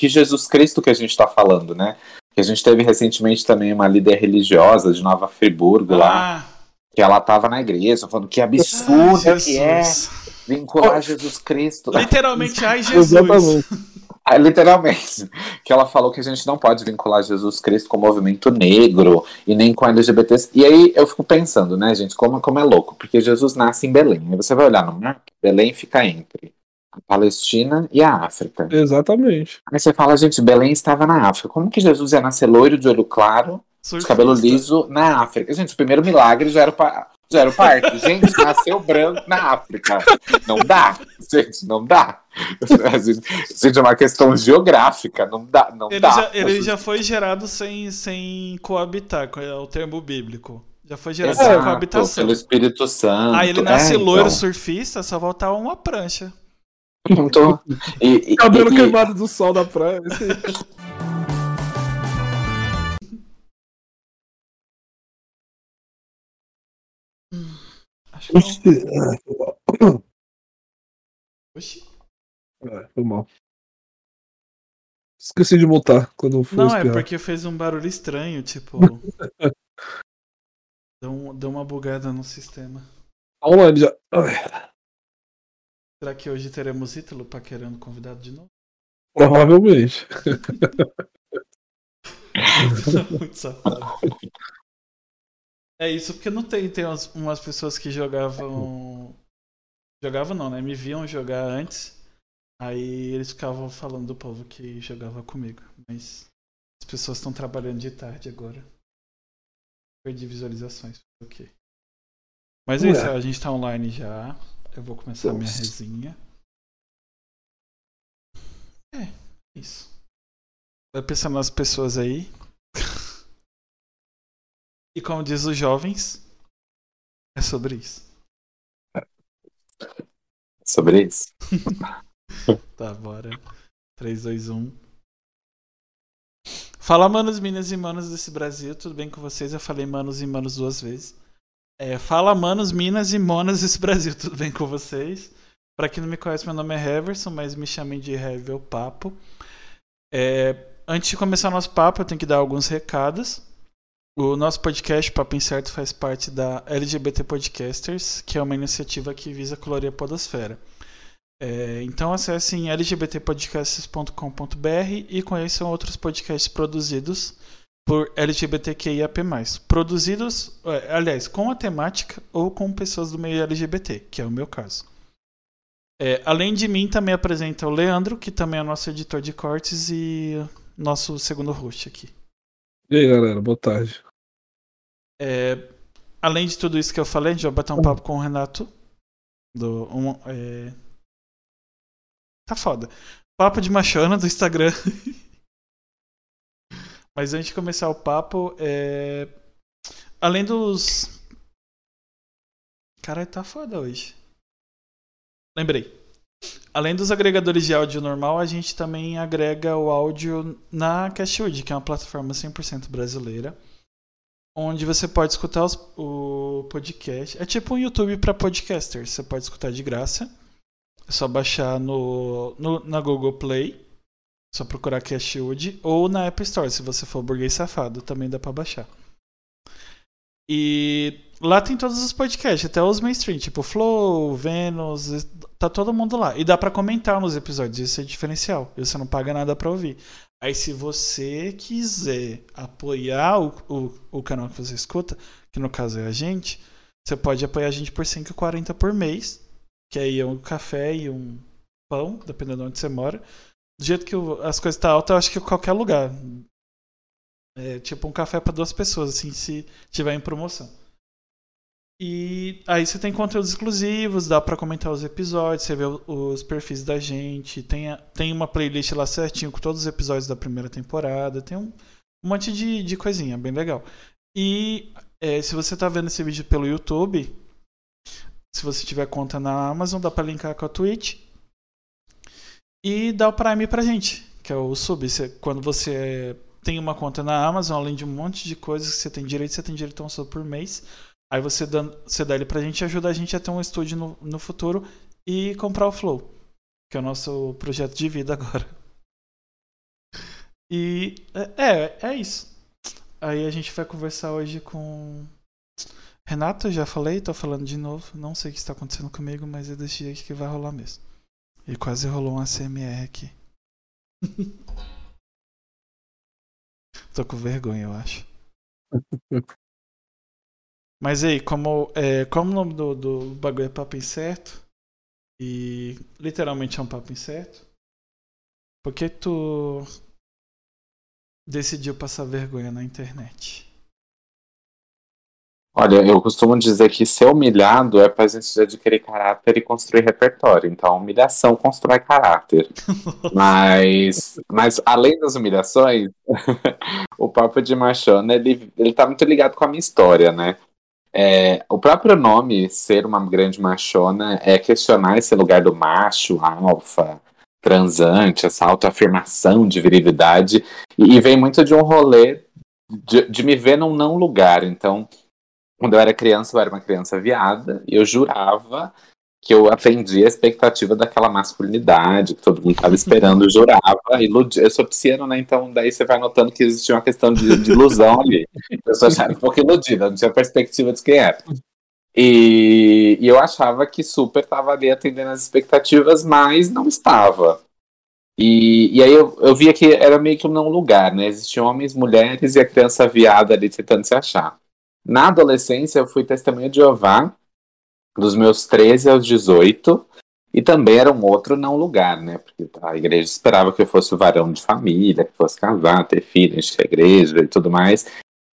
que Jesus Cristo que a gente está falando, né? Que a gente teve recentemente também uma líder religiosa de Nova Friburgo ah. lá, que ela estava na igreja falando que absurdo ah, que é vincular oh. Jesus Cristo. Literalmente, ai Jesus. Ah, literalmente. Que ela falou que a gente não pode vincular Jesus Cristo com o movimento negro e nem com LGBTs. E aí eu fico pensando, né, gente, como, como é louco. Porque Jesus nasce em Belém. Aí você vai olhar no mapa, Belém fica entre a Palestina e a África. Exatamente. Aí você fala, gente, Belém estava na África. Como que Jesus ia nascer loiro de olho claro, de cabelo liso na África? Gente, o primeiro milagre já era, já era o parque. Gente, nasceu branco na África. Não dá. Gente, não dá. Gente, é uma questão geográfica. Não dá. Não ele dá. Já, ele já foi gerado sem, sem coabitar, é o termo bíblico. Já foi gerado Exato, sem coabitação. Pelo Espírito Santo. Aí ele nasce é, loiro então. surfista, só voltar uma prancha. Então, e, e, Cabelo e, queimado do sol da praia. Acho que não. Oxi. É, foi mal. Esqueci de mutar quando for Não, é espiar. é porque fez um barulho estranho, tipo. deu, deu uma bugada no sistema. Online já. Será que hoje teremos Ítalo paquerando convidado de novo? Provavelmente. Muito safado. É isso porque não tem, tem umas, umas pessoas que jogavam. Jogavam não, né? Me viam jogar antes. Aí eles ficavam falando do povo que jogava comigo. Mas as pessoas estão trabalhando de tarde agora. Perdi visualizações. Ok. Mas é isso, a gente tá online já. Eu vou começar a minha resinha. É, isso. Vai pensando nas pessoas aí. e como diz os jovens, é sobre isso. Sobre isso? tá, bora. 3, 2, 1. Fala, manos, minas e manos desse Brasil, tudo bem com vocês? Eu falei manos e manos duas vezes. É, fala, manos, minas e monas desse Brasil, tudo bem com vocês? Para quem não me conhece, meu nome é Heverson, mas me chamem de Hevel Papo. É, antes de começar nosso papo, eu tenho que dar alguns recados. O nosso podcast, Papo Incerto, faz parte da LGBT Podcasters, que é uma iniciativa que visa colorir a podosfera. É, então acessem lgbtpodcasts.com.br e conheçam outros podcasts produzidos por LGBTQIAP+. Produzidos, é, aliás, com a temática ou com pessoas do meio LGBT, que é o meu caso. É, além de mim, também apresenta o Leandro, que também é nosso editor de cortes e nosso segundo host aqui. E aí, galera, boa tarde. É, além de tudo isso que eu falei, a gente vai bater um papo com o Renato. Do, um, é... Tá foda. Papo de machona do Instagram. Mas antes de começar o papo, é... além dos. Cara, tá foda hoje. Lembrei. Além dos agregadores de áudio normal, a gente também agrega o áudio na Cashwood, que é uma plataforma 100% brasileira, onde você pode escutar os, o podcast. É tipo um YouTube para podcasters. Você pode escutar de graça. É só baixar no, no na Google Play só procurar Cashwood ou na App Store, se você for burguês safado, também dá para baixar. E lá tem todos os podcasts, até os mainstream, tipo Flow, Venus, tá todo mundo lá. E dá para comentar nos episódios, isso é diferencial. Você não paga nada para ouvir. Aí se você quiser apoiar o, o, o, canal que você escuta, que no caso é a gente, você pode apoiar a gente por 5,40 por mês, que aí é um café e um pão, dependendo de onde você mora do jeito que as coisas estão tá altas, eu acho que qualquer lugar. É tipo um café para duas pessoas, assim, se tiver em promoção. E aí você tem conteúdos exclusivos, dá para comentar os episódios, você vê os perfis da gente, tem, a, tem uma playlist lá certinho com todos os episódios da primeira temporada, tem um, um monte de, de coisinha, bem legal. E é, se você tá vendo esse vídeo pelo YouTube, se você tiver conta na Amazon, dá para linkar com a Twitch e dá o Prime pra gente, que é o sub. Você, quando você tem uma conta na Amazon, além de um monte de coisas que você tem direito, você tem direito a um sub por mês. Aí você dá, você dá ele pra gente e ajuda a gente a ter um estúdio no, no futuro e comprar o Flow, que é o nosso projeto de vida agora. E é, é, é isso. Aí a gente vai conversar hoje com Renato, já falei, tô falando de novo. Não sei o que está acontecendo comigo, mas é desse jeito que vai rolar mesmo. E quase rolou um ACMR aqui. tô com vergonha, eu acho. Mas aí, como, é, como o nome do, do bagulho é Papo Incerto, e literalmente é um papo incerto, por que tu decidiu passar vergonha na internet? Olha, eu costumo dizer que ser humilhado é para a gente adquirir caráter e construir repertório. Então, humilhação constrói caráter. mas, mas, além das humilhações, o papo de machona, ele, ele tá muito ligado com a minha história, né? É, o próprio nome, ser uma grande machona, é questionar esse lugar do macho, alfa, transante, essa autoafirmação de virilidade, e, e vem muito de um rolê de, de, me ver num não lugar. Então, quando eu era criança, eu era uma criança viada, e eu jurava que eu atendia a expectativa daquela masculinidade que todo mundo estava esperando, eu jurava, iludia. Eu sou pisciano, né? Então daí você vai notando que existia uma questão de, de ilusão ali. Eu só achava um pouco iludida, não tinha perspectiva de quem era. E, e eu achava que super estava ali atendendo as expectativas, mas não estava. E, e aí eu, eu via que era meio que um não lugar, né? Existiam homens, mulheres e a criança viada ali tentando se achar. Na adolescência, eu fui testemunha de Jeová dos meus 13 aos 18, e também era um outro não lugar, né? Porque a igreja esperava que eu fosse o varão de família, que fosse casar, ter filho, encher a igreja e tudo mais.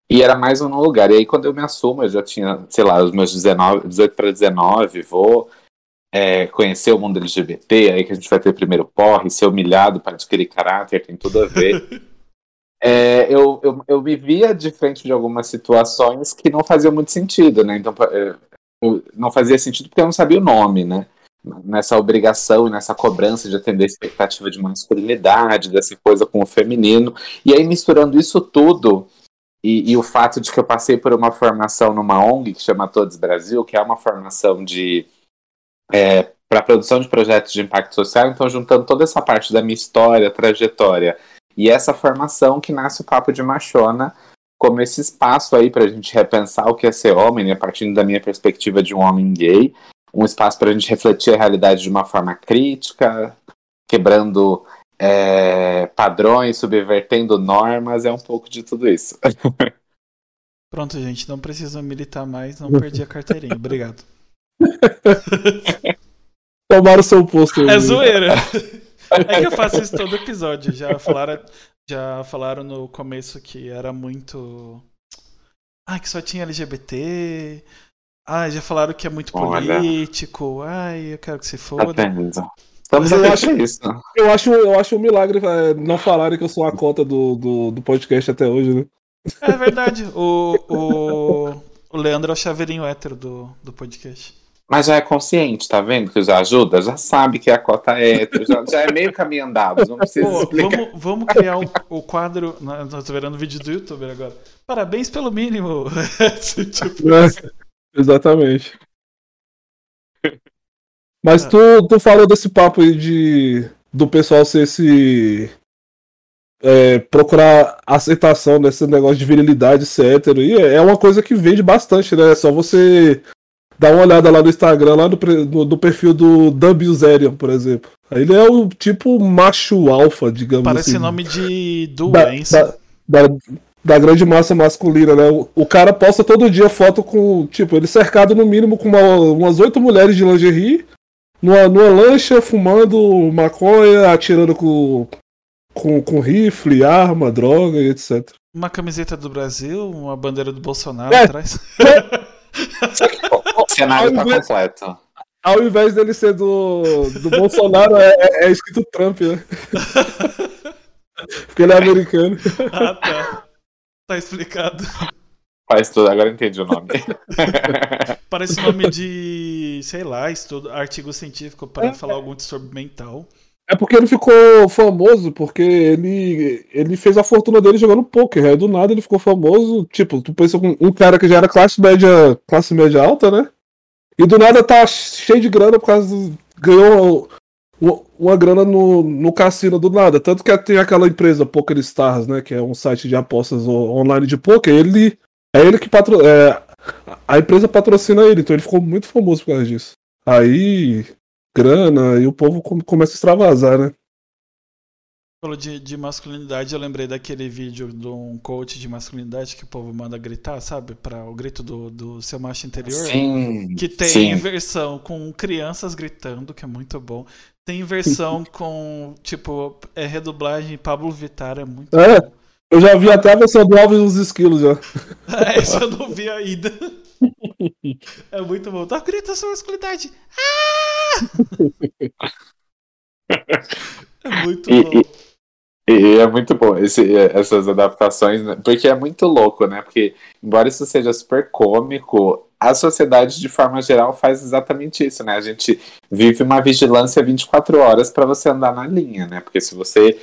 E era mais um não lugar. E aí, quando eu me assumo, eu já tinha, sei lá, os meus 19, 18 para 19, vou é, conhecer o mundo LGBT, aí que a gente vai ter primeiro porre, ser humilhado para adquirir caráter, tem tudo a ver. é, eu, eu, eu me via de frente de algumas situações que não faziam muito sentido, né? Então, é, não fazia sentido porque eu não sabia o nome, né? Nessa obrigação, nessa cobrança de atender a expectativa de masculinidade, dessa coisa com o feminino. E aí, misturando isso tudo, e, e, o fato de que eu passei por uma formação numa ONG que chama Todos Brasil, que é uma formação de é, para produção de projetos de impacto social, então juntando toda essa parte da minha história, trajetória e essa formação que nasce o Papo de Machona, como esse espaço aí para a gente repensar o que é ser homem, né, a partir da minha perspectiva de um homem gay, um espaço para a gente refletir a realidade de uma forma crítica, quebrando é, padrões, subvertendo normas, é um pouco de tudo isso. Pronto, gente, não precisa militar mais, não perdi a carteirinha, obrigado. Tomaram seu posto. É zoeira. É que eu faço isso todo episódio. Já falaram, já falaram no começo que era muito. Ah, que só tinha LGBT. Ah, já falaram que é muito Olha. político. Ai, eu quero que se foda. Estamos eu acho isso. Eu acho, eu acho um milagre é, não falarem que eu sou a cota do, do, do podcast até hoje, né? É verdade. O, o, o Leandro é o chaveirinho hétero do, do podcast. Mas já é consciente, tá vendo? Que já ajuda, já sabe que a cota é hétero, já, já é meio caminho andado. Não precisa Pô, explicar. Vamos, vamos criar o, o quadro. Não, tô vendo o vídeo do YouTube agora. Parabéns pelo mínimo. tipo... é, exatamente. Mas tu, tu falou desse papo aí de do pessoal ser esse. É, procurar aceitação nesse negócio de virilidade, ser hétero. E é uma coisa que vende bastante, né? É só você Dá uma olhada lá no Instagram, lá no, no, no perfil do Dan por exemplo. Ele é o tipo macho alfa, digamos Parece assim. Parece nome de doença. Da, da, da, grande massa masculina, né? O, o, cara posta todo dia foto com, tipo, ele cercado no mínimo com uma, umas oito mulheres de lingerie, numa, numa lancha, fumando maconha, atirando com, com, com rifle, arma, droga e etc. Uma camiseta do Brasil, uma bandeira do Bolsonaro é. atrás. o cenário tá completo. Ao invés dele ser do, do Bolsonaro, é, é, é escrito Trump, né? Porque ele é americano. Ah, tá. Tá explicado. Faz tudo, agora entendi o nome. Parece nome de, sei lá, estudo, artigo científico para é, falar algum distúrbio mental. É porque ele ficou famoso, porque ele, ele fez a fortuna dele jogando poker. Aí do nada ele ficou famoso. Tipo, tu pensa com um cara que já era classe média, classe média alta, né? E do nada tá cheio de grana por causa do, ganhou uma grana no, no cassino do nada. Tanto que tem aquela empresa Poker Stars, né? Que é um site de apostas online de poker. Ele. É ele que patro, é, A empresa patrocina ele, então ele ficou muito famoso por causa disso. Aí. Grana, e o povo começa a extravasar, né? Falou de, de masculinidade, eu lembrei daquele vídeo de um coach de masculinidade que o povo manda gritar, sabe? Para o grito do, do seu macho interior. Sim. Que tem sim. versão com crianças gritando, que é muito bom. Tem versão com, tipo, é redublagem Pablo Vittar, é muito é, bom. Eu já vi até a versão do Alves dos Esquilos já. É, isso eu não vi ainda. É muito bom. Tá grita sua masculinidade. Ah! É muito E- bom. e- E é muito bom esse- essas adaptações, né? porque é muito louco, né? Porque, embora isso seja super cômico, a sociedade, de forma geral, faz exatamente isso, né? A gente vive uma vigilância 24 horas para você andar na linha, né? Porque se você.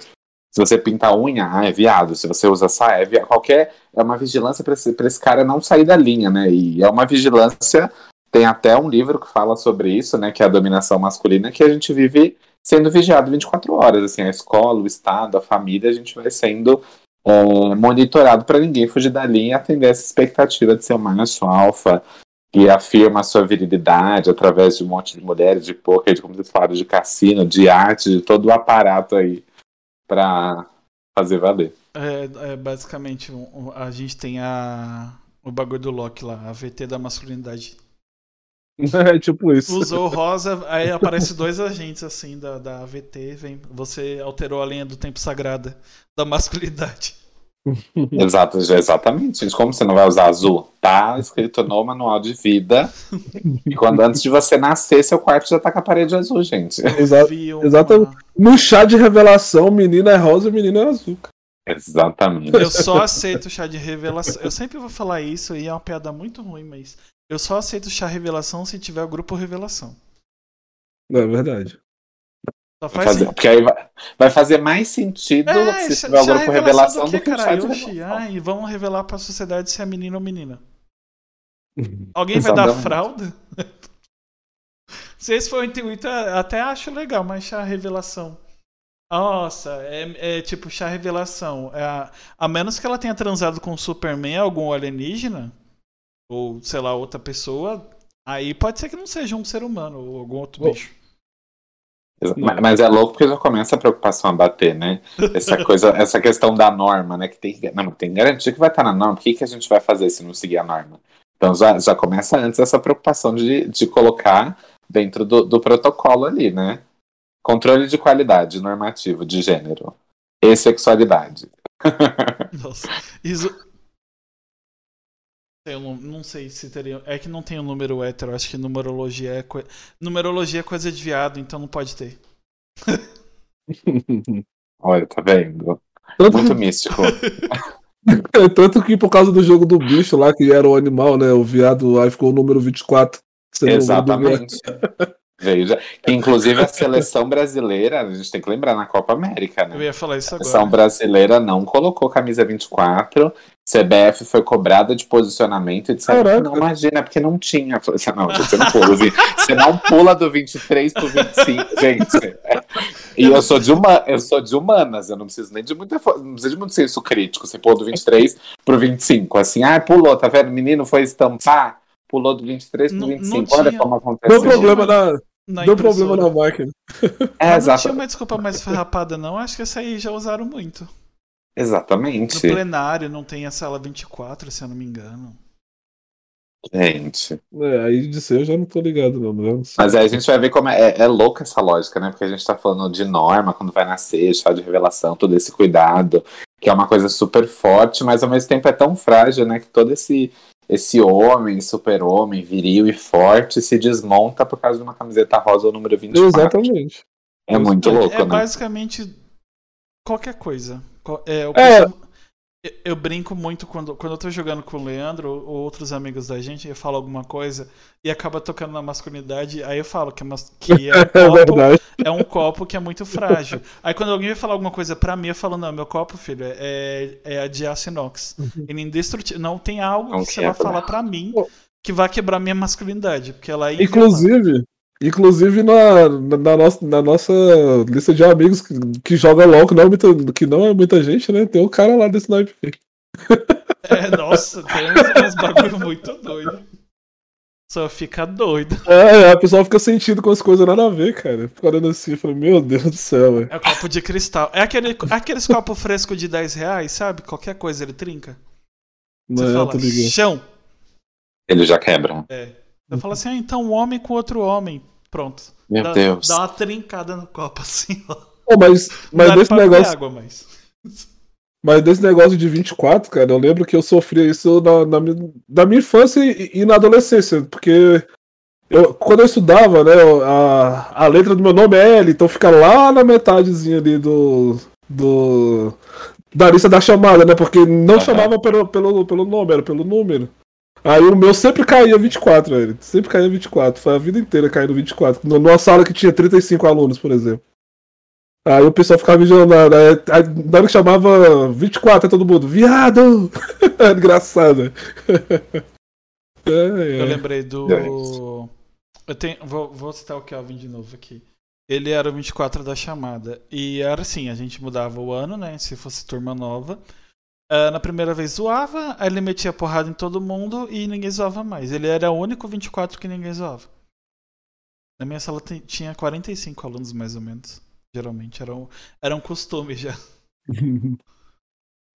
Se você pinta a unha, ah, é viado. Se você usa saia, é viado. Qualquer. É uma vigilância para esse, pra esse cara não sair da linha, né? E é uma vigilância. Tem até um livro que fala sobre isso, né? Que é a dominação masculina, que a gente vive sendo vigiado 24 horas. Assim, a escola, o Estado, a família, a gente vai sendo é, monitorado para ninguém fugir da linha e atender essa expectativa de ser um macho alfa que afirma a sua virilidade através de um monte de mulheres, de poker, de como vocês falaram, de cassino, de arte, de todo o aparato aí para fazer valer. É, é, basicamente, a gente tem a, o bagulho do Loki lá, a VT da masculinidade. É tipo isso. Usou rosa, aí aparece dois agentes assim da, da AVT, vem, você alterou a linha do tempo sagrada da masculinidade. Exato, exatamente. gente. Como você não vai usar azul? Tá escrito no manual de vida. E quando antes de você nascer, seu quarto já tá com a parede azul, gente. Exa- Vi uma- exatamente. No chá de revelação, menina é rosa e menino é azul. Exatamente. Eu só aceito chá de revelação. Eu sempre vou falar isso e é uma piada muito ruim, mas eu só aceito chá revelação se tiver o grupo revelação. Não, é verdade. Só faz fazer- porque aí vai, vai fazer mais sentido É, se chá, tiver o chá grupo revelação do do que, que o chá cara? Yoshi? revelação. Ai, vamos revelar pra sociedade se é menino ou menina. Alguém vai dar fralda? Se esse for o intuito, até acho legal, mas chá revelação. Nossa, é, é tipo chá revelação. É a, a menos que ela tenha transado com o Superman, algum alienígena, ou sei lá, outra pessoa, aí pode ser que não seja um ser humano ou algum outro Oh. bicho. Mas, mas é louco porque já começa a preocupação a bater, né? Essa coisa, essa questão da norma, né? Que tem, que- não, tem que garantir que vai estar na norma. O que, que a gente vai fazer se não seguir a norma? Então já, já começa antes essa preocupação de, de colocar dentro do, do protocolo ali, né? Controle de qualidade normativo de gênero e sexualidade. Nossa. Isso. Eu não, não sei se teria. É que não tem o número hétero. Acho que numerologia é. coi- Numerologia é coisa de viado, então não pode ter. Olha, tá vendo? Tanto Muito que, místico. tanto que por causa do jogo do bicho lá, que era o animal, né? O viado, aí ficou o número 24. sendo o número do viado. Exatamente. Veja. Que, inclusive a seleção brasileira, a gente tem que lembrar na Copa América, né? Eu ia falar isso A seleção agora. brasileira não colocou camisa 24. CBF foi cobrada de posicionamento e disseram, Caraca. não, imagina, porque não tinha. Falei assim, não, você não pula. Você não pula do 23 pro 25, gente. E eu sou de uma, eu sou de humanas, eu não preciso nem de muita, não preciso de muito senso crítico. Você pulou do 23 pro 25. Assim, ah, pulou, tá vendo? O menino foi estampar, pulou do 23 pro Não- não 25. Olha como aconteceu. Deu problema na, Na deu problema na máquina. É, não exato, tinha uma desculpa mais farrapada, não. Acho que essa aí já usaram muito. No exatamente. plenário não tem a sala 24, se eu não me engano. Gente. É, aí disso eu já não tô ligado, não. não sei. Mas aí a gente vai ver como é, é, é louca essa lógica, né? Porque a gente tá falando de norma, quando vai nascer, chá de revelação, todo esse cuidado, que é uma coisa super forte, mas ao mesmo tempo é tão frágil, né? Que todo esse, esse homem, super-homem, viril e forte, se desmonta por causa de uma camiseta rosa ou número 24. Exatamente. É muito louco, é né? basicamente qualquer coisa. Co- É, eu, É. costumo- eu- eu brinco muito quando, quando eu tô jogando com o Leandro ou ou outros amigos da gente, eu falo alguma coisa e acaba tocando na masculinidade, aí eu falo que é, mas- que é, um, É copo, é um copo que é muito frágil. Aí quando alguém vai falar alguma coisa pra mim, eu falo, não, meu copo, filho, é, é a de aço inox. Ele é indestrutível. Não tem algo Não que você vai falar pra mim que vai quebrar minha masculinidade, porque ela é. Inclusive, Inclusive na, na, na, nossa, na nossa lista de amigos que, que joga LOL, que não, é muita, que não é muita gente, né? Tem um cara lá desse naipe. É, nossa, tem uns, uns bagulho muito doido. Só fica doido. É, a pessoa fica sentindo com as coisas nada a ver, cara. Fica olhando assim, fala, meu Deus do céu, velho. É o copo de cristal. É aquele, aqueles copos frescos de 10 reais, sabe? Qualquer coisa ele trinca. Você Não, fala, chão. Ele já quebra. É. Eu falo assim, ah, então um homem com outro homem. Pronto. Meu dá, Deus. Dá uma trincada no copo assim, ó. Pô, mas, mas desse negócio. água, mas. Mas desse negócio de 24, cara, eu lembro que eu sofria isso na, na, na minha infância e, e na adolescência, porque eu, quando eu estudava, né, a, a letra do meu nome é L, então fica lá na metadezinha ali do, do da lista da chamada, né, porque não Aham. chamava pelo, pelo, pelo nome, era pelo número. Aí o meu sempre caía 24, velho, sempre caía 24, foi a vida inteira caindo 24, n- numa sala que tinha 35 alunos, por exemplo. Aí o pessoal ficava vigiando, na, na, aí, na hora que chamava 24, é todo mundo, viado! Era engraçado. É, Eu é. lembrei do. É Eu tenho. Vou, vou citar o Kelvin de novo aqui. Ele era o 24 da chamada. E era assim, a gente mudava o ano, né? Se fosse turma nova. Ah, na primeira vez zoava, aí ele metia porrada em todo mundo e ninguém zoava mais. Ele era o único 24 que ninguém zoava. Na minha sala tinha 45 alunos, mais ou menos. Geralmente. Era um, era um costume já.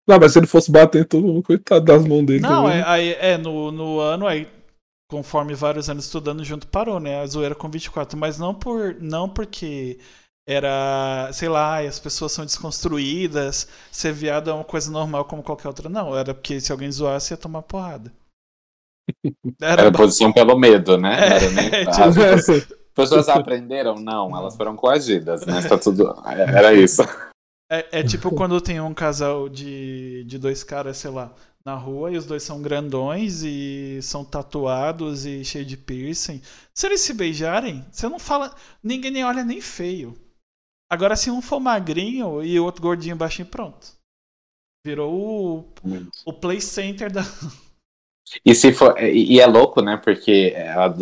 Não, mas se ele fosse bater em todo mundo, coitado das mãos dele. Não, também. é, aí, é no, no ano, aí, conforme vários anos estudando junto, parou, né? A zoeira com 24. Mas não, por, não porque era, sei lá, as pessoas são desconstruídas, ser viado é uma coisa normal como qualquer outra. Não, era porque se alguém zoasse ia tomar porrada. Era, Era posição pelo medo, né? É, Era nem- tipo- As pessoas aprenderam? Não, elas foram coagidas, mas tá tudo. Era isso. É, é tipo quando tem um casal de, de dois caras, sei lá, na rua e os dois são grandões e são tatuados e cheios de piercing. Se eles se beijarem, você não fala. Ninguém nem olha nem feio. Agora, se um for magrinho e o outro gordinho baixinho, pronto. Virou o, o play center da. E, se for, e é louco, né? Porque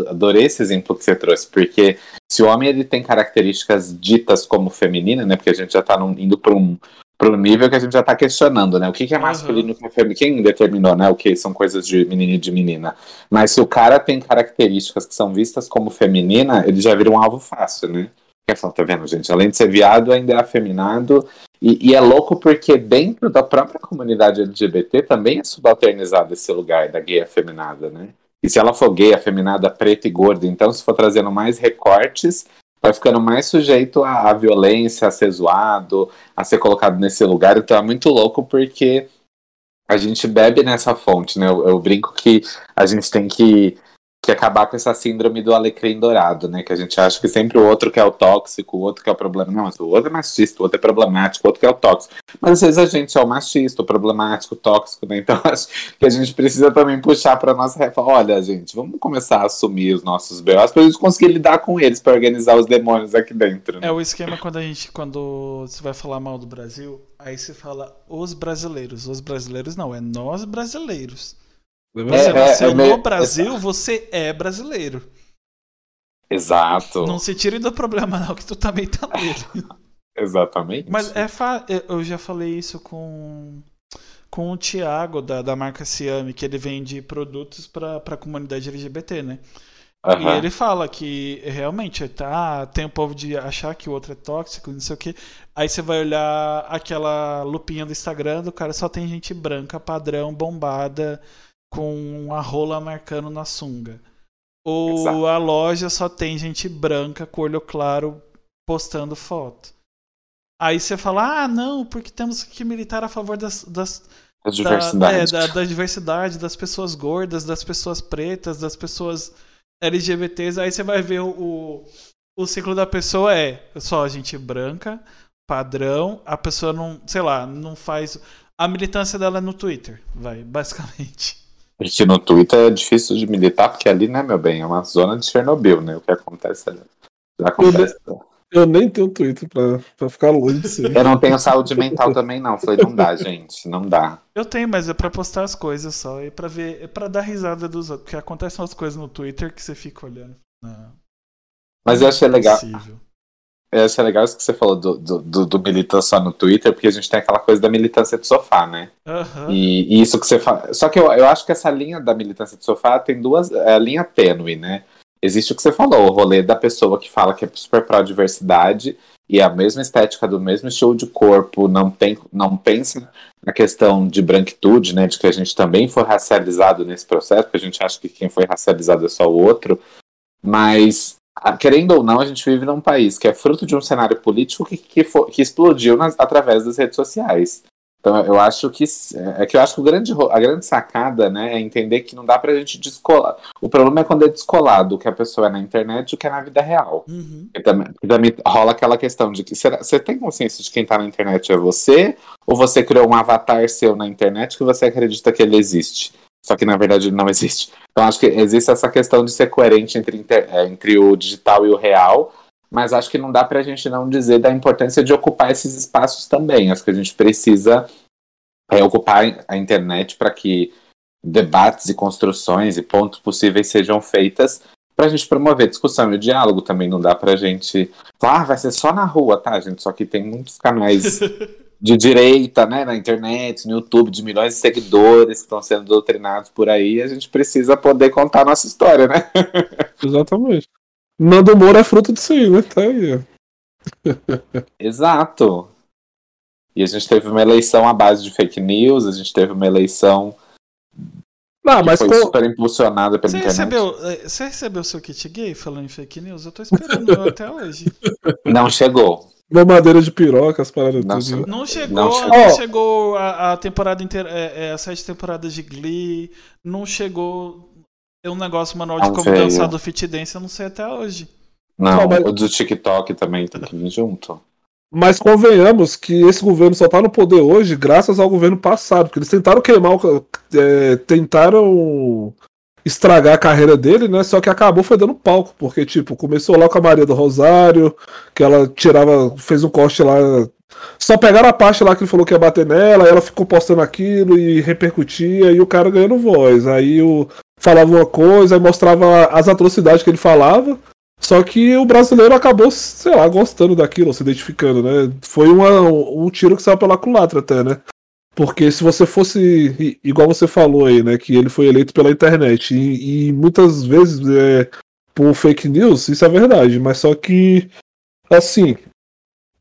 adorei esse exemplo que você trouxe, porque se o homem ele tem características ditas como feminina, né? Porque a gente já tá num- indo para um, pra um nível que a gente já tá questionando, né? O que, que é masculino e o que é feminino? Quem determinou, né? O que são coisas de menino e de menina. Mas se o cara tem características que são vistas como feminina, ele já vira um alvo fácil, né? Quer falar, tá vendo, gente? Além de ser viado, ainda é afeminado. E, e é louco porque dentro da própria comunidade LGBT também é subalternizado esse lugar da gay afeminada, né? E se ela for gay, afeminada, preta e gorda, então se for trazendo mais recortes, vai ficando mais sujeito à, à violência, a ser zoado, a ser colocado nesse lugar. Então é muito louco porque a gente bebe nessa fonte, né? Eu, eu brinco que a gente tem que, que acabar com essa síndrome do alecrim dourado, né? Que a gente acha que sempre o outro que é o tóxico, o outro que é o problema. Não, o outro é machista, o outro é problemático, o outro que é o tóxico. Mas às vezes a gente é o machista, o problemático, o tóxico, né? Então acho que a gente precisa também puxar para nossa refa. Olha, gente, vamos começar a assumir os nossos BOs para a gente conseguir lidar com eles, para organizar os demônios aqui dentro. né? É o esquema quando a gente. Quando você vai falar mal do Brasil, aí você fala os brasileiros. Os brasileiros não, é nós brasileiros. Você É, é, nasceu é meio- no Brasil, você é brasileiro. Exato. Não se tire do problema, não, que tu também tá nele. Exatamente. Mas é fa... eu já falei isso com com o Thiago da, da marca Ciame, que ele vende produtos para a comunidade LGBT, né? E Aham. ele fala que realmente tá, tem o povo de achar que o outro é tóxico, não sei o que. Aí você vai olhar aquela lupinha do Instagram, do cara só tem gente branca, padrão, bombada, com a rola marcando na sunga. Ou Exato. a loja só tem gente branca com olho claro postando foto. Aí você fala, ah, não, porque temos que militar a favor das, das, da, diversidade. é, da, da diversidade, das pessoas gordas, das pessoas pretas, das pessoas LGBTs. Aí você vai ver o, o, o ciclo da pessoa é só gente branca, padrão, a pessoa não, sei lá, não faz. A militância dela é no Twitter, vai, basicamente. Porque no Twitter é difícil de militar, porque ali, né, meu bem, é uma zona de Chernobyl, né? O que acontece ali. Já acontece. Eu nem tenho Twitter pra, pra ficar longe disso. Eu não tenho saúde mental também, não. Falei, não dá, gente. Não dá. Eu tenho, mas é pra postar as coisas só e pra ver, é pra dar risada dos outros, porque acontecem umas coisas no Twitter que você fica olhando. Não. Mas eu achei legal. Eu achei legal isso que você falou do, do, do, do militância só no Twitter, porque a gente tem aquela coisa da militância de sofá, né? Uhum. E, e, isso que você fala. Só que eu, eu acho que essa linha da militância de sofá tem duas. É a linha tênue, né? Existe o que você falou, o rolê da pessoa que fala que é super pró-diversidade e a mesma estética do mesmo estilo de corpo, não, tem, não pensa na questão de branquitude, né, de que a gente também foi racializado nesse processo, porque a gente acha que quem foi racializado é só o outro, mas querendo ou não, a gente vive num país que é fruto de um cenário político que, que, for, que explodiu nas, através das redes sociais. Então eu acho que é que eu acho que grande, a grande sacada né, é entender que não dá pra gente descolar. O problema é quando é descolado o que a pessoa é na internet e o que é na vida real. Uhum. E também, também, rola aquela questão de que será, você tem consciência de quem tá na internet é você, ou você criou um avatar seu na internet que você acredita que ele existe? Só que na verdade não existe. Então acho que existe essa questão de ser coerente entre, é, entre o digital e o real mas acho que não dá para a gente não dizer da importância de ocupar esses espaços também. Acho que a gente precisa é, ocupar a internet para que debates e construções e pontos possíveis sejam feitas para a gente promover discussão e diálogo também. Não dá para a gente ah, vai ser só na rua, tá, gente? Só que tem muitos canais de direita, né, na internet, no YouTube, de milhões de seguidores que estão sendo doutrinados por aí. A gente precisa poder contar a nossa história, né? Exatamente. Nando Moura é fruto disso aí, né? Tá aí. Exato. E a gente teve uma eleição à base de fake news, a gente teve uma eleição não, mas foi super impulsionada pela você internet. Recebeu, eh, você recebeu o seu kit gay falando em fake news? Eu tô esperando até hoje. Não chegou. Mamadeira de piroca, as paradas não, tudo. Não chegou, não chegou, não chegou a, a, temporada inteira, é, é, as sete temporadas de Glee, não chegou é um negócio manual de como dançar do Fit Dance, eu não sei até hoje. Não, não mas... o do TikTok também tem que vir junto. Mas convenhamos que esse governo só está no poder hoje graças ao governo passado, porque eles tentaram queimar, o, é, tentaram estragar a carreira dele, né? Só que acabou foi dando palco, porque tipo, começou lá com a Maria do Rosário, que ela tirava, fez um corte lá, só pegaram a parte lá que ele falou que ia bater nela, ela ficou postando aquilo e repercutia e o cara ganhando voz. Aí o falava uma coisa, e mostrava as atrocidades que ele falava. Só que o brasileiro acabou, sei lá, gostando daquilo, se identificando, né? Foi uma, um tiro que saiu pela culatra até, né? Porque se você fosse, igual você falou aí, né, que ele foi eleito pela internet, e, e muitas vezes é, por fake news, isso é verdade, mas só que, assim,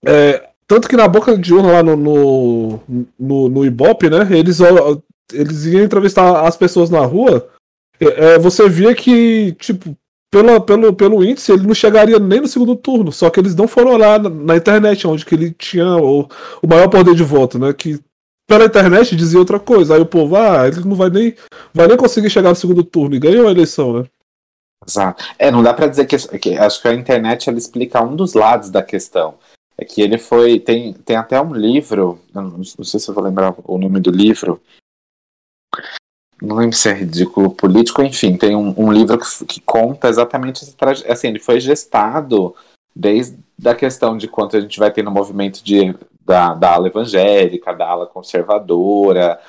é, tanto que na boca de urna lá no, no, no, no Ibope, né, eles, eles iam entrevistar as pessoas na rua, é, é, você via que, tipo, pelo, pelo, pelo índice, ele não chegaria nem no segundo turno. Só que eles não foram lá na, na internet, onde que ele tinha o, o maior poder de voto, né? Que pela internet dizia outra coisa. Aí o povo, ah, ele não vai nem, vai nem conseguir chegar no segundo turno. E ganhou a eleição, né? Exato. É, não dá para dizer que, que. Acho que a internet ela explica um dos lados da questão. É que ele foi. Tem, tem até um livro, não, não sei se eu vou lembrar o nome do livro, não lembro se é ridículo político, enfim, tem um, um livro que, que, conta exatamente essa trajetória. Assim, ele foi gestado desde a questão de quanto a gente vai ter no movimento de, da, da ala evangélica, da ala conservadora.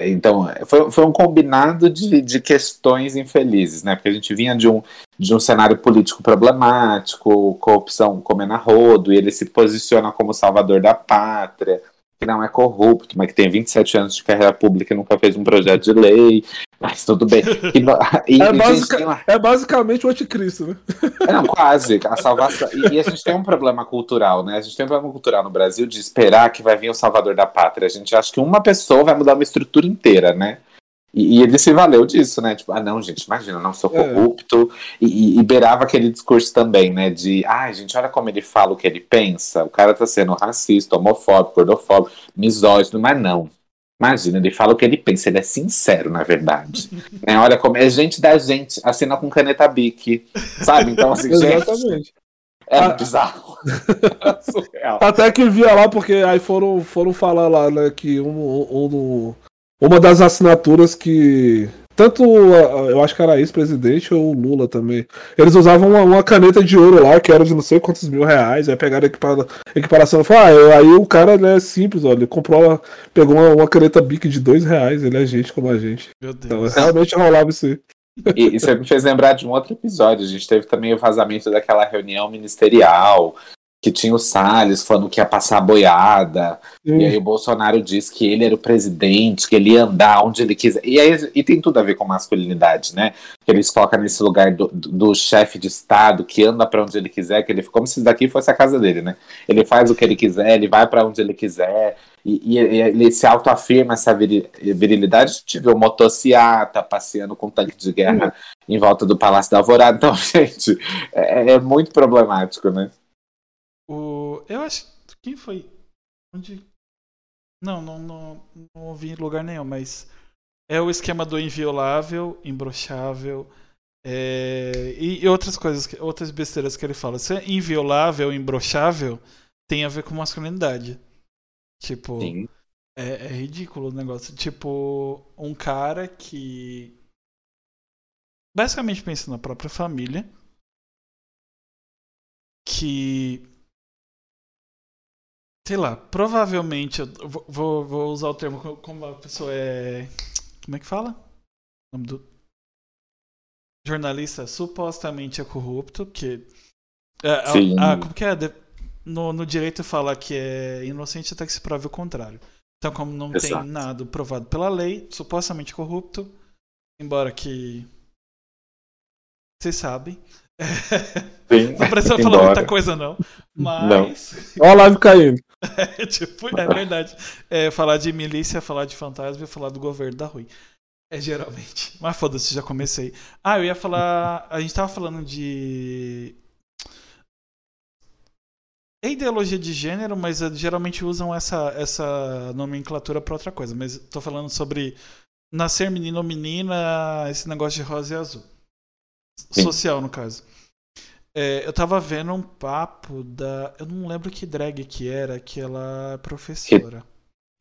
Então, foi, foi um combinado de, de questões infelizes, né? Porque a gente vinha de um, de um cenário político problemático, corrupção comendo a rodo, e ele se posiciona como salvador da pátria que não é corrupto, mas que tem 27 anos de carreira pública e nunca fez um projeto de lei, mas tudo bem. E, e, é, uma... é, basicamente o anticristo, né? É, não, quase, a salvação. E, e, a gente tem um problema cultural, né? A gente tem um problema cultural no Brasil de esperar que vai vir o salvador da pátria. A gente acha que uma pessoa vai mudar uma estrutura inteira, né? E, e, ele se valeu disso, né? Tipo, ah, não, gente, imagina, não sou é. corrupto. É. E, e, beirava aquele discurso também, né? De, ai, ah, gente, olha como ele fala o que ele pensa. O cara tá sendo racista, homofóbico, gordofóbico, misógino, mas não. Imagina, ele fala o que ele pensa, ele é sincero, na verdade. né? Olha como é gente da gente, assina com caneta bique, sabe? Então, assim, Exatamente. É ah, bizarro. Até que via lá, porque aí foram, foram falar lá, né, que um, um, uma das assinaturas que. Tanto eu acho que era ex-presidente ou Lula também. Eles usavam uma, uma, caneta de ouro lá, que era de não sei quantos mil reais. Aí pegaram a equiparação e falaram, ah, aí o cara né, é simples, olha, ele comprou, pegou uma, uma caneta Bic de dois reais, ele é gente como a gente. Meu Deus. Então realmente rolava isso aí. E, e você me fez lembrar de um outro episódio. A gente teve também o vazamento daquela reunião ministerial que tinha o Salles falando que ia passar a boiada. Hum. E aí o Bolsonaro disse que ele era o presidente, que ele ia andar onde ele quiser. E, aí, e tem tudo a ver com masculinidade, né? Que eles colocam nesse lugar do, do, chefe de Estado que anda para onde ele quiser, que ele como se isso daqui fosse a casa dele, né? Ele faz o que ele quiser, ele vai para onde ele quiser. E, e, ele se autoafirma essa virilidade. A gente viu motociata passeando com tanque de guerra hum. em volta do Palácio da Alvorada. Então, gente, é, é muito problemático, né? O, eu acho. Quem foi? Onde. Não, não, não, não ouvi em lugar nenhum, mas. É o esquema do inviolável, imbrochável. É, e, e, outras coisas, outras besteiras que ele fala. Se é inviolável, imbrochável, tem a ver com masculinidade. Tipo. É, é ridículo o negócio. Tipo, um cara que. Basicamente pensa na própria família. Que sei lá, provavelmente, eu vou, vou usar o termo como a pessoa é. Como é que fala? O nome do. Jornalista supostamente é corrupto, que. É, a, a, como que é? No, no direito fala que é inocente até que se prove o contrário. Então, como não Exato. tem nada provado pela lei, supostamente corrupto, embora que. Vocês sabem. Sim, não precisa falar muita coisa, não. Mas. Olha a live caindo. É, tipo, é verdade. É, falar de milícia, falar de fantasma e falar do governo da ruim. É geralmente. Mas foda-se, já comecei. Ah, eu ia falar. A gente tava falando de. É ideologia de gênero, mas eh, geralmente usam essa, essa nomenclatura pra outra coisa. Mas tô falando sobre nascer menino ou menina, esse negócio de rosa e azul. Sim. Social, no caso. É, eu tava vendo um papo da. Eu não lembro que drag que era, que ela é professora.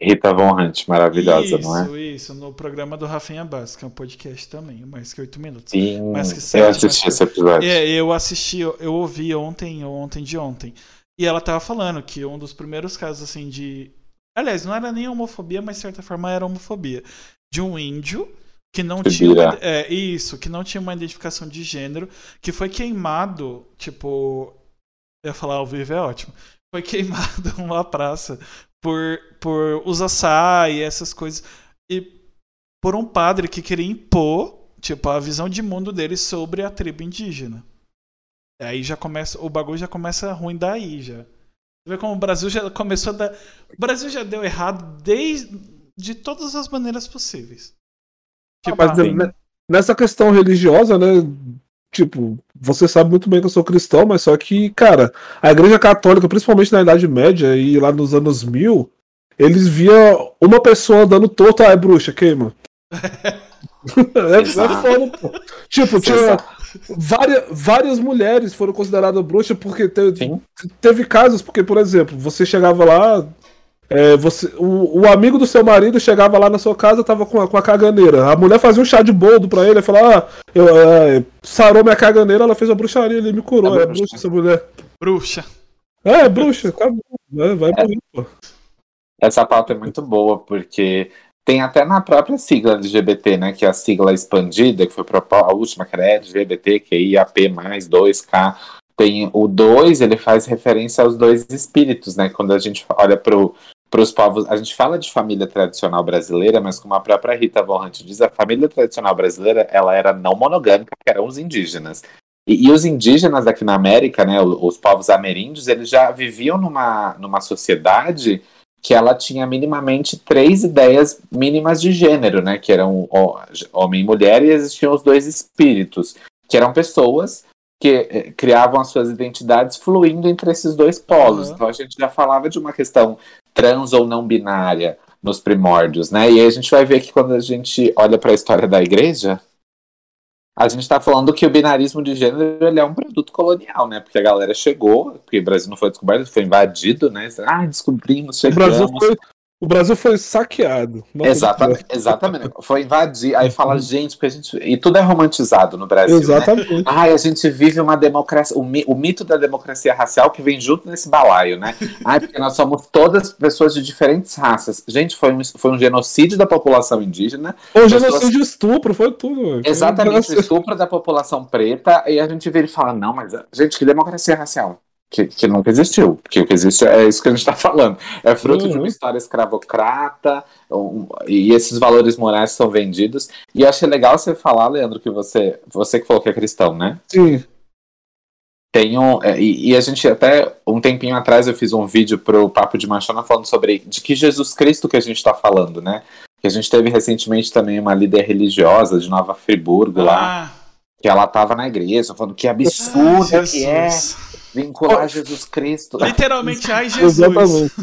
Rita Von Hunt, maravilhosa, isso, não é? Isso, isso, no programa do Rafinha Bass, que é um podcast também, mais que oito minutos. Sim, mais que sete, eu assisti esse episódio. É, eu assisti, eu ouvi ontem, ontem de ontem. E ela tava falando que um dos primeiros casos, assim, de. Aliás, não era nem homofobia, mas de certa forma era homofobia. De um índio que não tinha uma, é, isso, que não tinha uma identificação de gênero, que foi queimado, tipo, eu ia falar ao vivo é ótimo, foi queimado numa praça por por usar saia e essas coisas e por um padre que queria impor, tipo, a visão de mundo dele sobre a tribo indígena. Aí já começa, o bagulho já começa ruim daí já. Você vê como o Brasil já começou a dar, o Brasil já deu errado desde de todas as maneiras possíveis. Tipo, mas assim. nessa questão religiosa, né? Tipo, você sabe muito bem que eu sou cristão, mas só que, cara, a igreja católica, principalmente na Idade Média e lá nos anos mil, eles via uma pessoa dando torto, ah, é bruxa, queima. é, é. Tipo, tinha várias, várias mulheres foram consideradas bruxas porque teve casos, porque, por exemplo, você chegava lá, é, você, o, o, amigo do seu marido chegava lá na sua casa tava com a, com a caganeira. A mulher fazia um chá de boldo pra ele e falava: Ah, eu, é, sarou minha caganeira, ela fez a bruxaria, ele me curou. É, é bruxa essa mulher. Bruxa. É, bruxa, acabou. Vai, vai morrer, pô. Essa pauta é muito boa, porque tem até na própria sigla LGBT, né? Que é a sigla expandida, que foi a última, que era LGBT, que é IAP mais 2K. Tem o 2, ele faz referência aos dois espíritos, né? Quando a gente olha pro para os povos. A gente fala de família tradicional brasileira, mas como a própria Rita Von Hunt diz, a família tradicional brasileira ela era não monogâmica, que eram os indígenas. E, e, os indígenas aqui na América, né, os, os povos ameríndios, eles já viviam numa, numa sociedade que ela tinha minimamente três ideias mínimas de gênero, né, que eram homem e mulher, e existiam os dois espíritos, que eram pessoas que eh, criavam as suas identidades fluindo entre esses dois polos. Uhum. Então a gente já falava de uma questão trans ou não binária nos primórdios, né? E aí a gente vai ver que quando a gente olha para a história da igreja, a gente está falando que o binarismo de gênero ele é um produto colonial, né? Porque a galera chegou, porque o Brasil não foi descoberto, foi invadido, né? Ah, descobrimos, chegamos. O Brasil foi, O Brasil foi saqueado. Exatamente, exatamente. Foi invadir. Aí fala, gente, porque a gente. E tudo é romantizado no Brasil. Né? Exatamente. Né? Ai, a gente vive uma democracia. O, mi, o, mito da democracia racial que vem junto nesse balaio, né? Ai, porque nós somos todas pessoas de diferentes raças. Gente, foi um, foi um genocídio da população indígena. O genocídio de estupro, foi tudo. Exatamente, o estupro da população preta. E a gente vira e fala, não, mas, gente, que democracia racial? Que, que nunca existiu. Porque o que existe é isso que a gente está falando. É fruto uhum. de uma história escravocrata, um, e esses valores morais são vendidos. E eu achei legal você falar, Leandro, que você, você que falou que é cristão, né? Sim. Tem um, é, e, e, a gente até um tempinho atrás eu fiz um vídeo pro Papo de Machona falando sobre de que Jesus Cristo que a gente está falando, né? Que a gente teve recentemente também uma líder religiosa de Nova Friburgo ah. lá, que ela tava na igreja falando que absurdo ah, que é vincular oh, Jesus Cristo. Literalmente, ai Jesus. Exatamente.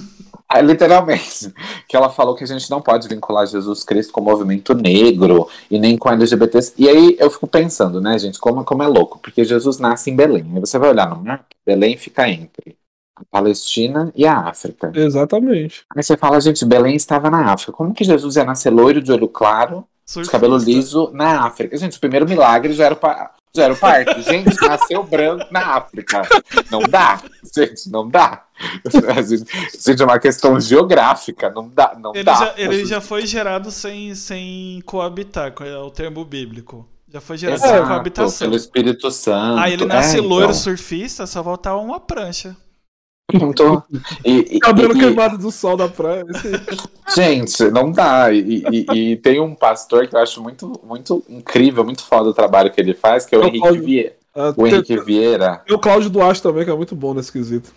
Literalmente. Que ela falou que a gente não pode vincular Jesus Cristo com o movimento negro e nem com LGBTs. E aí eu fico pensando, né, gente, como, como é louco. Porque Jesus nasce em Belém. E você vai olhar no mapa, Belém fica entre a Palestina e a África. Exatamente. Aí você fala, gente, Belém estava na África. Como que Jesus ia nascer loiro de olho claro, de cabelo liso na África? Gente, o primeiro milagre já era para Zero parto. Gente, nasceu branco na África. Não dá. Gente, não dá. Gente, é uma questão geográfica. Não dá. Não ele dá. Já, ele já foi gerado sem, sem coabitar, é o termo bíblico. Já foi gerado Exato, sem coabitação. Pelo Espírito Santo. Aí ele nasce é, loiro então. surfista, só voltar uma prancha. Então, e, e, Cabelo e, queimado do sol da praia. Gente, não dá. E, e, tem um pastor que eu acho muito, muito incrível, muito foda o trabalho que ele faz, que é o, Henrique Cláudio, Vieira. Uh, o Henrique tem, Vieira. E o Cláudio Duarte também, que é muito bom nesse quesito.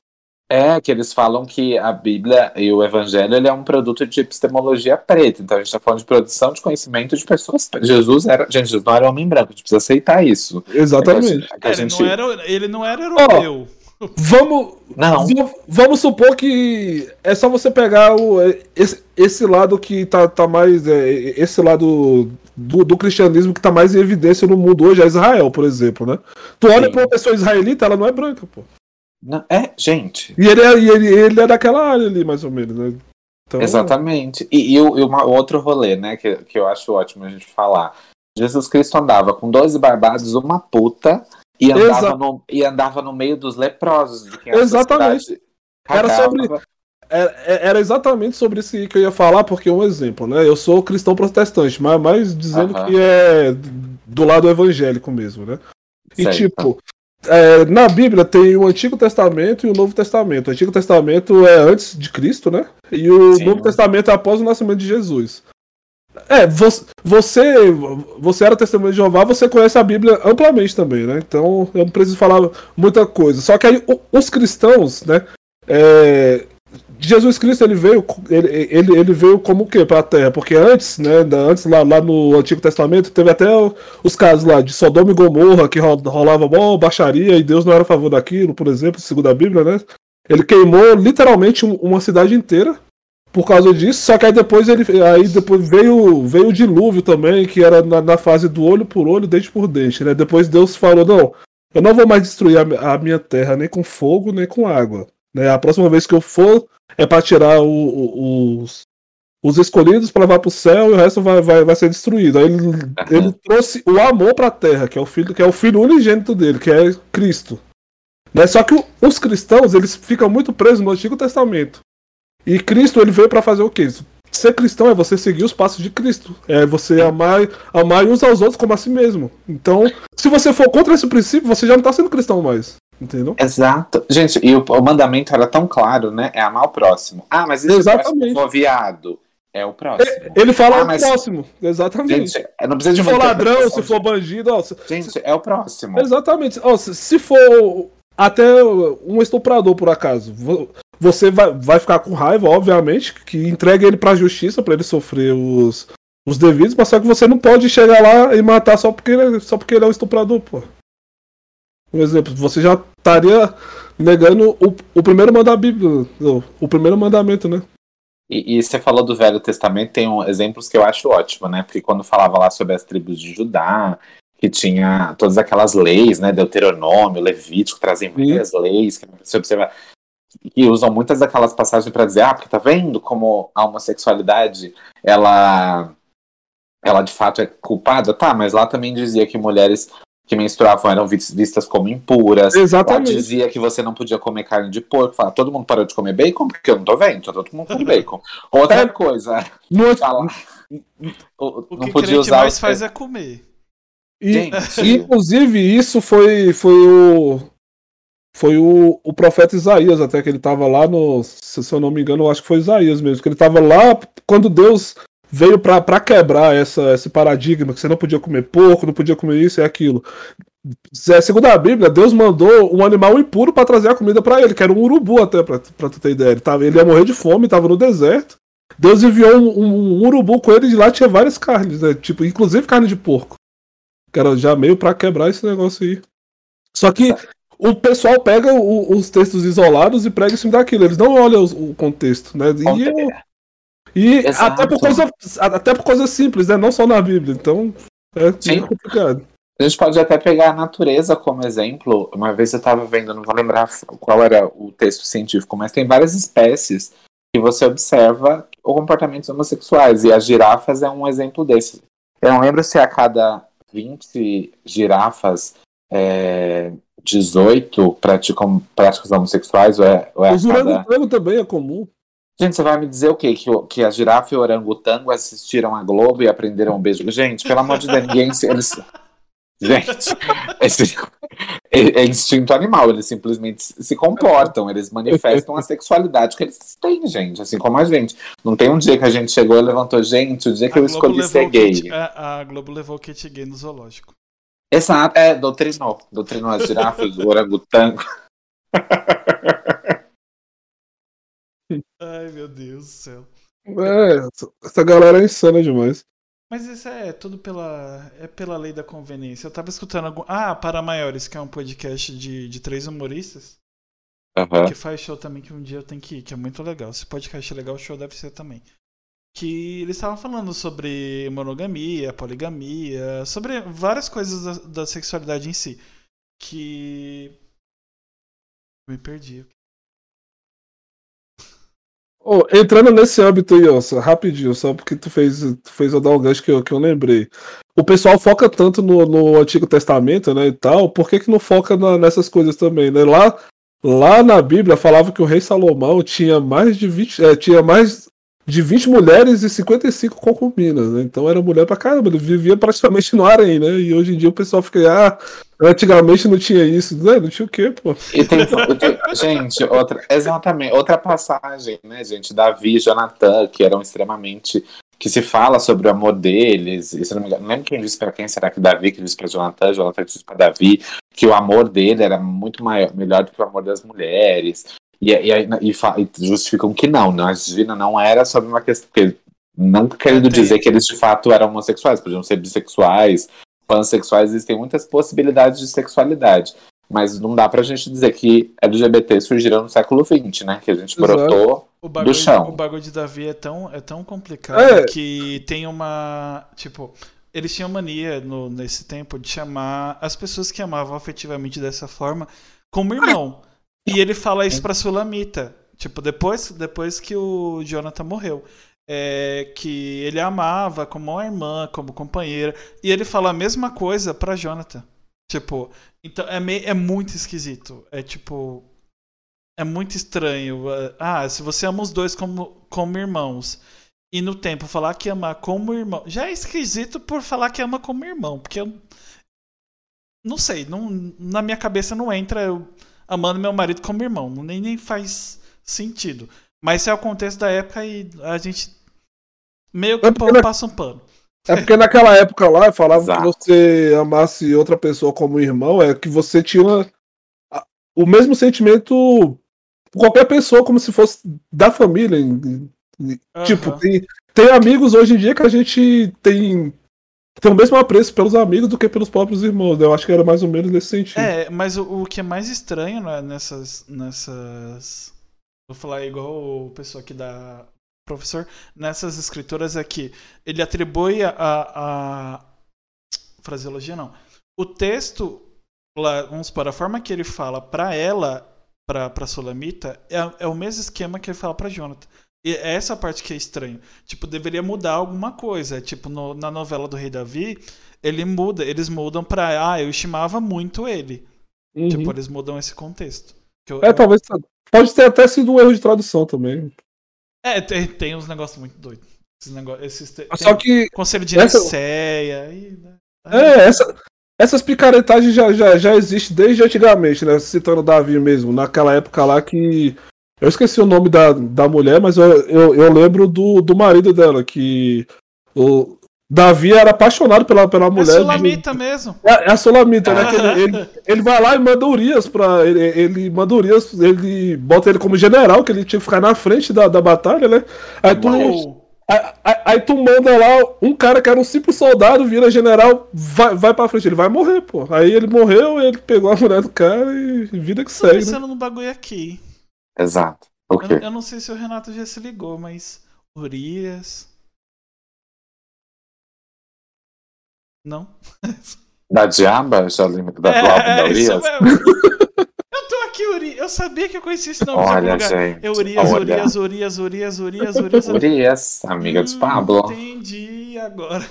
É, que eles falam que a Bíblia e o Evangelho ele é um produto de epistemologia preta. Então a gente está falando de produção de conhecimento de pessoas. Jesus era. Gente, Jesus não era homem branco, a gente precisa aceitar isso. Exatamente. É, gente... ele, não era, ele não era europeu. Oh, Vamos, não. vamos supor que é só você pegar o, esse, esse lado que tá, tá mais. É, esse lado do, do, cristianismo que tá mais em evidência no mundo hoje, é Israel, por exemplo, né? Tu olha Sim. pra uma pessoa israelita, ela não é branca, pô. Não, é, gente. E ele é, e ele, ele é daquela área ali, mais ou menos, né? Então, Exatamente. E, e, o, e uma, outro rolê, né, que, que eu acho ótimo a gente falar. Jesus Cristo andava com 12 barbados, uma puta, e andava, no, e andava no meio dos leprosos. De quem exatamente. Era sobre. Era, é, era, exatamente sobre isso que eu ia falar, porque um exemplo, né? Eu sou cristão protestante, mas, mas dizendo que é do lado evangélico mesmo, né? E certo. tipo, é, na Bíblia tem o Antigo Testamento e o Novo Testamento. O Antigo Testamento é antes de Cristo, né? E o Sim. Novo Testamento é após o nascimento de Jesus. É, você, você era testemunha de Jeová, você conhece a Bíblia amplamente também, né? Então eu não preciso falar muita coisa. Só que aí os cristãos, né? É, Jesus Cristo ele veio, ele, ele, ele veio como o quê para a Terra? Porque antes, né? Antes lá, lá no Antigo Testamento teve até os casos lá de Sodoma e Gomorra que rolava mó baixaria e Deus não era a favor daquilo, por exemplo, segundo a Bíblia, né? Ele queimou literalmente uma cidade inteira por causa disso. Só que aí depois ele aí depois veio veio o dilúvio também, que era na, na, fase do olho por olho, dente por dente, né? Depois Deus falou: "Não, eu não vou mais destruir a, a minha terra nem com fogo, nem com água, né? A próxima vez que eu for é para tirar o, o, os os escolhidos para levar para o céu e o resto vai, vai, vai ser destruído. Aí ele, ele trouxe o amor para a terra, que é o filho, que é o filho unigênito dele, que é Cristo. Né? Só que o, os cristãos eles ficam muito presos no Antigo Testamento. E Cristo ele veio para fazer o quê? Ser cristão é você seguir os passos de Cristo. É você amar, amar uns aos outros como a si mesmo. Então, se você for contra esse princípio, você já não está sendo cristão mais. Entendeu? Exato. Gente, e o, o, mandamento era tão claro, né? É amar o próximo. Ah, mas esse Exatamente. for viado. É o próximo. Ele fala ah, o mas... próximo. Exatamente. Gente, não precisa de Se for ladrão, se for bandido. Ó, Gente, é o próximo. Exatamente. Ó, se, se for até um estuprador, por acaso. Você vai, vai ficar com raiva, obviamente, que entregue ele pra justiça para ele sofrer os, os devidos, mas só que você não pode chegar lá e matar só porque ele, só porque ele é um estuprador, pô. Por exemplo, você já estaria negando o, o primeiro mandamento, o primeiro mandamento, né? E, e, você falou do Velho Testamento, tem um, exemplos que eu acho ótimo, né? Porque quando falava lá sobre as tribos de Judá, que tinha todas aquelas leis, né? Deuteronômio, Levítico, trazem várias leis que você observa que usam muitas daquelas passagens para dizer, ah, porque tá vendo como a homossexualidade ela ela de fato é culpada, tá, mas lá também dizia que mulheres que menstruavam eram vistas como impuras. Exatamente. Lá dizia que você não podia comer carne de porco. Fala, todo mundo parou de comer bacon? Porque eu não tô vendo, todo mundo come bacon. Outra é. coisa. Não, fala, o, o não que podia usar mais faz é comer. E, inclusive, isso foi, foi o. Foi o, o profeta Isaías, até que ele estava lá no. Se eu não me engano, eu acho que foi Isaías mesmo. Que ele estava lá quando Deus veio para quebrar essa, esse paradigma que você não podia comer porco, não podia comer isso e aquilo. Segundo a Bíblia, Deus mandou um animal impuro para trazer a comida para ele, que era um urubu até, para tu ter ideia. Ele, tava, ele ia morrer de fome, estava no deserto. Deus enviou um, um, um, urubu com ele de lá tinha várias carnes, né? Tipo, inclusive carne de porco. Que era já meio para quebrar esse negócio aí. Só que o pessoal pega o, os textos isolados e prega em cima daquilo. Eles não olham o, o contexto, né? E eu, e até por, coisa, até por coisas simples, né? Não só na Bíblia. Então é Sim. complicado. A gente pode até pegar a natureza como exemplo. Uma vez eu estava vendo, não vou lembrar qual era o texto científico, mas tem várias espécies que você observa o comportamentos homossexuais. E as girafas é um exemplo desse. Eu não lembro se a cada 20 girafas, é, 18 praticam práticas homossexuais ou é, ou é Os cada... também é comum. Gente, você vai me dizer o quê? Que, que a girafa e o orangotango assistiram a Globo e aprenderam um beijo? Gente, pelo amor de Deus, ninguém. Eles... Gente, esse, é, é instinto animal, eles simplesmente se comportam, eles manifestam a sexualidade que eles têm, gente, assim como a gente. Não tem um dia que a gente chegou e levantou, gente, o dia que a eu Globo escolhi ser gay. Kit, a, a, Globo levou o kit gay no zoológico. Exato, é, doutrinou. Doutrinou as girafas, o orangotango. Ai, meu Deus do céu. É, essa galera é insana demais. Mas isso é tudo pela, é pela lei da conveniência. Eu tava escutando algum. Ah, Para Maiores, que é um podcast de, de três humoristas. Uhum. Que faz show também, que um dia eu tenho que ir, que é muito legal. Se podcast é legal, o show deve ser também. Que eles estavam falando sobre monogamia, poligamia, sobre várias coisas da, da sexualidade em si. Que. Me perdi. Oh, entrando nesse âmbito aí, ó, rapidinho, só porque tu fez, tu fez eu dar um gancho que eu, que eu lembrei. O pessoal foca tanto no, no Antigo Testamento, né, e tal, por que, que não foca na, nessas coisas também, né? Lá, lá na Bíblia falava que o rei Salomão tinha mais de 20, é, tinha mais de 20 mulheres e 55 concubinas, né? Então era mulher pra caramba, ele vivia praticamente no harém, né? E hoje em dia o pessoal fica, ah, antigamente não tinha isso, né? Não tinha o quê, pô? E tem, gente, outra, exatamente, outra passagem, né, gente? Davi e Jonathan, que eram extremamente que se fala sobre o amor deles, e não engano, não lembro quem disse para quem, será que Davi que disse para Jonathan, Jonathan disse para Davi, que o amor dele era muito maior, melhor do que o amor das mulheres. E, e, e, e justificam que não, né? a divina não era sobre uma questão. Porque, não querendo dizer que eles de fato eram homossexuais, podiam ser bissexuais, pansexuais, existem muitas possibilidades de sexualidade. Mas não dá pra gente dizer que LGBT surgiram no século XX, né? Que a gente brotou do chão. O bagulho de Davi é tão, é tão complicado é. que tem uma. Tipo, eles tinham mania no, nesse tempo de chamar as pessoas que amavam afetivamente dessa forma como irmão. E ele fala isso pra Sulamita. Tipo, depois, depois que o Jonathan morreu. É, que ele amava como uma irmã, como companheira. E ele fala a mesma coisa pra Jonathan. Tipo, então é, meio, é muito esquisito. É tipo. É muito estranho. Ah, se você ama os dois como, como irmãos. E no tempo falar que ama como irmão. Já é esquisito por falar que ama como irmão. Porque eu. Não sei, não, na minha cabeça não entra. Eu, amando meu marido como irmão. Nem, nem faz sentido. Mas é o contexto da época e a gente meio que é passa um pano. É porque naquela época lá, falava que você amasse outra pessoa como irmão, é que você tinha o mesmo sentimento qualquer pessoa, como se fosse da família. Uhum. Tipo, tem, tem amigos hoje em dia que a gente tem tem o mesmo apreço pelos amigos do que pelos próprios irmãos. Né? Eu acho que era mais ou menos nesse sentido. É, mas o, o que é mais estranho né, nessas, nessas. Vou falar igual o pessoal aqui da. Professor, nessas escrituras é que ele atribui a. a, a fraseologia não. O texto, lá, vamos para a forma que ele fala para ela pra Solamita, é, é o mesmo esquema que ele fala pra Jonathan. E é essa parte que é estranho. Tipo, deveria mudar alguma coisa. Tipo, no, na novela do Rei Davi, ele muda, eles mudam pra. Ah, eu estimava muito ele. Uhum. Tipo, eles mudam esse contexto. Eu, é, talvez. Pode ter até sido um erro de tradução também. É, tem, tem uns negócios muito doidos. Esses negócios, esses, Só que. Conselho de essa... Niceia. E, né? É, essa, essas picaretagens já, já, já existem desde antigamente, né? Citando Davi mesmo, naquela época lá que. Eu esqueci o nome da, da mulher, mas eu, eu, eu lembro do, do marido dela, que o, Davi era apaixonado pela, pela mulher. É a Solamita de... mesmo. É, é, a Solamita, né? Ele, ele, ele, vai lá e manda Urias pra. Ele, ele manda Urias, ele bota ele como general, que ele tinha que ficar na frente da, da batalha, né? Aí tu, aí, aí, aí, tu manda lá um cara que era um simples soldado, vira general, vai, vai pra frente. Ele vai morrer, pô. Aí ele morreu, ele pegou a mulher do cara e vida que Tô segue. Tô pensando né? no bagulho aqui. Exato. Okay. Eu, eu não sei se o Renato já se ligou, mas. Urias. Não. Da Diaba? Já lembro da, é, do álbum da Urias? Eu tô aqui, Uri. Eu sabia que eu conhecia esse nome. Olha, gente. É Urias, olha. Urias, Urias, Urias, Urias, Urias. Urias, amiga hum, dos Pablo. Entendi agora.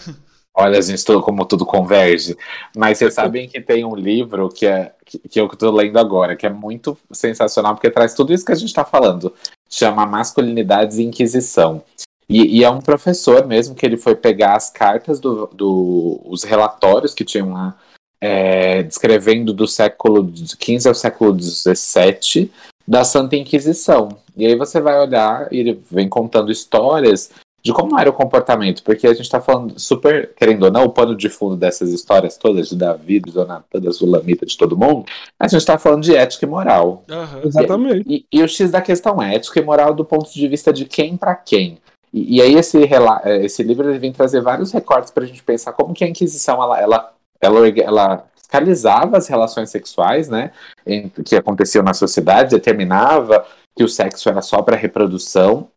Olha, gente, tudo, como tudo converge. Mas vocês sabem que tem um livro que, é, que, que eu tô lendo agora, que é muito sensacional, porque traz tudo isso que a gente tá falando. Chama Masculinidades e Inquisição. E, e, é um professor mesmo que ele foi pegar as cartas dos do, os relatórios que tinham lá é, descrevendo do século XV ao século XVII da Santa Inquisição. E aí você vai olhar e ele vem contando histórias de como era o comportamento, porque a gente está falando super, querendo ou não, o pano de fundo dessas histórias todas, de Davi, de Donata, da Zulamita, de todo mundo, a gente está falando de ética e moral. Uhum. Exatamente. E, e, e, o X da questão é ética e moral do ponto de vista de quem para quem. E, e aí esse, é, esse livro ele vem trazer vários recortes para a gente pensar como que a Inquisição ela, ela, ela, ela fiscalizava as relações sexuais, né, que aconteciam na sociedade, determinava que o sexo era só para reprodução,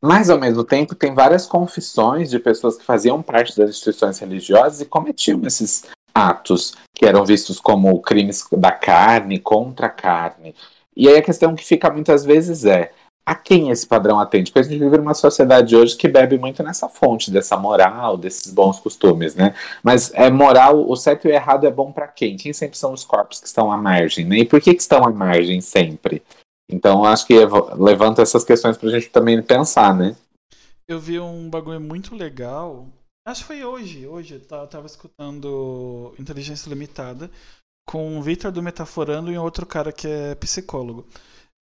mas ao mesmo tempo tem várias confissões de pessoas que faziam parte das instituições religiosas e cometiam esses atos que eram vistos como crimes da carne contra a carne. E aí a questão que fica muitas vezes é a quem esse padrão atende? Porque a gente vive numa sociedade hoje que bebe muito nessa fonte, dessa moral, desses bons costumes, né? Mas é moral, o certo e o errado é bom para quem? Quem sempre são os corpos que estão à margem, né? E por que, que estão à margem sempre? Então acho que levanta essas questões pra gente também pensar, né? Eu vi um bagulho muito legal. Acho que foi hoje. Hoje eu tava escutando Inteligência Limitada com o Victor do Metaforando e outro cara que é psicólogo.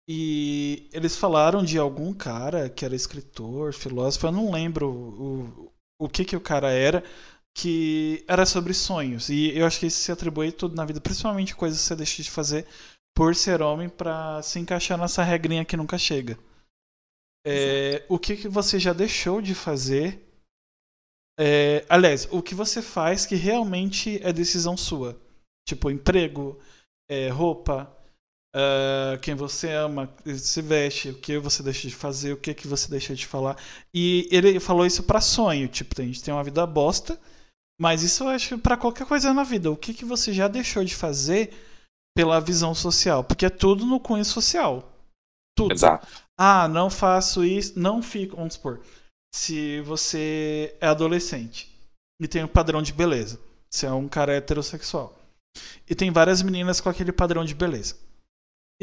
E eles falaram de algum cara que era escritor, filósofo, eu não lembro o, o que, que o cara era, que era sobre sonhos. E eu acho que isso se atribui tudo na vida, principalmente coisas que você deixa de fazer por ser homem para se encaixar nessa regrinha que nunca chega. É, o que, que você já deixou de fazer? É, aliás, o que você faz que realmente é decisão sua? Tipo, emprego, é, roupa, Uh, quem você ama, se veste, o que você deixa de fazer, o que que você deixa de falar. E ele falou isso para sonho, tipo, a gente tem uma vida bosta, mas isso eu acho para qualquer coisa na vida. O que que você já deixou de fazer pela visão social? Porque é tudo no cunho social. Tudo. Exato. Ah, não faço isso, não fico, vamos supor, se você é adolescente e tem um padrão de beleza, você é um cara heterossexual. E tem várias meninas com aquele padrão de beleza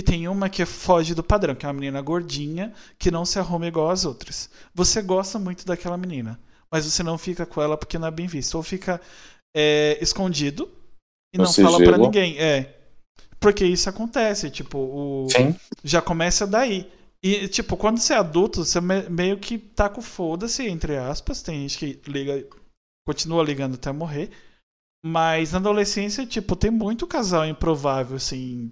e tem uma que foge do padrão, que é uma menina gordinha que não se arruma igual às outras. Você gosta muito daquela menina, mas você não fica com ela porque não é bem visto. Ou fica é, escondido e não fala para ninguém. É. Porque isso acontece, tipo, o... já começa daí. E, tipo, quando você é adulto, você meio que tá com foda-se, entre aspas. Tem gente que liga, continua ligando até morrer. Mas na adolescência, tipo, tem muito casal improvável, assim,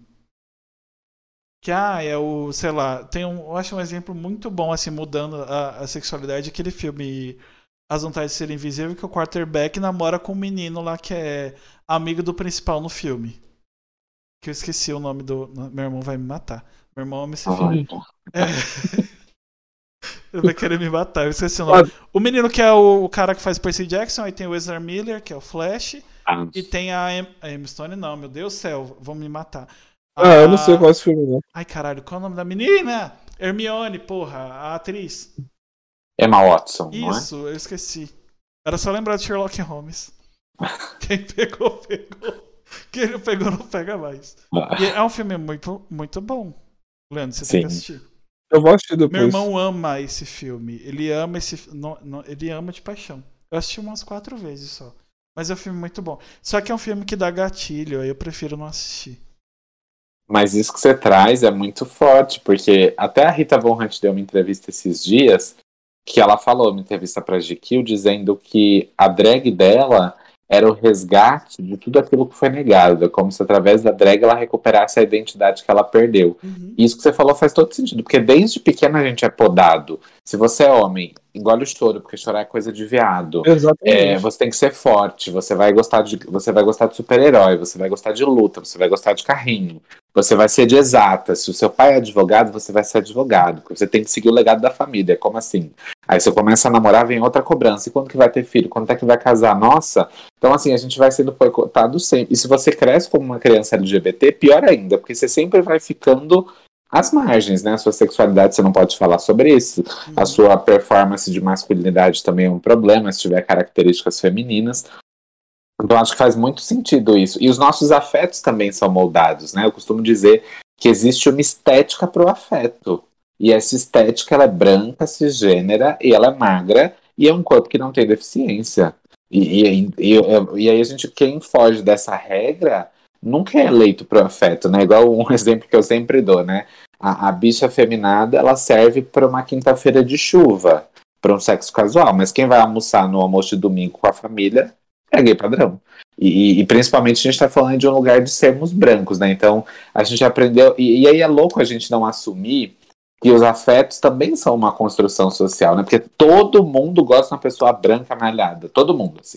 que ah, é o, sei lá, tem um, eu acho um exemplo muito bom assim mudando a, a sexualidade aquele filme As Vontades de Ser Invisível que o quarterback namora com um menino lá que é amigo do principal no filme. Que eu esqueci o nome do, meu irmão vai me matar. Meu irmão ama esse filme. É. Ele vai querer me matar, eu esqueci o nome. O menino que é o, o cara que faz Percy Jackson, aí tem o Ezra Miller, que é o Flash, ah. e tem a, Em, a Emma Stone, não, meu Deus do céu, vão me matar. Ah, eu não sei qual é esse filme, não. Ai, caralho, qual é o nome da menina? Hermione, porra, a atriz. Emma Watson, Isso, não é? eu esqueci. Era só lembrar de Sherlock Holmes. Quem pegou, pegou. Quem não pegou, não pega mais. Ah. É um filme muito, muito bom. Leandro, você Sim. tem que assistir. Eu vou assistir depois. Meu irmão ama esse filme. Ele ama esse. Não, não, ele ama de paixão. Eu assisti umas quatro vezes só. Mas é um filme muito bom. Só que é um filme que dá gatilho, aí eu prefiro não assistir. Mas isso que você traz é muito forte, porque até a Rita Von Hunt deu uma entrevista esses dias que ela falou, uma entrevista para GQ, dizendo que a drag dela era o resgate de tudo aquilo que foi negado. É como se através da drag ela recuperasse a identidade que ela perdeu. Uhum. Isso que você falou faz todo sentido, porque desde pequena a gente é podado. Se você é homem, engole o choro, porque chorar é coisa de viado. É, você tem que ser forte, você vai gostar de, você vai gostar de super-herói, você vai gostar de luta, você vai gostar de carrinho, você vai ser de exata. Se o seu pai é advogado, você vai ser advogado. Você tem que seguir o legado da família. Como assim? Aí você começa a namorar, vem outra cobrança. E quando que vai ter filho? Quando é que vai casar? Nossa! Então, assim, a gente vai sendo boicotado sempre. E se você cresce como uma criança LGBT, pior ainda, porque você sempre vai ficando as margens, né? A sua sexualidade você não pode falar sobre isso. Uhum. A sua performance de masculinidade também é um problema, se tiver características femininas. Então acho que faz muito sentido isso. E os nossos afetos também são moldados, né? Eu costumo dizer que existe uma estética para o afeto. E essa estética ela é branca, cisgênera e ela é magra e é um corpo que não tem deficiência. E, e, e, e aí a gente, quem foge dessa regra nunca é eleito pro afeto, né? Igual um exemplo que eu sempre dou, né? A, a bicha afeminada, ela serve para uma quinta-feira de chuva, para um sexo casual, mas quem vai almoçar no almoço de domingo com a família é gay padrão. E, e, principalmente a gente está falando de um lugar de sermos brancos, né? Então a gente aprendeu. E, e, aí é louco a gente não assumir que os afetos também são uma construção social, né? Porque todo mundo gosta de uma pessoa branca malhada. Todo mundo, assim.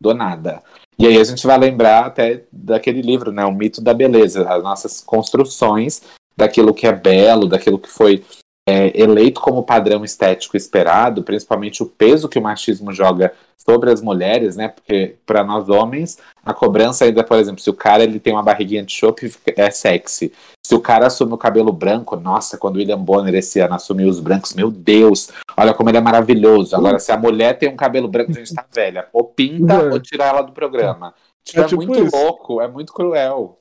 Do nada. E aí a gente vai lembrar até daquele livro, né, O Mito da Beleza, as nossas construções daquilo que é belo, daquilo que foi é, eleito como padrão estético esperado, principalmente o peso que o machismo joga sobre as mulheres, né? Porque para nós homens a cobrança ainda, por exemplo, se o cara ele tem uma barriguinha de chope é sexy. Se o cara assume o cabelo branco, nossa, quando o William Bonner esse ano assumiu os brancos, meu Deus, olha como ele é maravilhoso. Agora, se a mulher tem um cabelo branco, a gente tá velha. Ou pinta é. ou tira ela do programa. Tipo, é, é tipo muito isso. louco, é muito cruel.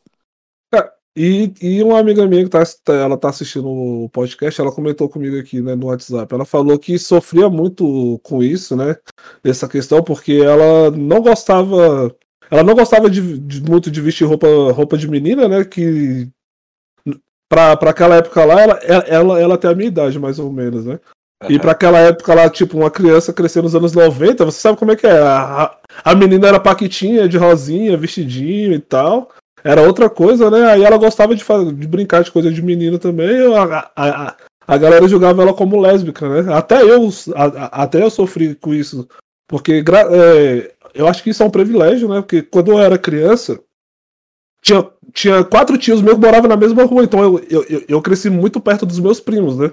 E, e uma amiga minha que tá, tá, ela tá assistindo o podcast, ela comentou comigo aqui né, no WhatsApp. Ela falou que sofria muito com isso, né? Essa questão, porque ela não gostava. Ela não gostava de, de, muito de vestir roupa, roupa de menina, né? Que pra, pra aquela época lá, ela, ela, ela tem a minha idade, mais ou menos, né? E para aquela época lá, tipo, uma criança crescendo nos anos 90, você sabe como é que é? A, a menina era paquitinha, de rosinha, vestidinho e tal era outra coisa, né? Aí ela gostava de, fazer, de brincar de coisa de menino também. A, a, a, galera julgava ela como lésbica, né? Até eu, a, até eu sofri com isso. Porque é, eu acho que isso é um privilégio, né? Porque quando eu era criança, tinha, tinha quatro tios meus que moravam na mesma rua, então eu, eu, eu cresci muito perto dos meus primos, né?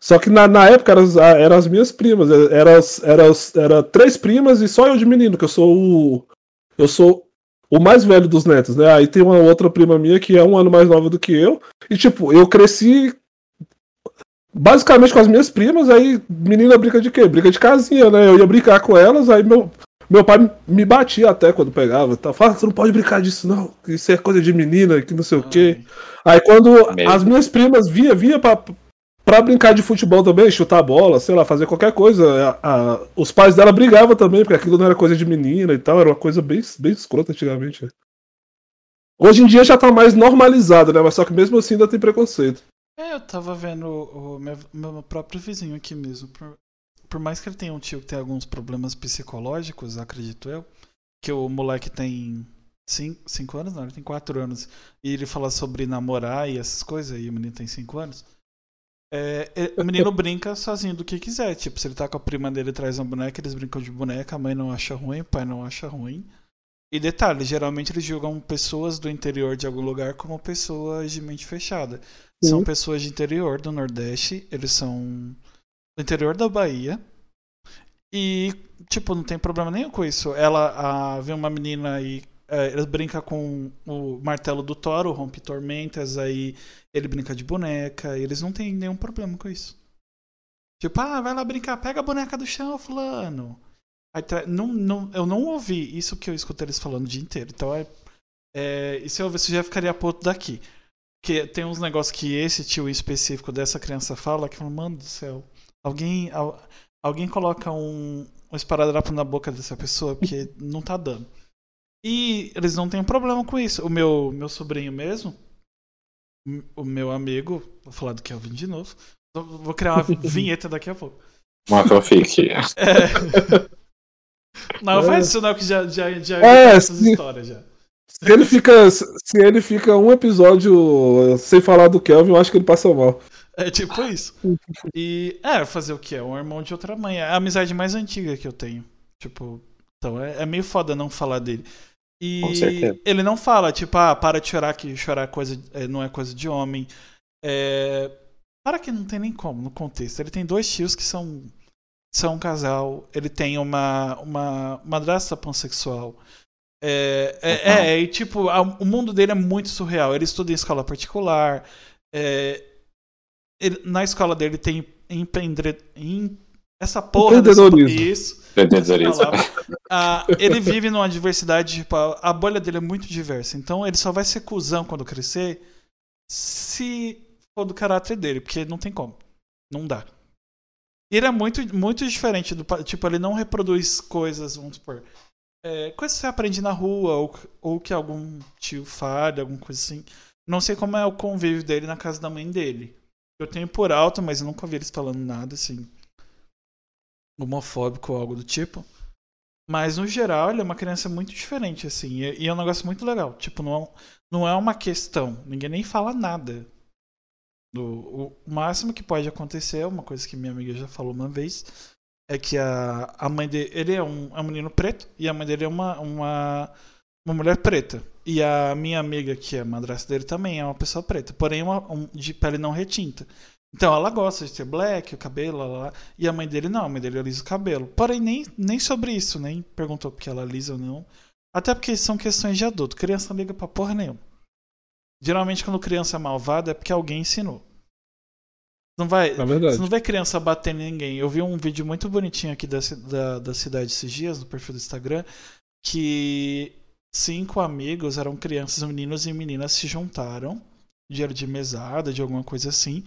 Só que na, na época eram, eram as minhas primas, eram era, era, era três primas e só eu de menino, que eu sou o. Eu sou o mais velho dos netos, né? Aí tem uma outra prima minha que é um ano mais nova do que eu. E, tipo, eu cresci basicamente com as minhas primas. Aí, menina brinca de quê? Brinca de casinha, né? Eu ia brincar com elas, aí meu, meu pai me batia até quando pegava. Tá? Fala, você não pode brincar disso, não. Isso é coisa de menina, que não sei o quê. Aí, quando as minhas primas via, via pra, Pra brincar de futebol também, chutar bola, sei lá, fazer qualquer coisa. A, a, os pais dela brigavam também, porque aquilo não era coisa de menina e tal, era uma coisa bem, bem escrota antigamente. Hoje em dia já tá mais normalizado, né? Mas só que mesmo assim ainda tem preconceito. É, eu tava vendo o, meu, meu, próprio vizinho aqui mesmo. Por, por, mais que ele tenha um tio que tem alguns problemas psicológicos, acredito eu, que o moleque tem 5 anos, não, ele tem 4 anos, e ele fala sobre namorar e essas coisas, e o menino tem 5 anos. É, o menino brinca sozinho do que quiser. Tipo, se ele tá com a prima dele traz uma boneca, eles brincam de boneca, a mãe não acha ruim, o pai não acha ruim. E detalhe, geralmente eles julgam pessoas do interior de algum lugar como pessoas de mente fechada. Sim. São pessoas de interior do Nordeste, eles são do interior da Bahia. E, tipo, não tem problema nenhum com isso. Ela a, vê uma menina e é, ele brinca com o martelo do Thor, o rompe tormentas, aí ele brinca de boneca, eles não têm nenhum problema com isso. Tipo, ah, vai lá brincar, pega a boneca do chão, fulano. Aí, não, não, eu não ouvi isso que eu escutei eles falando o dia inteiro. Então, é, é, e se eu ouvisse, já ficaria puto daqui. Porque tem uns negócios que esse tio específico dessa criança fala que, mano do céu, alguém, alguém coloca um, um esparadrapo na boca dessa pessoa porque não tá dando. E eles não têm problema com isso. O meu, meu sobrinho mesmo, o meu amigo, vou falar do Kelvin de novo, Vou criar uma vinheta daqui a pouco. Uma fanfic. É. Não, faz isso não, que já, já, já é, essas se, histórias já. Se ele, fica, se ele fica um episódio sem falar do Kelvin, eu acho que ele passa mal. É tipo isso. E é, fazer o que? É um irmão de outra mãe. É a amizade mais antiga que eu tenho. Tipo, então é, é meio foda não falar dele. E ele não fala, tipo, ah, para de chorar que chorar é coisa, é, não é coisa de homem. É, para que não tem nem como no contexto. Ele tem dois tios que são são um casal. Ele tem uma uma madrasta pansexual. É, é, é, e tipo, a, o mundo dele é muito surreal. Ele estuda em escola particular. É, ele, na escola dele tem empreendedor. Em, essa porra Empreendedorismo. Isso. Ah, ele vive numa diversidade, tipo, a, bolha dele é muito diversa. Então ele só vai ser cuzão quando crescer se do caráter dele, porque não tem como. Não dá. Ele é muito, muito diferente do. Tipo, ele não reproduz coisas, vamos supor. É, coisas que você aprende na rua, ou, ou que algum tio fale, alguma coisa assim. Não sei como é o convívio dele na casa da mãe dele. Eu tenho por alto, mas eu nunca vi eles falando nada assim. Homofóbico ou algo do tipo. Mas no geral, ele é uma criança muito diferente, assim. E, e é um negócio muito legal. Tipo, não, não é uma questão. Ninguém nem fala nada. O, o máximo que pode acontecer, uma coisa que minha amiga já falou uma vez, é que a, a mãe dele ele é um, é um menino preto e a mãe dele é uma, uma, uma mulher preta. E a minha amiga, que é madrasta dele, também é uma pessoa preta, porém uma, um, de pele não retinta. Então ela gosta de ter black, o cabelo, lá, lá, e a mãe dele não, a mãe dele alisa o cabelo. Porém, nem, nem sobre isso, nem perguntou porque ela alisa ou não. Até porque são questões de adulto. Criança não liga pra porra nenhuma. Geralmente, quando criança é malvada, é porque alguém ensinou. Não vai, é você não vê criança batendo em ninguém. Eu vi um vídeo muito bonitinho aqui da, da, da cidade esses dias, no perfil do Instagram, que cinco amigos, eram crianças, meninos e meninas, se juntaram, dinheiro de mesada, de alguma coisa assim,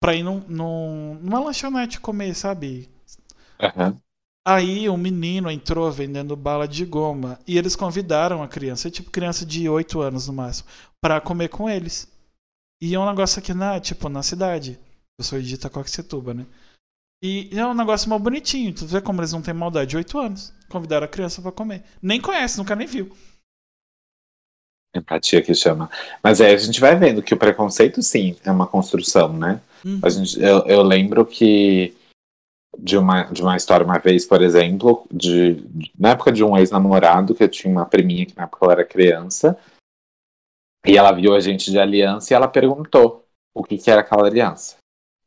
pra ir num, num, numa lanchonete comer, sabe? Uhum. Aí um menino entrou vendendo bala de goma e eles convidaram a criança, tipo criança de 8 anos no máximo, para comer com eles. E é um negócio aqui na, tipo, na cidade. Eu sou de Itacoaxetuba, né? E é um negócio mal bonitinho. Tu vê como eles não têm maldade. 8 anos. Convidaram a criança para comer. Nem conhece, nunca nem viu. Empatia que chama. Mas é, a gente vai vendo que o preconceito, sim, é uma construção, né? Uhum. Gente, eu, eu lembro que de uma, de uma história uma vez, por exemplo, de, de na época de um ex-namorado, que eu tinha uma priminha que na época eu era criança, e ela viu a gente de aliança e ela perguntou o que, que era aquela aliança.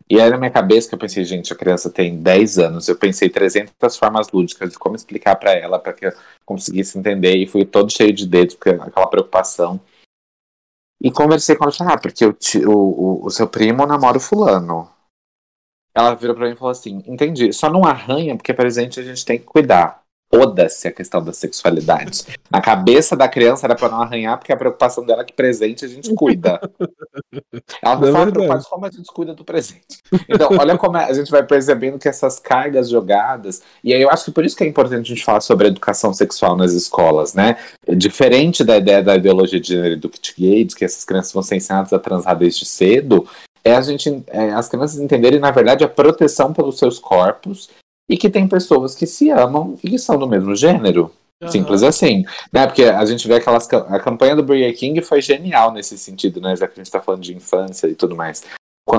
E aí na minha cabeça que eu pensei, gente, a criança tem 10 anos, eu pensei 300 formas lúdicas de como explicar para ela, para que eu conseguisse entender, e fui todo cheio de dedos, porque aquela preocupação. E conversei com ela, ah, porque o, o, o seu primo namora o fulano. Ela virou pra mim e falou assim: entendi, só não arranha, porque presente a gente tem que cuidar. Foda-se a questão da sexualidade. Na cabeça da criança era pra não arranhar, porque a preocupação dela é que presente a gente cuida. Ela não é fala preocupada como a gente cuida do presente. Então, olha como a gente vai percebendo que essas cargas jogadas. E aí eu acho que por isso que é importante a gente falar sobre educação sexual nas escolas, né? Diferente da ideia da ideologia de gênero do kit de que essas crianças vão ser ensinadas a transar desde cedo, é a gente, é, as crianças entenderem, na verdade, a proteção pelos seus corpos e que tem pessoas que se amam e que são do mesmo gênero. Uhum. Simples assim, né? Porque a gente vê aquelas. A campanha do Burger King foi genial nesse sentido, né? Já que a gente tá falando de infância e tudo mais.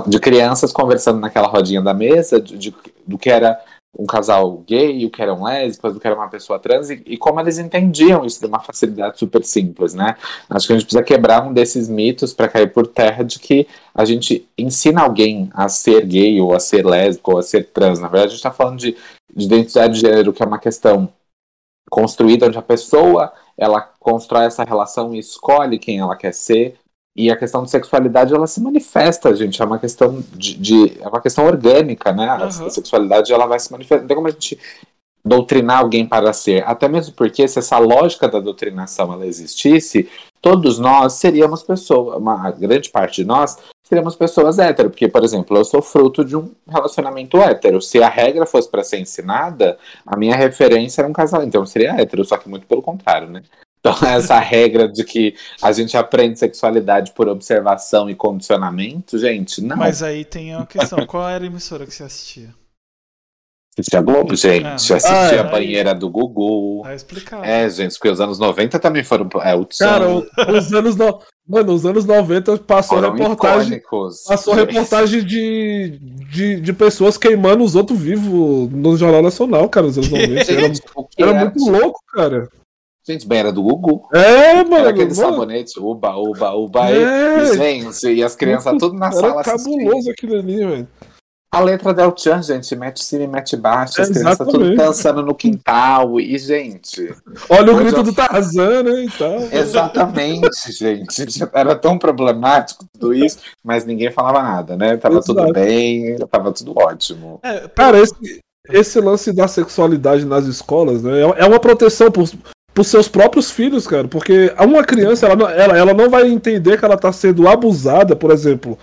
De crianças conversando naquela rodinha da mesa, de, de do que era um casal gay, o que eram lésbicas, o que era uma pessoa trans, e, e, como eles entendiam isso de uma facilidade super simples, né? Acho que a gente precisa quebrar um desses mitos para cair por terra de que a gente ensina alguém a ser gay, ou a ser lésbico, ou a ser trans. Na verdade, a gente está falando de, de identidade de gênero, que é uma questão construída onde a pessoa ela constrói essa relação e escolhe quem ela quer ser. E a questão de sexualidade, ela se manifesta, gente. É uma questão de. de é uma questão orgânica, né? Uhum. A sexualidade ela vai se manifestar. Não tem como a gente doutrinar alguém para ser. Até mesmo porque se essa lógica da doutrinação ela existisse, todos nós seríamos pessoas, uma grande parte de nós seríamos pessoas hétero, porque, por exemplo, eu sou fruto de um relacionamento hétero. Se a regra fosse para ser ensinada, a minha referência era um casal, então eu seria hétero, só que muito pelo contrário, né? Então, essa regra de que a gente aprende sexualidade por observação e condicionamento, gente, não. Mas aí tem uma questão: qual era a emissora que você assistia? Assistia Globo, gente. Ah, assistia a banheira aí, do Gugu. Tá explicado. É, gente, porque os anos 90 também foram. É, o Cara, os anos. No... Mano, os anos 90 passou foram reportagem. Icônicos, passou gente. reportagem de, de, de pessoas queimando os outros vivos no Jornal Nacional, cara, nos anos 90. Gente, era, era muito louco, cara. Gente, bem, era do Gugu. É, mano. Era aqueles mano. sabonetes, uba, uba, uba. É. E, gente, e as crianças tudo na era sala Era cabuloso aquilo ali, velho. A letra da Chan, gente, mete cima e mete baixo, as crianças tudo dançando no quintal. E, gente. Olha o grito eu... do Tarzan, né? Então. Exatamente, gente. Era tão problemático tudo isso, mas ninguém falava nada, né? Tava Exato. tudo bem, tava tudo ótimo. É, cara, esse, esse lance da sexualidade nas escolas, né? É, é uma proteção por, por seus próprios filhos, cara. Porque uma criança, ela, ela, ela não vai entender que ela está sendo abusada, por exemplo.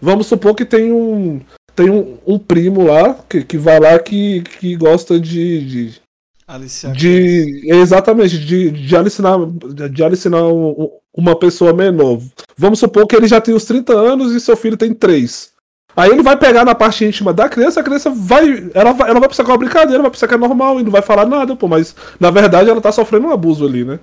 Vamos supor que tem um. Tem um, um, primo lá que, que vai lá que, que gosta de. de, de exatamente, de, de alicinar, de alicinar um, uma pessoa menor. Vamos supor que ele já tem os 30 anos e seu filho tem 3. Aí ele vai pegar na parte íntima da criança, a criança vai. Ela vai, ela vai pensar é uma brincadeira, vai pensar que é normal e não vai falar nada, pô, mas na verdade ela tá sofrendo um abuso ali, né?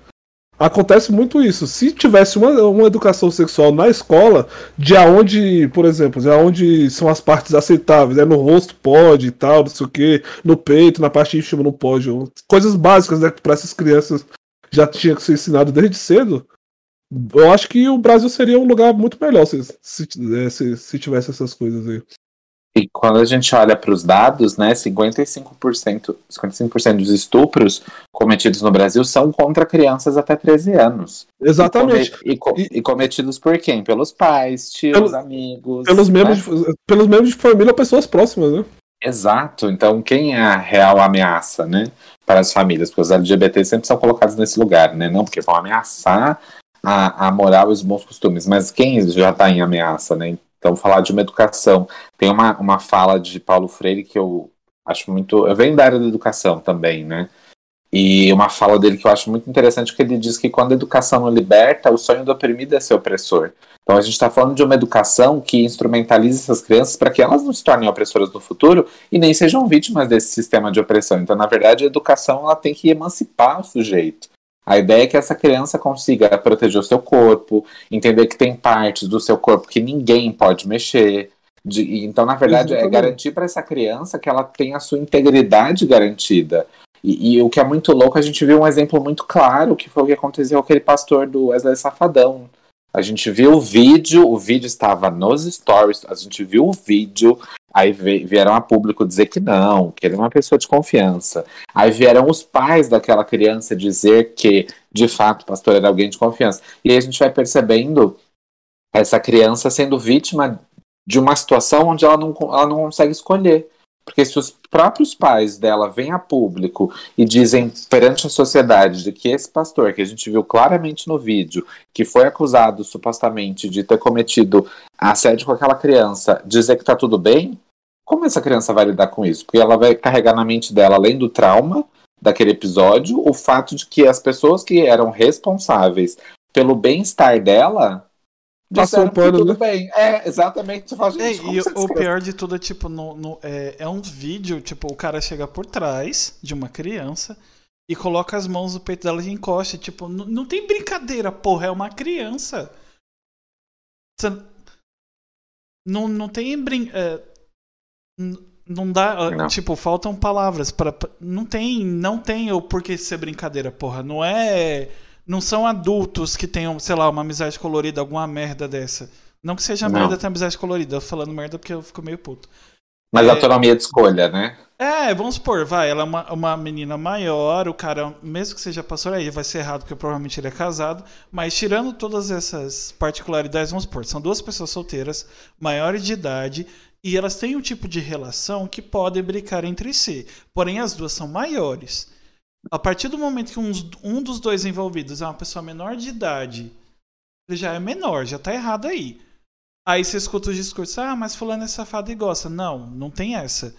Acontece muito isso. Se tivesse uma, uma educação sexual na escola, de aonde, por exemplo, de aonde são as partes aceitáveis, é no rosto pode e tal, não sei o que, no peito, na parte íntima não pode. Coisas básicas, né? Pra essas crianças já tinha que ser ensinado desde cedo. Eu acho que o Brasil seria um lugar muito melhor se, se, é, se, se tivesse essas coisas aí. E quando a gente olha para os dados, né, 55%, 55% dos estupros cometidos no Brasil são contra crianças até 13 anos. Exatamente. E, e, e cometidos por quem? Pelos pais, tios, Pelo, amigos. Pelos membros, né? de, pelos membros de família, pessoas próximas, né? Exato. Então, quem é a real ameaça, né, para as famílias? Porque os LGBT sempre são colocados nesse lugar, né? Não porque vão ameaçar a, a moral e os bons costumes, mas quem já está em ameaça, né? Então, falar de uma educação. Tem uma, uma fala de Paulo Freire que eu acho muito. Eu venho da área da educação também, né? E uma fala dele que eu acho muito interessante, que ele diz que quando a educação não liberta, o sonho do oprimido é ser opressor. Então a gente está falando de uma educação que instrumentaliza essas crianças para que elas não se tornem opressoras no futuro e nem sejam vítimas desse sistema de opressão. Então, na verdade, a educação ela tem que emancipar o sujeito. A ideia é que essa criança consiga proteger o seu corpo, entender que tem partes do seu corpo que ninguém pode mexer. De, então, na verdade, é garantir para essa criança que ela tenha a sua integridade garantida. E, e, o que é muito louco, a gente viu um exemplo muito claro que foi o que aconteceu com aquele pastor do Wesley Safadão. A gente viu o vídeo, o vídeo estava nos stories, a gente viu o vídeo, aí vieram a público dizer que não, que ele é uma pessoa de confiança. Aí vieram os pais daquela criança dizer que, de fato, o pastor era alguém de confiança. E aí a gente vai percebendo essa criança sendo vítima de uma situação onde ela não, ela não consegue escolher. Porque se os próprios pais dela vêm a público e dizem perante a sociedade de que esse pastor, que a gente viu claramente no vídeo, que foi acusado supostamente de ter cometido assédio com aquela criança, dizer que tá tudo bem, como essa criança vai lidar com isso? Porque ela vai carregar na mente dela, além do trauma daquele episódio, o fato de que as pessoas que eram responsáveis pelo bem-estar dela Passou o pano, tudo né? bem. É, exatamente. Falo, e o pior de tudo é, tipo, no, no, é, é um vídeo, tipo, o cara chega por trás de uma criança e coloca as mãos no peito dela e encosta. Tipo, não, não tem brincadeira, porra, é uma criança. Você, não, não tem brin... É, não dá, não. tipo, faltam palavras para não tem, não tem o porquê ser brincadeira, porra. Não é não são adultos que tenham, sei lá, uma amizade colorida, alguma merda dessa. Não que seja não. merda ter amizade colorida, eu falando merda porque eu fico meio puto. Mas é... autonomia de escolha, né? É, vamos supor, vai, ela é uma, uma menina maior, o cara, mesmo que seja pastor, aí vai ser errado porque provavelmente ele é casado, mas tirando todas essas particularidades, vamos supor, são duas pessoas solteiras, maiores de idade, e elas têm um tipo de relação que podem brincar entre si, porém as duas são maiores. A partir do momento que um, um dos dois envolvidos é uma pessoa menor de idade, ele já é menor, já tá errado aí. Aí você escuta o discurso, ah, mas fulano é safado e gosta. Não, não tem essa.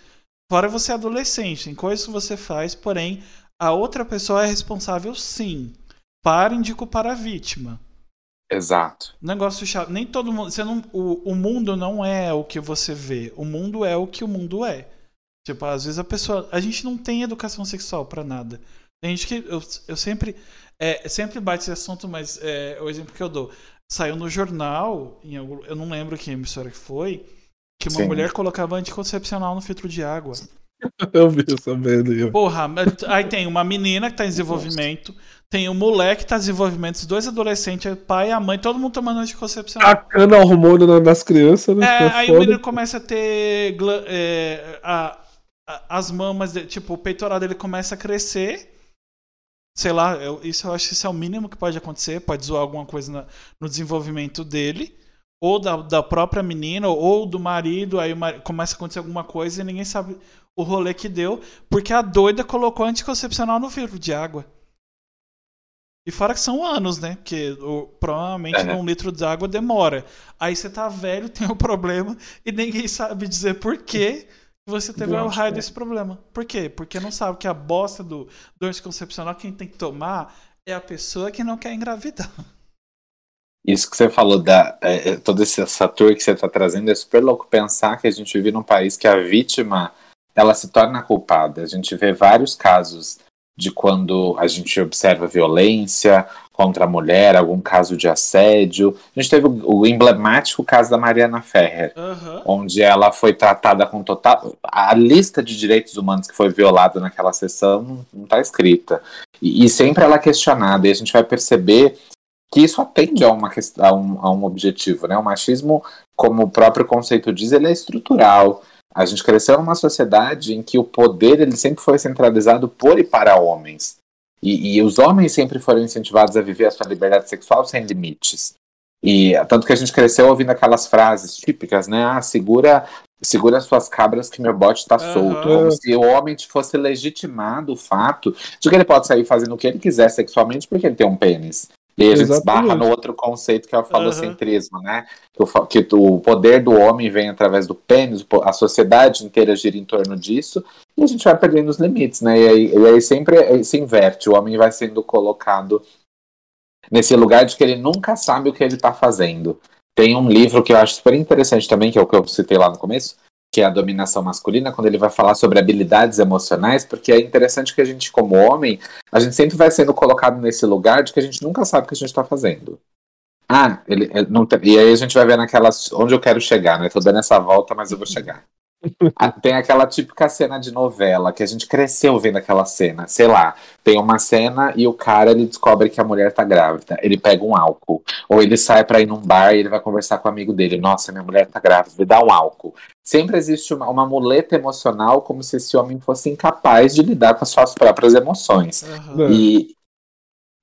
Fora você é adolescente, tem coisas que você faz, porém a outra pessoa é responsável sim. Parem de culpar a vítima. Exato. Negócio chato. Nem todo mundo. Você não, o, o mundo não é o que você vê. O mundo é o que o mundo é. Tipo, às vezes a pessoa. A gente não tem educação sexual para nada. Tem gente que. Eu, eu sempre. É, sempre bate esse assunto, mas é, o exemplo que eu dou. Saiu no jornal, em algum, eu não lembro que emissora que foi que uma Sim. mulher colocava anticoncepcional no filtro de água. Eu vi essa merda. Porra, aí tem uma menina que tá em desenvolvimento, tem um moleque que tá em desenvolvimento, os dois adolescentes, o pai e a mãe, todo mundo tomando anticoncepcional. Tacando hormônio nas crianças, né? É, é aí foda. o menino começa a ter é, a, as mamas, tipo, o peitoral dele começa a crescer. Sei lá, eu, isso eu acho que isso é o mínimo que pode acontecer, pode zoar alguma coisa na, no desenvolvimento dele ou da, da própria menina, ou do marido, aí começa a acontecer alguma coisa e ninguém sabe o rolê que deu, porque a doida colocou anticoncepcional no filtro de água. E fora que são anos, né? Porque o, provavelmente é. um litro de água demora. Aí você tá velho, tem um problema, e ninguém sabe dizer por que você teve o raio desse problema. Por quê? Porque não sabe que a bosta do, do anticoncepcional, quem tem que tomar é a pessoa que não quer engravidar. Isso que você falou, da, é, é toda essa tour que você está trazendo, é super louco pensar que a gente vive num país que a vítima ela se torna culpada. A gente vê vários casos de quando a gente observa violência contra a mulher, algum caso de assédio. A gente teve o, emblemático caso da Mariana Ferrer, uhum. onde ela foi tratada com total. A lista de direitos humanos que foi violada naquela sessão não está escrita. E, e sempre ela é questionada, e a gente vai perceber que isso atende a, uma, a, um, a um objetivo, né? O machismo, como o próprio conceito diz, ele é estrutural. A gente cresceu numa sociedade em que o poder ele sempre foi centralizado por e para homens. E, e, os homens sempre foram incentivados a viver a sua liberdade sexual sem limites. E tanto que a gente cresceu ouvindo aquelas frases típicas, né? Ah, segura, segura suas cabras que meu bote está uhum. solto. Como se o homem fosse legitimado o fato de que ele pode sair fazendo o que ele quiser sexualmente porque ele tem um pênis. E aí a gente esbarra no outro conceito que é o falocentrismo, uhum. né? Que o, poder do homem vem através do pênis, a sociedade inteira gira em torno disso, e a gente vai perdendo os limites, né? E aí, e aí sempre se inverte, o homem vai sendo colocado nesse lugar de que ele nunca sabe o que ele está fazendo. Tem um livro que eu acho super interessante também, que é o que eu citei lá no começo, que é a dominação masculina, quando ele vai falar sobre habilidades emocionais, porque é interessante que a gente, como homem, a gente sempre vai sendo colocado nesse lugar de que a gente nunca sabe o que a gente está fazendo. Ah, ele, ele não tem, e aí a gente vai ver naquelas onde eu quero chegar, né? Tô dando essa volta, mas eu vou chegar. Ah, tem aquela típica cena de novela que a gente cresceu vendo aquela cena. Sei lá, tem uma cena e o cara ele descobre que a mulher tá grávida. Ele pega um álcool. Ou ele sai para ir num bar e ele vai conversar com o amigo dele. Nossa, minha mulher tá grávida, me dá um álcool. Sempre existe uma, uma muleta emocional, como se esse homem fosse incapaz de lidar com as suas próprias emoções. Uhum. E,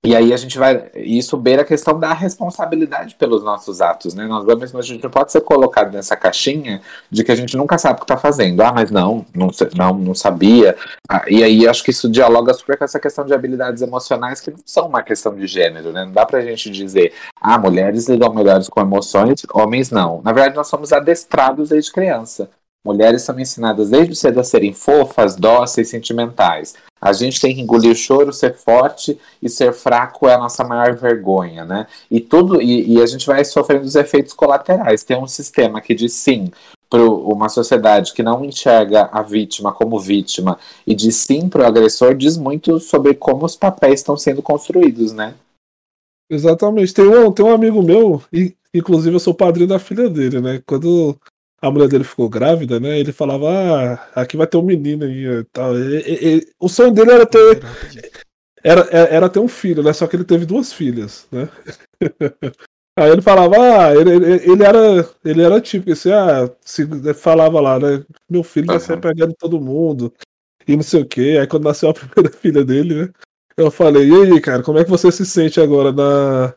e aí a gente vai. Isso beira a questão da responsabilidade pelos nossos atos, né? Nós homens, a gente não pode ser colocado nessa caixinha de que a gente nunca sabe o que está fazendo. Ah, mas não, não, não, não sabia. Ah, e aí acho que isso dialoga super com essa questão de habilidades emocionais que não são uma questão de gênero, né? Não dá pra gente dizer, ah, mulheres lidam melhores com emoções, homens não. Na verdade, nós somos adestrados desde criança. Mulheres são ensinadas desde cedo a serem fofas, dóceis, sentimentais. A gente tem que engolir o choro, ser forte e ser fraco é a nossa maior vergonha, né? E tudo e, e a gente vai sofrendo os efeitos colaterais. Tem um sistema que diz sim para uma sociedade que não enxerga a vítima como vítima e diz sim para o agressor diz muito sobre como os papéis estão sendo construídos, né? Exatamente. Tem um, tem um amigo meu, e inclusive eu sou padrinho da filha dele, né? Quando a mulher dele ficou grávida, né? Ele falava, ah, aqui vai ter um menino aí tal. E, e, e, o sonho dele era ter. Era, era ter um filho, né? Só que ele teve duas filhas, né? Aí ele falava, ah, ele, ele, ele era, ele era tipo assim, ah, se, falava lá, né? Meu filho vai sair pegando todo mundo e não sei o quê. Aí quando nasceu a primeira filha dele, né? Eu falei, e aí, cara, como é que você se sente agora na,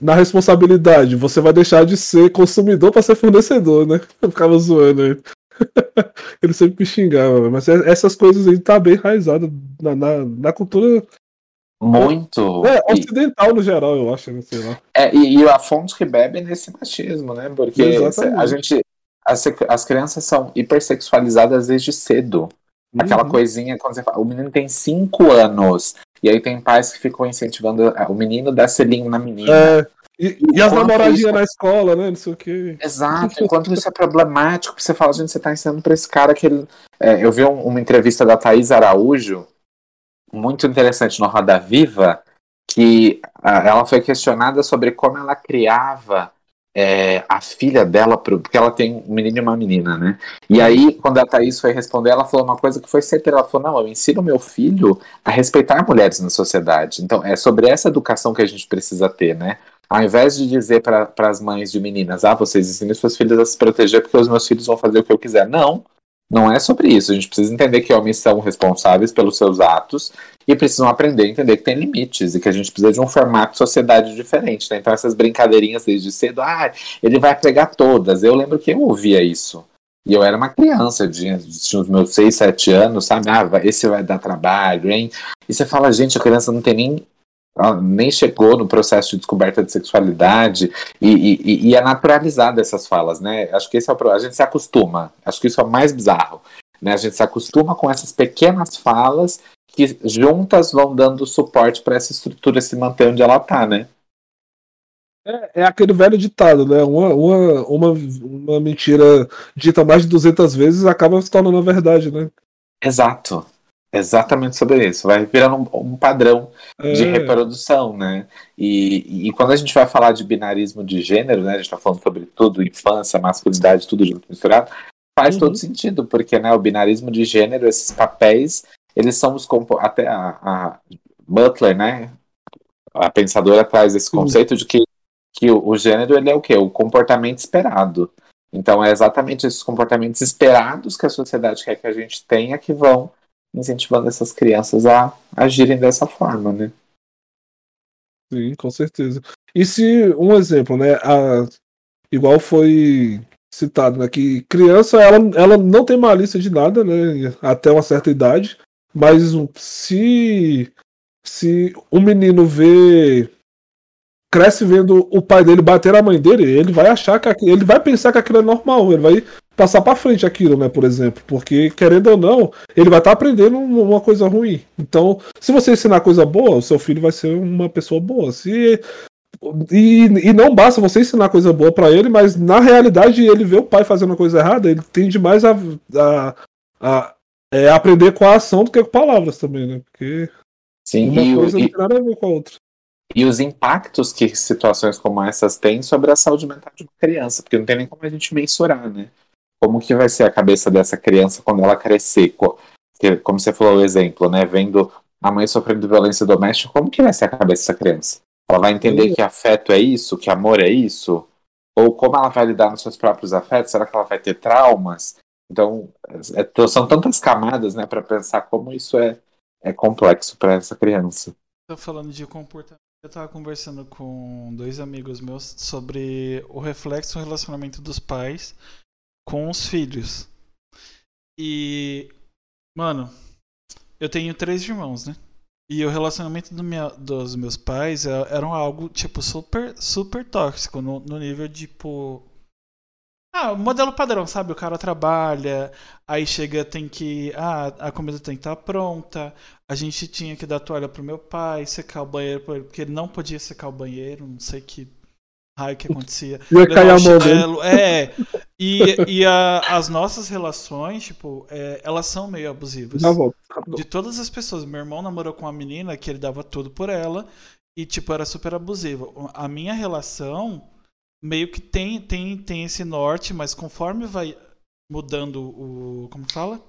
na responsabilidade? Você vai deixar de ser consumidor para ser fornecedor, né? Eu ficava zoando ele. ele sempre me xingava, mas é, essas coisas aí tá bem enraizado na, na, na cultura muito. É, ocidental no geral, eu acho, né? Sei lá. É, e, e a fonte que bebe é nesse machismo, né? Porque Exatamente. a gente. As, as crianças são hipersexualizadas desde cedo. Aquela uhum. coisinha, quando você fala, o menino tem 5 anos, e aí tem pais que ficam incentivando o menino dar selinho na menina. É, e, e as namoradinhas isso... na escola, né? Não sei o quê. Exato, enquanto isso é problemático, você fala, gente, você tá ensinando pra esse cara que ele. É, eu vi um, uma entrevista da Thaís Araújo, muito interessante no Roda Viva, que a, ela foi questionada sobre como ela criava é, a filha dela, porque ela tem um menino e uma menina, né? E aí, quando a Thaís foi responder, ela falou uma coisa que foi certeira. Ela falou: Não, eu ensino meu filho a respeitar mulheres na sociedade. Então, é sobre essa educação que a gente precisa ter, né? Ao invés de dizer para as mães de meninas: Ah, vocês ensinem suas filhas a se proteger porque os meus filhos vão fazer o que eu quiser. Não. Não é sobre isso. A gente precisa entender que homens são responsáveis pelos seus atos e precisam aprender a entender que tem limites e que a gente precisa de um formato de sociedade diferente. Né? Então, essas brincadeirinhas desde cedo, ah, ele vai pegar todas. Eu lembro que eu ouvia isso. E eu era uma criança, tinha, os meus 6, 7 anos, sabe? Ah, esse vai dar trabalho, hein? E você fala, gente, a criança não tem nem nem chegou no processo de descoberta de sexualidade e, e, e é naturalizada essas falas, né? Acho que esse é o problema. A gente se acostuma. Acho que isso é o mais bizarro. Né? A gente se acostuma com essas pequenas falas que juntas vão dando suporte para essa estrutura se manter onde ela está, né? É, é, aquele velho ditado, né? Uma, uma, uma, uma mentira dita mais de 200 vezes acaba se tornando verdade, né? Exato. Exatamente sobre isso. Vai virando um, um padrão é. de reprodução, né? E, e, quando a gente vai falar de binarismo de gênero, né? A gente está falando sobre tudo, infância, masculinidade, tudo junto misturado, faz uhum. todo sentido, porque né, o binarismo de gênero, esses papéis, eles são os até a, a, Butler, né? A pensadora traz esse conceito uhum. de que, que o, o gênero ele é o quê? O comportamento esperado. Então é exatamente esses comportamentos esperados que a sociedade quer que a gente tenha que vão incentivando essas crianças a agirem dessa forma, né? Sim, com certeza. E se, um exemplo, né, a, igual foi citado, né, que criança, ela, ela não tem malícia de nada, né, até uma certa idade, mas se, se um menino vê cresce vendo o pai dele bater a mãe dele, ele vai achar que ele vai pensar que aquilo é normal, ele vai passar para frente aquilo, né, por exemplo, porque querendo ou não, ele vai estar tá aprendendo uma coisa ruim. Então, se você ensinar coisa boa, o seu filho vai ser uma pessoa boa. Se e, e não basta você ensinar coisa boa para ele, mas na realidade ele vê o pai fazendo uma coisa errada, ele tende mais a, a, a é, aprender com a ação do que com palavras também, né? Porque Sim, uma e, coisa e, não tem nada a ver com a outra. E os impactos que situações como essas têm sobre a saúde mental de uma criança, porque não tem nem como a gente mensurar, né? Como que vai ser a cabeça dessa criança quando ela crescer? Como você falou o exemplo, né? Vendo a mãe sofrendo violência doméstica, como que vai ser a cabeça dessa criança? Ela vai entender que afeto é isso, que amor é isso? Ou como ela vai lidar nos seus próprios afetos? Será que ela vai ter traumas? Então, é, são tantas camadas, né, para pensar como isso é, é complexo para essa criança. Tô falando de comportamento. Eu estava conversando com dois amigos meus sobre o reflexo no relacionamento dos pais com os filhos. E, mano, eu tenho três irmãos, né? E o relacionamento do minha, dos meus pais é, era, algo, tipo, super, super tóxico, no, no nível, tipo. Ah, modelo padrão, sabe? O cara trabalha, aí chega, tem que. Ah, a comida tem que estar tá pronta. A gente tinha que dar toalha pro meu pai, secar o banheiro, porque ele não podia secar o banheiro, não sei que raio que acontecia. Ia cair a mão. É, e, e a, as nossas relações, tipo, é, elas são meio abusivas. De todas as pessoas. Meu irmão namorou com uma menina que ele dava tudo por ela e, tipo, era super abusiva. A minha relação meio que tem, tem, tem esse norte, mas conforme vai mudando o. Como fala?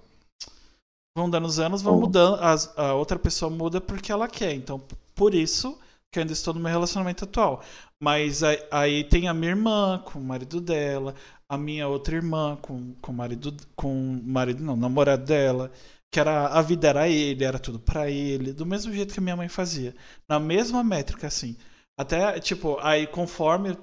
Vão dando os anos, vão oh. mudando. As, a outra pessoa muda porque ela quer. Então, por isso que ainda estou no meu relacionamento atual. Mas aí, aí, tem a minha irmã com o marido dela, a minha outra irmã com, com o marido. Com marido, não, namorado dela. Que era, a vida era ele, era tudo para ele, do mesmo jeito que a minha mãe fazia. Na mesma métrica, assim. Até, tipo, aí conforme.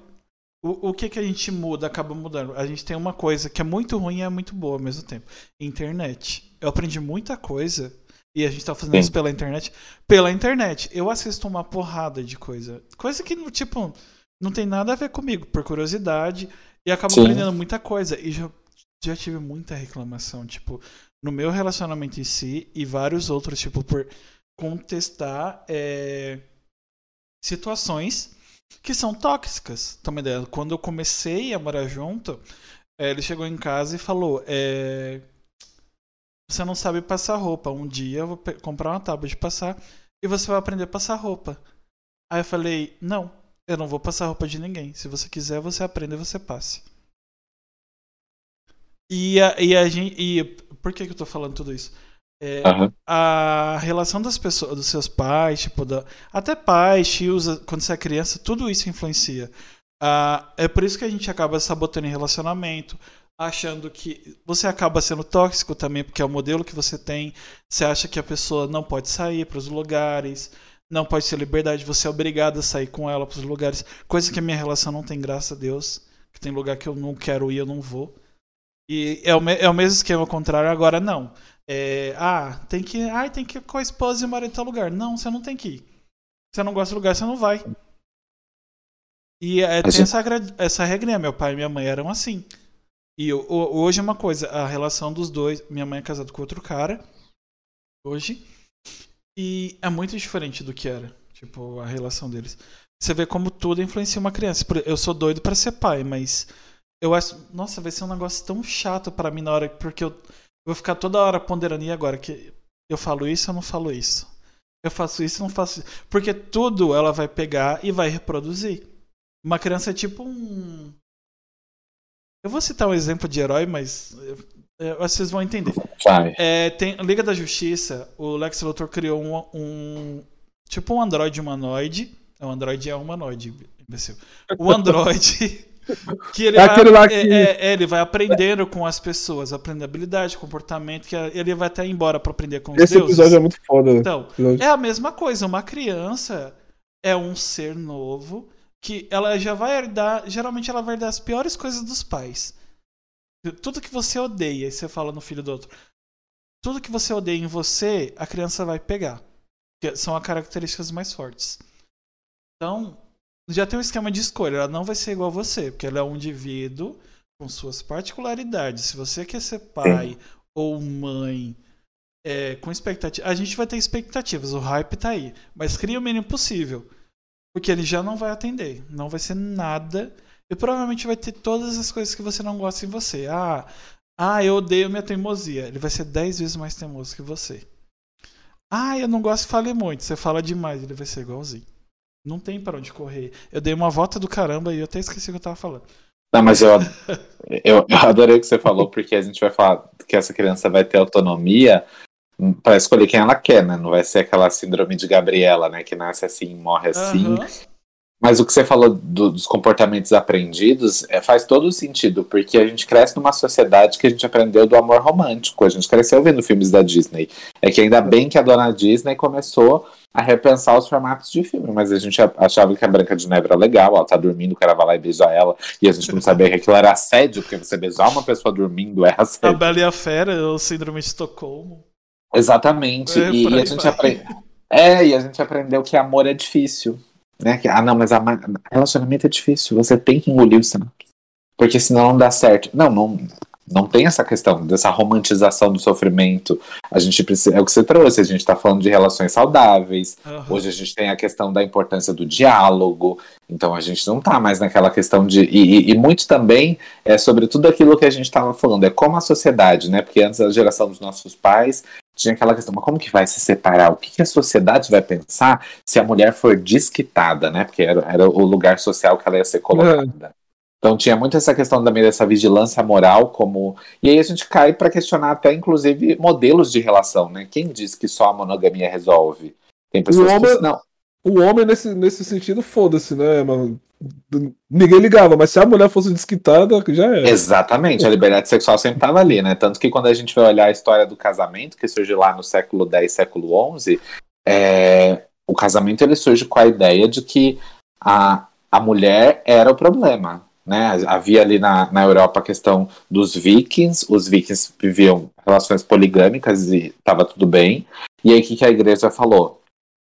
O, o que, que a gente muda, acaba mudando. A gente tem uma coisa que é muito ruim e é muito boa ao mesmo tempo. Internet. Eu aprendi muita coisa e a gente tá fazendo Sim. isso pela internet. Pela internet. Eu assisto uma porrada de coisa. Coisa que, tipo, não tem nada a ver comigo, por curiosidade. E acabo Sim. aprendendo muita coisa. E já, já tive muita reclamação, tipo, no meu relacionamento em si e vários outros, tipo, por contestar é, situações que são tóxicas. Também quando eu comecei a morar junto, é, ele chegou em casa e falou: é, você não sabe passar roupa. Um dia eu vou comprar uma tábua de passar e você vai aprender a passar roupa. Aí eu falei: Não, eu não vou passar roupa de ninguém. Se você quiser, você aprende e você passe. E a, e a gente. E por que, que eu tô falando tudo isso? É, uhum. A relação das pessoas, dos seus pais, tipo, da, até pais, tios, quando você é criança, tudo isso influencia. Ah, é por isso que a gente acaba sabotando em relacionamento achando que você acaba sendo tóxico também, porque é o modelo que você tem. Você acha que a pessoa não pode sair para os lugares, não pode ter liberdade, você é obrigado a sair com ela para os lugares. Coisa que a minha relação não tem, graças a Deus. Que tem lugar que eu não quero ir, eu não vou. E é o, é o mesmo esquema ao contrário, agora não. É, ah, tem que, ah, tem que ir com a esposa e marido em tal lugar. Não, você não tem que ir. Você não gosta do lugar, você não vai. E é, tem essa, essa regrinha. Meu pai e minha mãe eram assim. E eu, hoje é uma coisa, a relação dos dois. Minha mãe é casada com outro cara. Hoje. E é muito diferente do que era. Tipo, a relação deles. Você vê como tudo influencia uma criança. Eu sou doido para ser pai, mas. Eu acho. Nossa, vai ser um negócio tão chato para mim na hora. Porque eu, vou ficar toda hora ponderando. E agora? Que eu falo isso ou não falo isso? Eu faço isso ou não faço isso? Porque tudo ela vai pegar e vai reproduzir. Uma criança é tipo um. Eu vou citar um exemplo de herói, mas é, vocês vão entender. É, tem Liga da Justiça, o Lex Luthor criou um, um tipo um androide humanoide. O androide é um humanoide, imbecil. O androide que ele, é vai, que... É, é, ele vai aprendendo com as pessoas, aprendendo habilidade, comportamento, que ele vai até embora para aprender com os Esse deuses. episódio é muito foda. Então, é a mesma coisa. Uma criança é um ser novo que ela já vai herdar, geralmente ela vai herdar as piores coisas dos pais. Tudo que você odeia, e você fala no filho do outro, tudo que você odeia em você, a criança vai pegar. Que são as características mais fortes. Então, já tem um esquema de escolha. Ela não vai ser igual a você, porque ela é um indivíduo com suas particularidades. Se você quer ser pai ou mãe é, com expectativa, a gente vai ter expectativas. O hype tá aí, mas cria o mínimo possível. Porque ele já não vai atender. Não vai ser nada. E provavelmente vai ter todas as coisas que você não gosta em você. Ah, ah eu odeio minha teimosia. Ele vai ser 10 vezes mais teimoso que você. Ah, eu não gosto de falar muito. Você fala demais. Ele vai ser igualzinho. Não tem para onde correr. Eu dei uma volta do caramba e eu até esqueci o que eu tava falando. Não, mas eu, eu, eu adorei o que você falou, porque a gente vai falar que essa criança vai ter autonomia, para escolher quem ela quer, né? Não vai ser aquela síndrome de Gabriela, né? Que nasce assim, morre assim. Uhum. Mas o que você falou do, dos comportamentos aprendidos é, faz todo sentido, porque a gente cresce numa sociedade que a gente aprendeu do amor romântico. A gente cresceu vendo filmes da Disney. É que ainda bem que a dona Disney começou a repensar os formatos de filme, mas a gente achava que a Branca de Neve era legal, ela tá dormindo, o cara vai lá e beija ela, e a gente não sabia que aquilo era assédio, porque você beijar uma pessoa dormindo é assédio. A Bela e a Fera, o Síndrome de Estocolmo. Exatamente. É, e, e, a gente aprende. É, e a gente aprendeu que amor é difícil. Né? Que, ah, não, mas a, relacionamento é difícil. Você tem que engolir o sinal. Porque senão não dá certo. Não, não, não tem essa questão dessa romantização do sofrimento. A gente precisa, é o que você trouxe, a gente está falando de relações saudáveis. Uhum. Hoje a gente tem a questão da importância do diálogo. Então a gente não está mais naquela questão de. E, e, e, muito também é sobre tudo aquilo que a gente estava falando, é como a sociedade, né? Porque antes a geração dos nossos pais tinha aquela questão, mas como que vai se separar? O que, que a sociedade vai pensar se a mulher for desquitada, né? Porque era, era o lugar social que ela ia ser colocada. Uhum. Então tinha muito essa questão também dessa vigilância moral, como. E aí a gente cai para questionar até, inclusive, modelos de relação, né? Quem diz que só a monogamia resolve? Tem pessoas homem... que. Não. o homem, nesse, nesse sentido, foda-se, né? Mano? Ninguém ligava, mas se a mulher fosse desquitada, já era. Exatamente, a liberdade sexual sempre estava ali, né? Tanto que quando a gente vai olhar a história do casamento, que surge lá no século X, século XI, é, o casamento ele surge com a ideia de que a, a mulher era o problema. Né? Havia ali na, na Europa a questão dos vikings, os vikings viviam relações poligâmicas e estava tudo bem. E aí o que, que a igreja falou?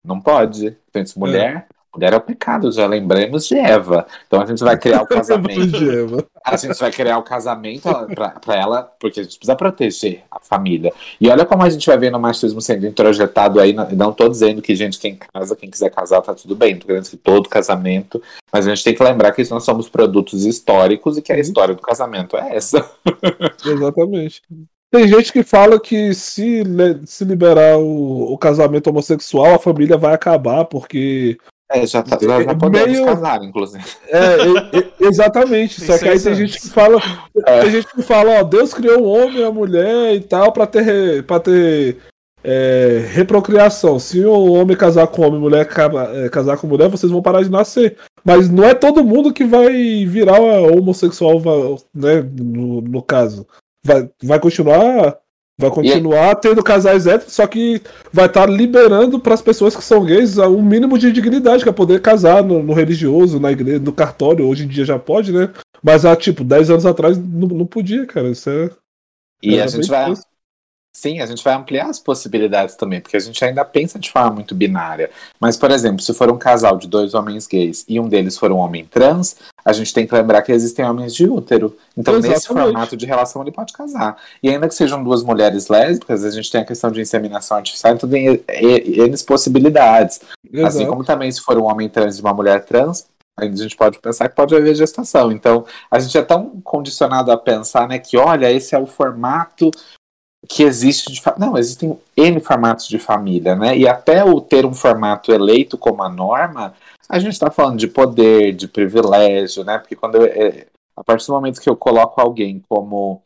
Não pode. Então, mulher. Mulher é o pecado, já lembramos de Eva. Então a gente vai criar o casamento. a gente vai criar o casamento para ela, porque a gente precisa proteger a família. E olha como a gente vai vendo o machismo sendo introjetado aí. Não estou dizendo que, gente, quem casa, quem quiser casar, tá tudo bem. Estou querendo que todo casamento. Mas a gente tem que lembrar que nós somos produtos históricos e que a uhum. história do casamento é essa. Exatamente. Tem gente que fala que se, se liberar o, o, casamento homossexual, a família vai acabar, porque é, já, tá, já, já podemos meio... casar, inclusive. É, exatamente. Só que aí tem gente que fala. É. Tem gente que fala, ó, Deus criou o homem e a mulher e tal para ter, pra ter é, reprocriação. Se o homem casar com homem e mulher é, casar com mulher, vocês vão parar de nascer. Mas não é todo mundo que vai virar homossexual, né? No, no caso. Vai, vai continuar Vai continuar tendo casais héteros, só que vai estar tá liberando para as pessoas que são gays um mínimo de dignidade, que é poder casar no, no, religioso, na igreja, no cartório. Hoje em dia já pode, né? Mas há, tipo, 10 anos atrás não, não podia, cara. Isso é. E a gente vai. Sim, a gente vai ampliar as possibilidades também, porque a gente ainda pensa de forma muito binária. Mas, por exemplo, se for um casal de dois homens gays e um deles for um homem trans, a gente tem que lembrar que existem homens de útero. Então, Exatamente. nesse formato de relação, ele pode casar. E ainda que sejam duas mulheres lésbicas, a gente tem a questão de inseminação artificial, então tem N possibilidades. Exato. Assim como também se for um homem trans e uma mulher trans, a gente pode pensar que pode haver gestação. Então, a gente é tão condicionado a pensar, né, que olha, esse é o formato que existe de não existem n formatos de família, né? E até o ter um formato eleito como a norma, a gente está falando de poder, de privilégio, né? Porque quando eu, é, a partir do momento que eu coloco alguém como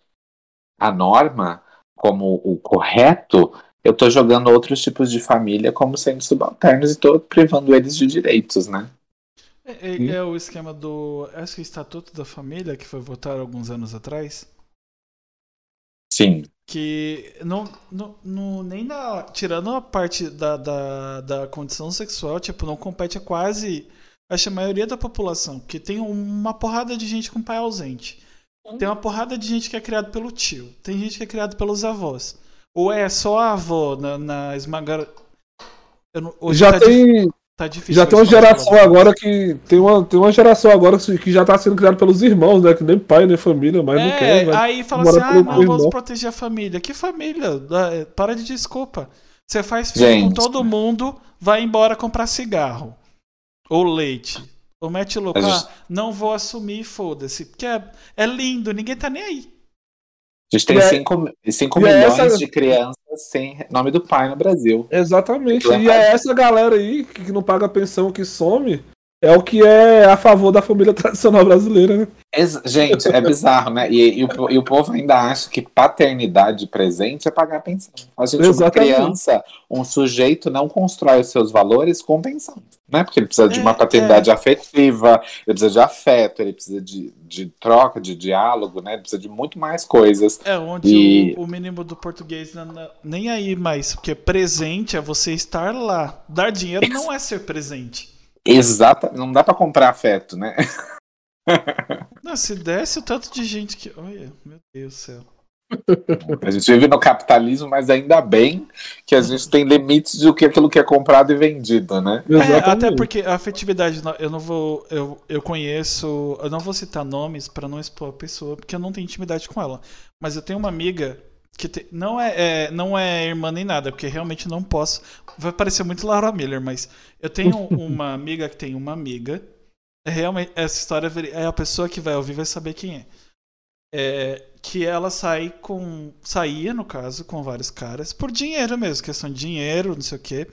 a norma, como o correto, eu estou jogando outros tipos de família como sendo subalternos e estou privando eles de direitos, né? É, é, é, o esquema do. Acho que o Estatuto da Família, que foi votado alguns anos atrás. Sim que não, não, não, nem na tirando a parte da, da, da condição sexual tipo não compete a quase acho a maioria da população porque tem uma porrada de gente com pai ausente. Tem uma porrada de gente que é criado pelo tio tem gente que é criado pelos avós. Ou é só a avó na, na esmagar já tá tem Tá difícil. Já tem uma geração agora que. Tem uma, tem uma geração agora que já tá sendo criada pelos irmãos, né? Que nem pai, nem família, mas é, não quer. Aí fala assim: ah, não, vamos proteger a família. Que família? É, para de desculpa. Você faz filho Gente. com todo mundo, vai embora comprar cigarro. Ou leite. Ou mete louco. Ah, não vou assumir, foda-se. Porque é, é lindo, ninguém tá nem aí. A gente tem 5 é, milhões essa... de crianças sem nome do pai no Brasil. Exatamente. E é essa galera aí que não paga pensão, que some, é o que é a favor da família tradicional brasileira, né? Gente, é bizarro, né? E, e, o, e, o, povo ainda acha que paternidade presente é pagar pensão. A gente, Exatamente. uma criança, um sujeito não constrói os seus valores com pensão. Né? Porque ele precisa de uma é, paternidade é. afetiva, ele precisa de afeto, ele precisa de, de troca, de diálogo, né? Ele precisa de muito mais coisas. É, onde e... o, o mínimo do português não, não, nem aí mais, porque presente é você estar lá. Dar dinheiro não é ser presente. Exato, não dá para comprar afeto, né? Não, se desse o tanto de gente que. Olha, meu Deus do céu. A gente vive no capitalismo, mas ainda bem que a gente tem limites do que aquilo que é comprado e vendido, né? É, até porque a afetividade, eu não vou. Eu, eu conheço. Eu não vou citar nomes para não expor a pessoa, porque eu não tenho intimidade com ela. Mas eu tenho uma amiga que te, não, é, é, não é irmã nem nada, porque realmente não posso. Vai parecer muito Laura Miller, mas eu tenho uma amiga que tem uma amiga é realmente, essa história é a pessoa que vai ouvir vai saber quem é. é. Que ela sai com. saía, no caso, com vários caras, por dinheiro mesmo, questão de dinheiro, não sei o quê.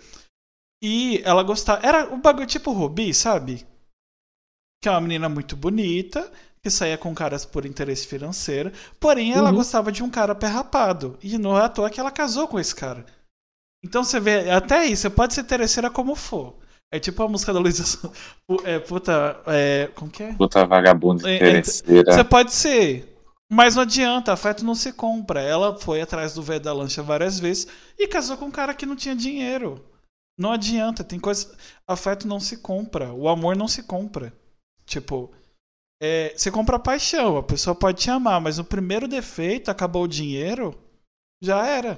E ela gostava. Era um bagulho tipo Ruby, sabe? Que é uma menina muito bonita, que saía com caras por interesse financeiro. Porém, ela uhum. gostava de um cara perrapado. E não é à toa que ela casou com esse cara. Então você vê, até aí, você pode ser interesseira como for. É tipo a música da Luísa. É, puta. É, como que é? Puta vagabunda é, interesseira. Você pode ser. Mas não adianta, afeto não se compra. Ela foi atrás do velho da lancha várias vezes e casou com um cara que não tinha dinheiro. Não adianta, tem coisa. Afeto não se compra. O amor não se compra. Tipo, é, você compra paixão, a pessoa pode te amar, mas no primeiro defeito, acabou o dinheiro, já era.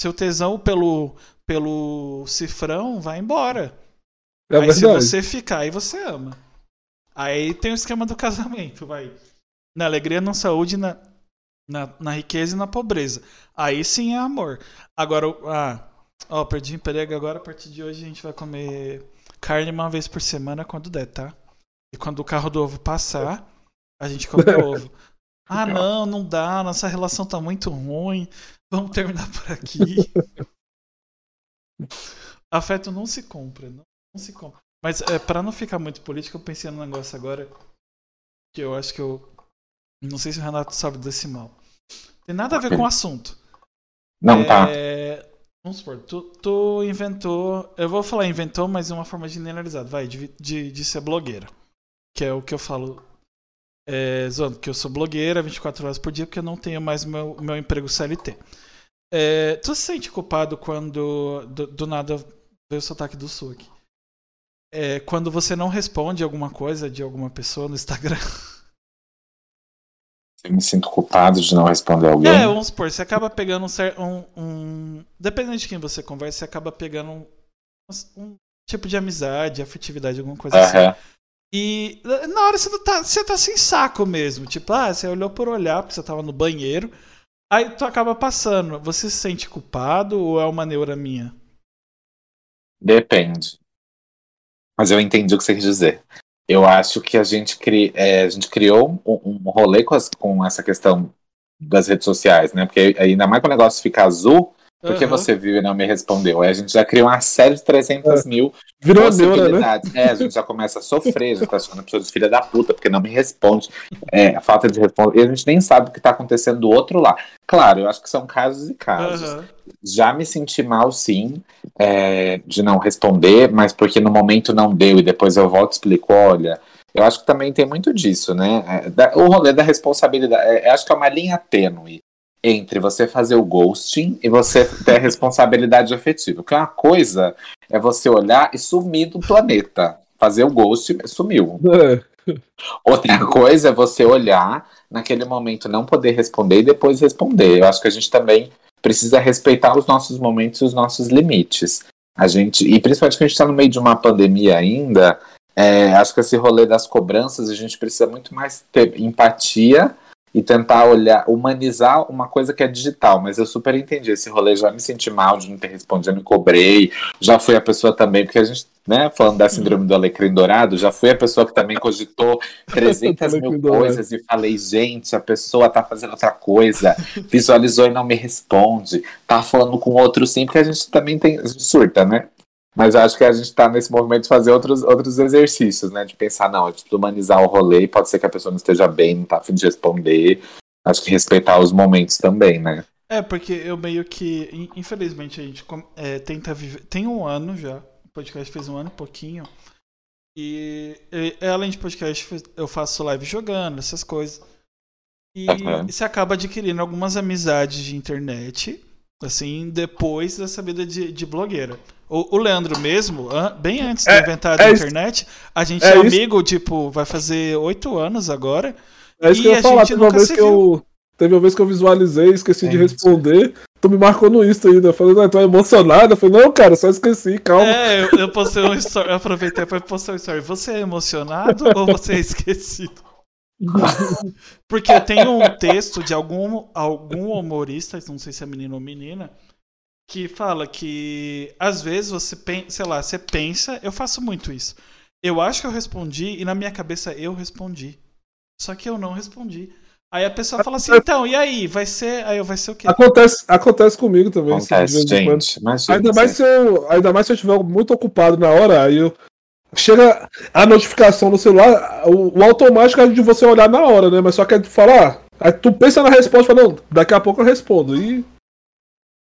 Seu tesão pelo, pelo cifrão vai embora. É aí verdade. se você ficar, aí você ama. Aí tem o esquema do casamento, vai. Na alegria, na saúde, na, na, na riqueza e na pobreza. Aí sim é amor. Agora, ah, ó, perdi emprego agora, a partir de hoje a gente vai comer carne uma vez por semana quando der, tá? E quando o carro do ovo passar, a gente come o ovo. Ah, não, não dá, nossa relação tá muito ruim. Vamos terminar por aqui. Afeto não se compra, não, não se compra. Mas é, para não ficar muito político, eu pensei num negócio agora que eu acho que eu. Não sei se o Renato sabe desse mal. Tem nada a ver com o assunto. Não tá. é... tá. Vamos supor, tu, tu, inventou. Eu vou falar inventou, mas de uma forma generalizada, vai, de, de, de ser blogueira. Que é o que eu falo. É, zoando, que eu sou blogueira 24 horas por dia porque eu não tenho mais meu, meu emprego CLT. É, tu se sente culpado quando do, do nada veio o sotaque do sul aqui? É, quando você não responde alguma coisa de alguma pessoa no Instagram? Eu me sinto culpado de não responder alguém. É, vamos supor, você acaba pegando um, um, um Dependendo de quem você conversa, você acaba pegando um, um tipo de amizade, afetividade, alguma coisa uhum. assim. E na hora você tá, você tá sem saco mesmo. Tipo, ah, você olhou por olhar, porque você tava no banheiro. Aí tu acaba passando. Você se sente culpado ou é uma neura minha? Depende. Mas eu entendi o que você quis dizer. Eu acho que a gente, cri, é, a gente criou um, um rolê com, as, com essa questão das redes sociais, né? Porque ainda mais que o negócio fica azul, por que uhum. você viu e não me respondeu? Aí a gente já criou uma série de 300 é. mil Virou possibilidades. Neura, né? É, a gente já começa a sofrer, já tá achando a pessoa de filha da puta, porque não me responde. É, a falta de responder. E a gente nem sabe o que tá acontecendo do outro lado. Claro, eu acho que são casos e casos. Uhum. Já me senti mal, sim, é, de não responder, mas porque no momento não deu e depois eu volto e explico, olha. Eu acho que também tem muito disso, né? É, o rolê da responsabilidade. É, acho que é uma linha tênue entre você fazer o ghosting e você ter responsabilidade afetiva. Porque uma coisa é você olhar e sumir do planeta. Fazer o ghosting sumiu. É. Outra coisa é você olhar naquele momento, não poder responder e depois responder. Eu acho que a gente também precisa respeitar os nossos momentos e os nossos limites. A gente, e principalmente que a gente está no meio de uma pandemia ainda, é, acho que esse rolê das cobranças, a gente precisa muito mais ter empatia e tentar olhar, humanizar uma coisa que é digital. Mas eu super entendi esse rolê, já me senti mal de não ter respondido, me cobrei. Já fui a pessoa também, porque a gente, né, falando da síndrome do alecrim dourado, já fui a pessoa que também cogitou 300 mil coisas e falei, gente, a pessoa tá fazendo outra coisa, visualizou e não me responde, tá falando com outro sim, porque a gente também tem, surta, né? Mas acho que a gente está nesse movimento de fazer outros, outros exercícios, né? De pensar, não, de humanizar o rolê, pode ser que a pessoa não esteja bem, não tá afim de responder. Acho que respeitar os momentos também, né? É, porque eu meio que, infelizmente, a gente é, tenta viver. Tem um ano já, o podcast fez um ano e pouquinho. E, e além de podcast, eu faço live jogando, essas coisas. E uhum. você acaba adquirindo algumas amizades de internet, assim, depois dessa vida de, de blogueira. O, o Leandro mesmo, bem antes de é, inventar a é internet, isso, a gente é, é amigo, isso. tipo, vai fazer oito anos agora. É isso que eu ia falar, teve uma vez que eu. Teve uma vez que eu visualizei, esqueci é de responder. Tu me marcou no Insta ainda. Falei, não, tô emocionado. Eu falei, não, cara, só esqueci, calma. É, eu, eu postei um story, eu aproveitei para postar um story. Você é emocionado ou você é esquecido? Porque eu tenho um texto de algum, algum humorista, não sei se é menino ou menina, que fala que às vezes você pensa, sei lá, você pensa, eu faço muito isso. Eu acho que eu respondi e na minha cabeça eu respondi. Só que eu não respondi. Aí a pessoa fala assim, então, e aí? Vai ser. Aí eu vai ser o quê? Acontece, acontece comigo também. Acontece, assim, gente. ainda, mais se eu, ainda mais se eu estiver muito ocupado na hora, aí eu. Chega a notificação no celular, o, o automático é de você olhar na hora, né? Mas só que de falar. Aí tu pensa na resposta e fala, não, daqui a pouco eu respondo. E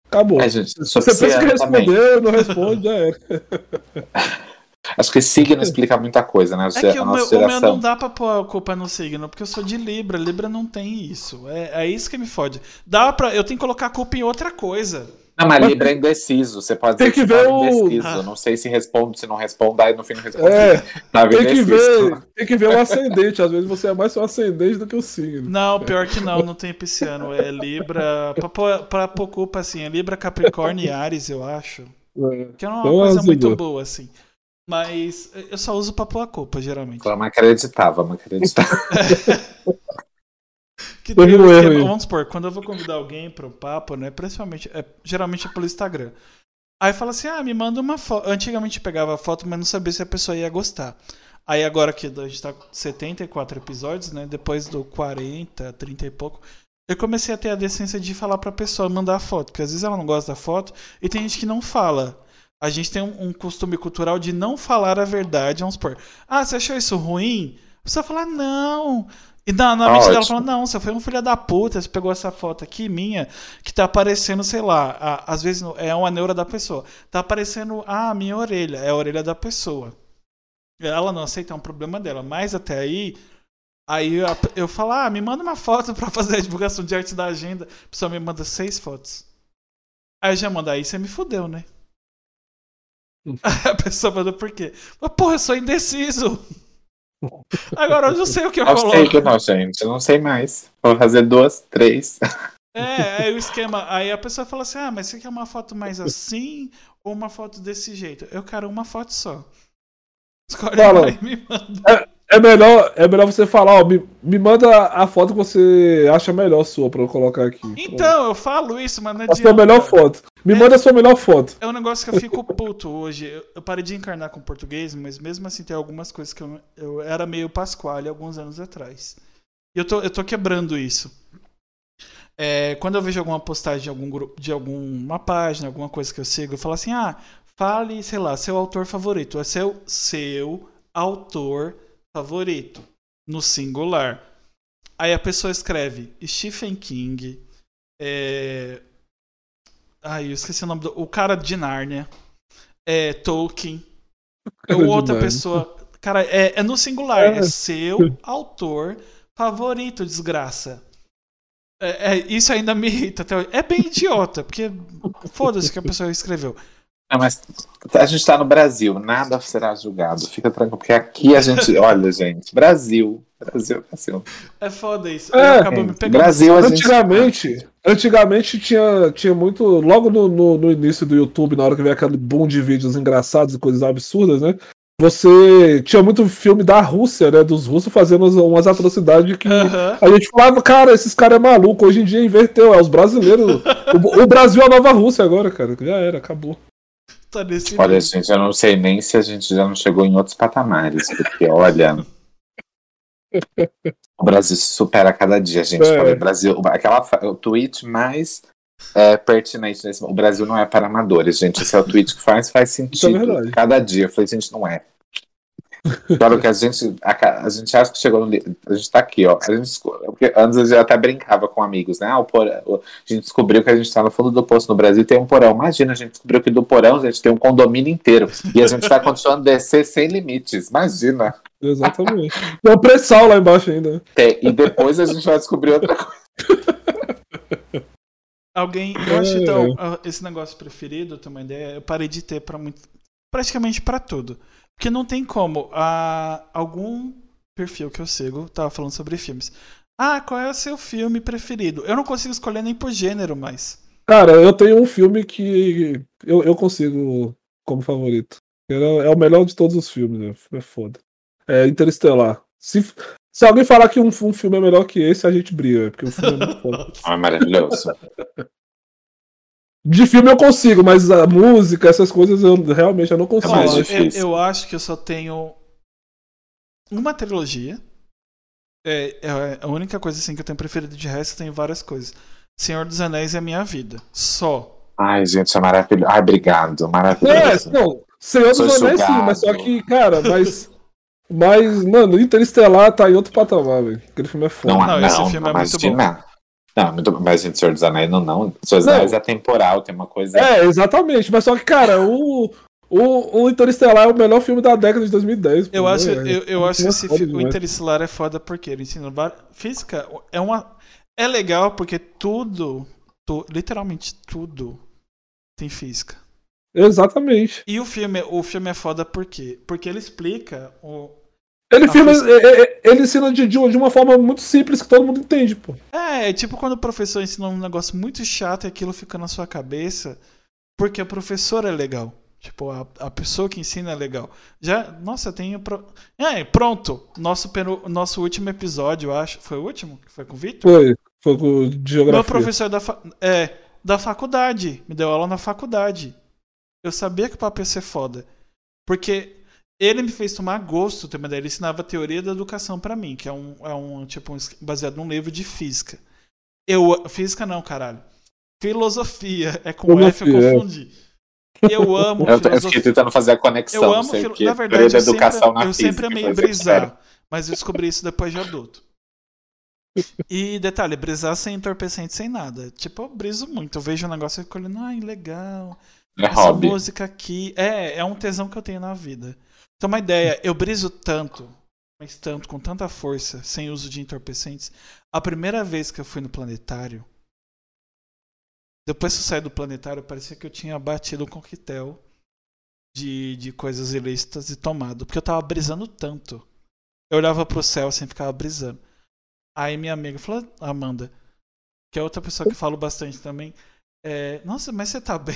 Acabou. É, gente, Você pensa que responder, não responde, já é. Acho que signo explica muita coisa, né? É que o meu, o meu, não dá pra pôr a culpa no signo, porque eu sou de Libra. Libra não tem isso. É, é isso que me fode. Dá pra. Eu tenho que colocar a culpa em outra coisa. Não, mas Libra é indeciso. Você pode tem dizer que, que ver tá o... indeciso. Ah. Não sei se responde, se não responde, aí no fim não responde. É, tá tem, que ver, tem que ver o ascendente. Às vezes você é mais seu ascendente do que o signo. Não, pior que não, não tem pisciano. É Libra. Pra, pra pôr culpa assim, é Libra, Capricórnio e Ares, eu acho. É. Que é uma então, coisa muito boa, assim. Mas eu só uso pra pôr a culpa, geralmente. Vamos acreditar, vamos acreditar. que tem um esquema, vamos supor, quando eu vou convidar alguém pro papo, né? Principalmente, é, geralmente é pelo Instagram. Aí fala assim, ah, me manda uma foto. Antigamente pegava foto, mas não sabia se a pessoa ia gostar. Aí agora que a gente tá com 74 episódios, né? Depois do 40, 30 e pouco, eu comecei a ter a decência de falar pra pessoa mandar a foto. Porque às vezes ela não gosta da foto e tem gente que não fala a gente tem um, um, costume cultural de não falar a verdade. Vamos supor, ah, você achou isso ruim? Você fala, não. E na, na ah, mente dela fala, não, você foi um filho da puta, você pegou essa foto aqui minha, que tá aparecendo, sei lá, a, às vezes é uma neura da pessoa. Tá aparecendo ah, a minha orelha, é a orelha da pessoa. Ela não aceita, é um problema dela. Mas até aí, aí eu, eu falo, ah, me manda uma foto para fazer a divulgação de arte da agenda. A pessoa me manda seis fotos. Aí eu já manda, aí você me fudeu, né? a pessoa manda por quê? Mas, porra, eu sou indeciso. Agora eu não sei o que eu, eu coloco. Sei que não, gente. Eu não sei mais. Vou fazer duas, três. É, aí o esquema. Aí a pessoa fala assim: ah, mas você quer uma foto mais assim ou uma foto desse jeito? Eu quero uma foto só. Escolhe fala, e me manda. É, é melhor, é melhor você falar, ó, me, me manda a foto que você acha melhor sua pra eu colocar aqui. Então, eu falo isso, mas não adianta. A sua melhor foto. Me é, manda a sua melhor foto. É um negócio que eu fico puto hoje. Eu, parei de encarnar com português, mas mesmo assim tem algumas coisas que eu, eu era meio pasquale alguns anos atrás. E eu tô, eu tô quebrando isso. É, quando eu vejo alguma postagem de algum grupo, de alguma página, alguma coisa que eu sigo, eu falo assim, ah, fale, sei lá, seu autor favorito. É seu, seu autor favorito favorito, no singular. Aí a pessoa escreve Stephen King, é... Ai, eu esqueci o nome do. O cara de Nárnia. É, Tolkien. Ou outra pessoa. Cara, é, é no singular. É, é seu autor favorito, desgraça. É, é, isso ainda me irrita até hoje. É bem idiota, porque foda-se que a pessoa escreveu. Não, mas a gente está no Brasil, nada será julgado. Fica tranquilo, porque aqui a gente. olha, gente, Brasil. Brasil, Brasil. É foda isso. É, acabou me pegando. Brasil, antigamente, gente... antigamente tinha, tinha muito. Logo no, no, no, início do YouTube, na hora que veio aquele boom de vídeos engraçados e coisas absurdas, né? Você tinha muito filme da Rússia, né? Dos russos fazendo umas atrocidades que uhum. a gente falava, cara, esses caras é maluco. Hoje em dia inverteu, é os brasileiros. o, o Brasil é a nova Rússia agora, cara. Já era, acabou tá nesse Olha, gente, eu não sei nem se a gente já não chegou em outros patamares, porque olha. O Brasil se supera a cada dia, gente. É. Brasil, aquela, o tweet mais é, pertinente nesse. O Brasil não é para amadores, gente. Esse é o tweet que faz, faz é sentido. É cada dia. Eu falei, gente, não é. Claro que a gente, a, a, gente acha que chegou no. A gente tá aqui, ó. A gente, porque antes a gente até brincava com amigos, né? Ah, o porão, a gente descobriu que a gente tá no fundo do poço no Brasil tem um porão. Imagina, a gente descobriu que do porão a gente tem um condomínio inteiro. E a gente tá continuando a descer sem limites. Imagina. Exatamente. Tem um pré-sal lá embaixo ainda. Tem, e depois a gente vai descobrir outra coisa. Alguém. Eu acho então, esse negócio preferido, também ideia, eu parei de ter para muito. Praticamente para tudo. Porque não tem como. Ah, algum perfil que eu sigo tava falando sobre filmes. Ah, qual é o seu filme preferido? Eu não consigo escolher nem por gênero mais. Cara, eu tenho um filme que eu, eu consigo como favorito. É o melhor de todos os filmes, né? É foda. É Interestelar. Se, se alguém falar que um, um filme é melhor que esse, a gente briga, porque o filme é muito foda. Ah, maravilhoso. De filme eu consigo, mas a música, essas coisas eu realmente eu não consigo. É eu, eu, acho que eu só tenho uma trilogia. É, é, a única coisa assim que eu tenho preferido de resto, eu tenho várias coisas. Senhor dos Anéis é a minha vida. Só. Ai, gente, isso é maravilhoso. Ai, obrigado. Maravilhoso. É, não. Senhor dos Anéis sim, mas só que, cara, mas. Mas, mano, Interestelar tá em outro patamar, velho. Aquele filme é foda. Não, não, não esse filme é muito bom. Não, muito, mas gente, Senhor dos Anéis não, não. Senhor dos Anéis é temporal, tem uma coisa. É, exatamente. Mas só que, cara, o, o, o Interestelar é o melhor filme da década de 2010. Eu pô, acho, é, eu, eu acho que esse filme, o Interestelar é foda porque ele ensina física. É uma. É legal porque tudo, tu, literalmente tudo, tem física. Exatamente. E o filme, o filme é foda por quê? Porque ele explica o, ele, filma, ele ensina de, de, uma forma muito simples que todo mundo entende, pô. É, é tipo quando o professor ensina um negócio muito chato e aquilo fica na sua cabeça porque o professor é legal. Tipo, a, a pessoa que ensina é legal. Já, nossa, tem. Pro... É, pronto. Nosso, nosso último episódio, eu acho. Foi o último? Que foi com o Victor? Foi, foi com geografia. Meu professor da, fa... é, da faculdade. Me deu aula na faculdade. Eu sabia que o papo ia ser foda. Porque ele me fez tomar gosto também. Ele ensinava a teoria da educação para mim, que é um, é um tipo um, baseado num livro de física. Eu física não, caralho. Filosofia é com Filosofia, F eu confundi. Eu amo eu, filosofia. Eu fiquei tentando fazer a conexão. Eu amo filo... Na verdade, eu sempre, eu sempre amei brisar, mas eu descobri isso depois de adulto. E detalhe, brisar sem entorpecente, sem nada. Tipo, eu briso muito. Eu vejo um negócio e fico olhando, ai, legal. É Essa hobby. música aqui. É, é um tesão que eu tenho na vida. Então, uma ideia, eu briso tanto, mas tanto, com tanta força, sem uso de entorpecentes. A primeira vez que eu fui no planetário, depois que eu saí do planetário, parecia que eu tinha batido um coquetel de, de coisas ilícitas e tomado. Porque eu tava brisando tanto. Eu olhava pro céu assim, ficava brisando. Aí minha amiga falou, Amanda, que é outra pessoa que falo bastante também. É, Nossa, mas você tá bem?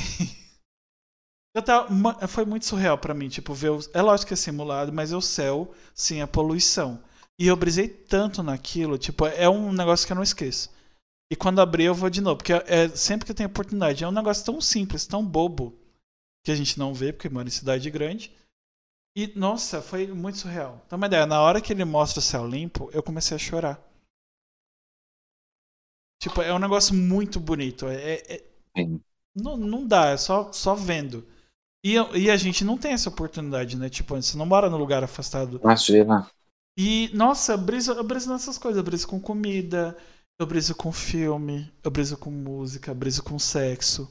Eu tava, foi muito surreal para mim, tipo, ver. O, é lógico que é simulado, mas é o céu sim a poluição. E eu brisei tanto naquilo, tipo, é um negócio que eu não esqueço. E quando abrir eu vou de novo, porque é, é sempre que tem oportunidade. É um negócio tão simples, tão bobo, que a gente não vê, porque mora em cidade grande. E, nossa, foi muito surreal. Então, uma ideia, na hora que ele mostra o céu limpo, eu comecei a chorar. Tipo, é um negócio muito bonito. É, é, não, não dá, é só, só vendo. E, e a gente não tem essa oportunidade, né? Tipo, você não mora num lugar afastado. Imagina. E, nossa, eu briso, eu briso nessas coisas. Eu briso com comida, eu briso com filme, eu briso com música, eu briso com sexo.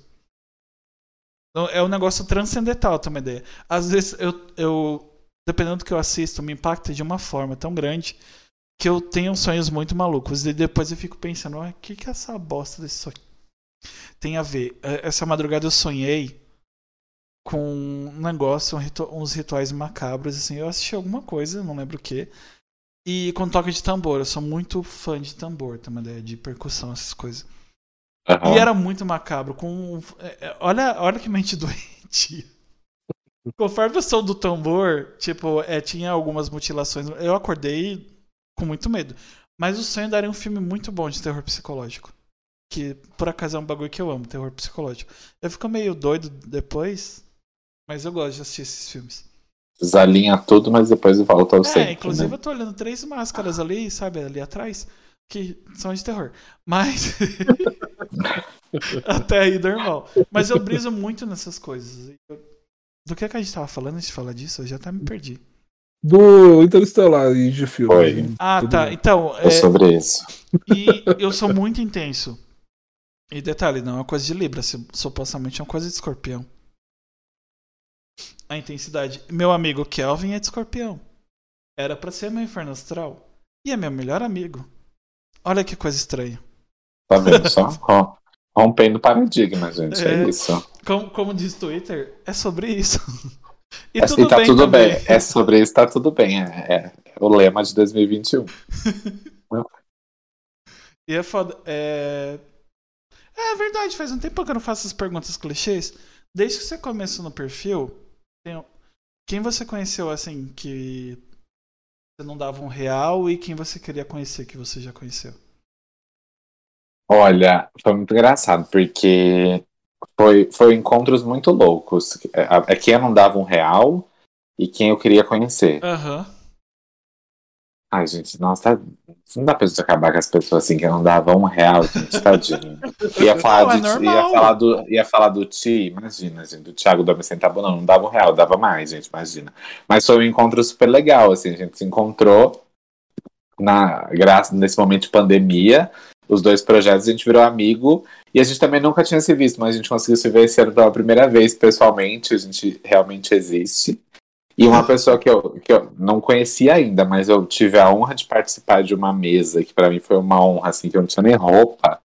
Então, é um negócio transcendental também ideia. Às vezes eu, eu, dependendo do que eu assisto, me impacta de uma forma tão grande que eu tenho sonhos muito malucos. E depois eu fico pensando, o que que é essa bosta desse sonho tem a ver? É, essa madrugada eu sonhei com um negócio, um ritu uns rituais macabros, assim. Eu assisti alguma coisa, não lembro o que. E com toque de tambor, eu sou muito fã de tambor, tem uma ideia de percussão, essas coisas. Uhum. E era muito macabro, com. É, é, olha, olha que mente doente. Conforme o som do tambor, tipo, é, tinha algumas mutilações. Eu acordei com muito medo. Mas o sonho daria um filme muito bom de terror psicológico. Que por acaso é um bagulho que eu amo, terror psicológico. Eu fico meio doido depois, mas eu gosto de assistir esses filmes. Desalinha tudo, mas depois volta ao é, centro. É, inclusive né? eu tô olhando três máscaras ali, sabe, ali atrás, que são de terror. Mas. Até aí normal. Mas eu briso muito nessas coisas. Do que, é que a gente tava falando antes de falar disso? Eu já até me perdi. Do Interestelar e de filme. Foi. Ah, tá. Bem. Então. É, é sobre isso. E eu sou muito intenso. E detalhe, não é uma coisa de Libra, supostamente é uma coisa de escorpião a intensidade. Meu amigo Kelvin é de escorpião. Era para ser meu inferno astral. E é meu melhor amigo. Olha que coisa estranha. Tá vendo só? Rompendo paradigma, gente. É, é isso. Como, como diz Twitter, é sobre isso. E é, tudo, tá bem, tudo bem. É sobre isso, tá tudo bem. É, é o lema de 2021. e é foda. É... é verdade, faz um tempo que eu não faço essas perguntas clichês. Desde que você começou no perfil, tem... Quem você conheceu assim que você não dava um real e quem você queria conhecer que você já conheceu? Olha, foi muito engraçado porque foi, foi encontros muito loucos. É, é quem eu não dava um real e quem eu queria conhecer. Aham. Uhum. Ai, gente, nossa, não dá pra gente acabar com as pessoas assim que não davam um real, gente, tadinho. Ia falar, não, é ia falar, do, ia falar do Ti, imagina, gente, do Thiago Dorme Centavo, não, não dava um real, dava mais, gente, imagina. Mas foi um encontro super legal, assim, a gente se encontrou na, graça, nesse momento de pandemia, os dois projetos, a gente virou amigo e a gente também nunca tinha se visto, mas a gente conseguiu se ver esse ano pela primeira vez pessoalmente, a gente realmente existe. E uma pessoa que eu, que eu não conhecia ainda, mas eu tive a honra de participar de uma mesa, que para mim foi uma honra, assim, que eu não tinha nem roupa.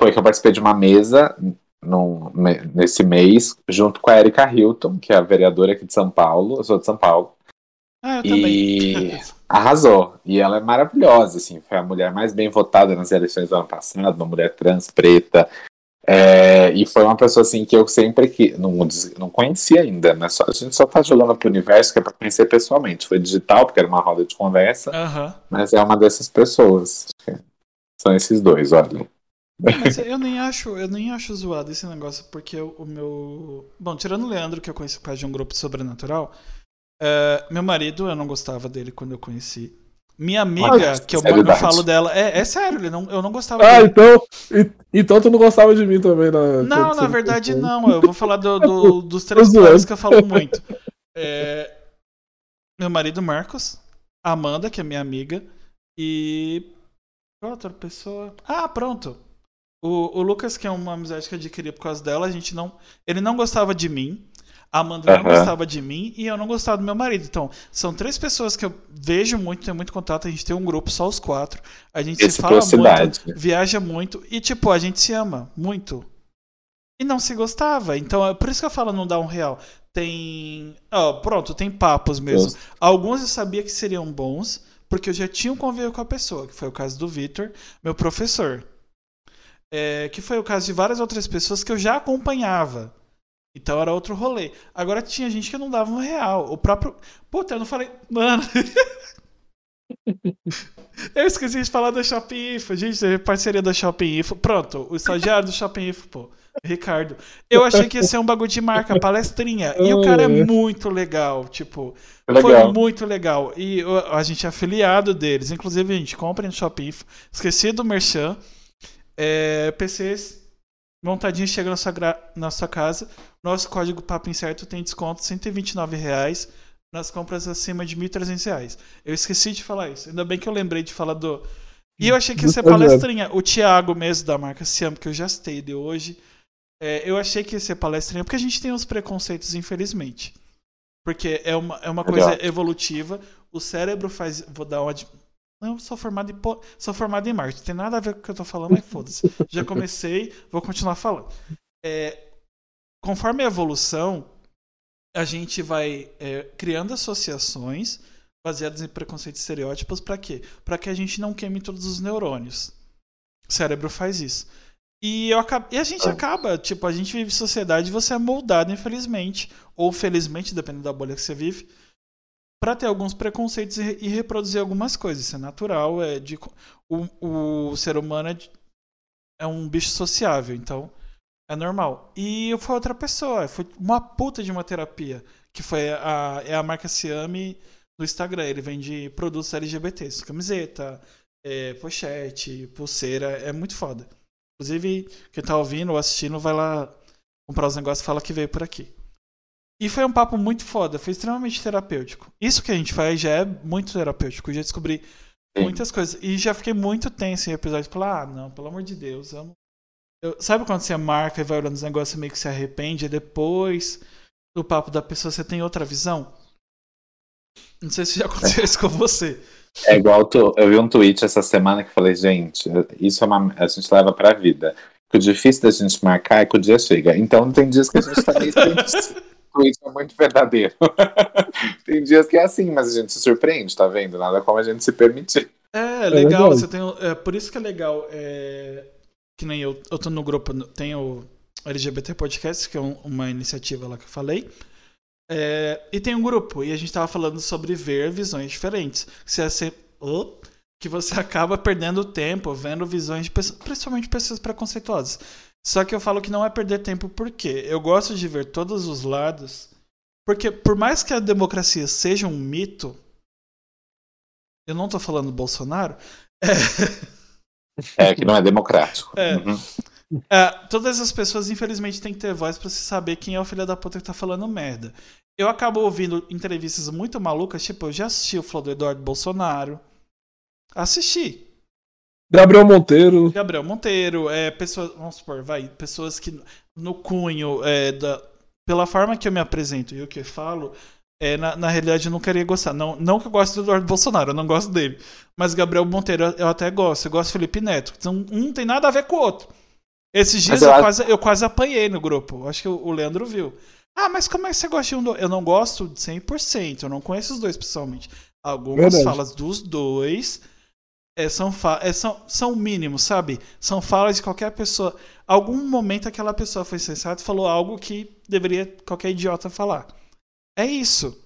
Foi que eu participei de uma mesa num, nesse mês, junto com a Erika Hilton, que é a vereadora aqui de São Paulo. Eu sou de São Paulo. Ah, eu e arrasou. E ela é maravilhosa, assim. Foi a mulher mais bem votada nas eleições do ano passado, uma mulher trans, preta. É, e foi uma pessoa assim que eu sempre que não, não conhecia ainda, né? Só, a gente só tá jogando pro universo que é pra conhecer pessoalmente. Foi digital, porque era uma roda de conversa, Aham. mas é uma dessas pessoas. São esses dois, olha. Mas eu nem acho, eu nem acho zoado esse negócio, porque o, o meu. Bom, tirando o Leandro, que eu conheci por causa de um grupo sobrenatural, é, meu marido, eu não gostava dele quando eu conheci. Minha amiga, que eu, eu falo dela, é, é sério, não, eu não gostava Ah, dele. então. e- Então tu não gostava de mim também, né? Não, Quando na verdade não. Eu vou falar do- do- dos três caras que eu falo muito. É, meu marido Marcos, Amanda, que é minha amiga, e. Outra pessoa. Ah, pronto. O, o Lucas, que é uma amizade que eu adquiri por causa dela, a gente não. Ele não gostava de mim. A Amanda não Aham. gostava de mim e eu não gostava do meu marido. Então, são três pessoas que eu vejo muito, tenho muito contato. A gente tem um grupo, só os quatro. A gente se fala muito, viaja muito e, tipo, a gente se ama muito. E não se gostava. Então, é por isso que eu falo não dá um real. Tem. Ó, pronto, tem papos mesmo. Justo. Alguns eu sabia que seriam bons, porque eu já tinha um convívio com a pessoa, que foi o caso do Vitor, meu professor. É, que foi o caso de várias outras pessoas que eu já acompanhava. Então era outro rolê. Agora tinha gente que não dava um real. O próprio. Puta, eu não falei. Mano. eu esqueci de falar da Shopping Info. Gente, é parceria da Shopping Info. Pronto, o estagiário do Shopping Info, pô. Ricardo. Eu achei que ia ser um bagulho de marca, palestrinha. E o cara é muito legal. Tipo, foi Legal. muito legal. E a gente é afiliado deles. Inclusive, a gente compra no Shopping Info. Esqueci do Merchan. É, PCs montadinho chega na sua, na sua casa. Nosso código Papo Incerto tem desconto 129 reais nas compras acima de 1.300 reais. Eu esqueci de falar isso. Ainda bem que eu lembrei de falar do. E eu achei que ia ser palestrinha. O Thiago mesmo da marca Siam, que eu já citei de hoje. é, eu achei que ia ser palestrinha, porque a gente tem uns preconceitos, infelizmente. Porque é uma, é uma Legal. coisa evolutiva. O cérebro faz. Vou dar uma. de- Não, sou formado em, po- sou formado em marketing. Não tem nada a ver com o que eu tô falando, mas foda-se. Já comecei, vou continuar falando. É, conforme a evolução, a gente vai é, criando associações baseadas em preconceitos e estereótipos para quê? Para que a gente não queime todos os neurônios. O cérebro faz isso. E, eu e a gente Ah. acaba, tipo, a gente vive em sociedade e você é moldado, infelizmente, ou felizmente, dependendo da bolha que você vive, para ter alguns preconceitos e, e reproduzir algumas coisas. Isso é natural, é de, o, o ser humano é, de- é um bicho sociável, então é normal. E eu fui outra pessoa, foi uma puta de uma terapia, que foi a, é a marca Ciame no Instagram. Ele vende produtos LGBTs, camiseta, é, pochete, pulseira, é muito foda. Inclusive, quem tá ouvindo ou assistindo, vai lá comprar os negócios e fala que veio por aqui. E foi um papo muito foda, foi extremamente terapêutico. Isso que a gente faz já é muito terapêutico, eu já descobri muitas coisas. E já fiquei muito tenso em episódio. Falar, ah, não, pelo amor de Deus, eu não. Eu- sabe quando você marca e vai olhando os negócios e meio que se arrepende, e depois do papo da pessoa você tem outra visão? Não sei se já aconteceu isso com você. É igual tu, eu vi um tweet essa semana que falei, gente, isso é uma, a gente leva pra vida. Que o difícil da gente marcar é que o dia chega. Então tem dias que a gente tá meio tweet é muito verdadeiro. tem dias que é assim, mas a gente se surpreende, tá vendo? Nada como a gente se permitir. É, legal, verdade. você tem. É, por isso que é legal. É, que nem eu, eu tô no grupo, tem o LGBT Podcast, que é um- uma iniciativa lá que eu falei. É, e tem um grupo, e a gente tava falando sobre ver visões diferentes. Se é se- oh, que você acaba perdendo tempo vendo visões de pessoas, principalmente pessoas preconceituosas. Só que eu falo que não é perder tempo porque eu gosto de ver todos os lados. Porque por mais que a democracia seja um mito, eu não tô falando do Bolsonaro, É, que não é democrático. É. Uhum. É, todas as pessoas, infelizmente, têm que ter voz pra se saber quem é o filho da puta que tá falando merda. Eu acabo ouvindo entrevistas muito malucas, tipo, eu já assisti o Flow do Eduardo Bolsonaro. Assisti. Gabriel Monteiro. Gabriel Monteiro, é, pessoas, vamos supor, vai, pessoas que no cunho, é, da, pela forma que eu me apresento e o que eu falo, é, na, na realidade eu não queria gostar. Não, não que eu goste do Eduardo Bolsonaro, eu não gosto dele. Mas Gabriel Monteiro eu até gosto, eu gosto do Felipe Neto. Então um não tem nada a ver com o outro. Esses dias eu, eu, quase, eu quase apanhei no grupo. Acho que o, o Leandro viu. Ah, mas como é que você gosta de um do... Eu não gosto de 100%, eu não conheço os dois pessoalmente. Algumas Verdade. falas dos dois é, são, é, são, são mínimos, sabe? São falas de qualquer pessoa. Algum momento aquela pessoa foi sensata e falou algo que deveria qualquer idiota falar. É isso.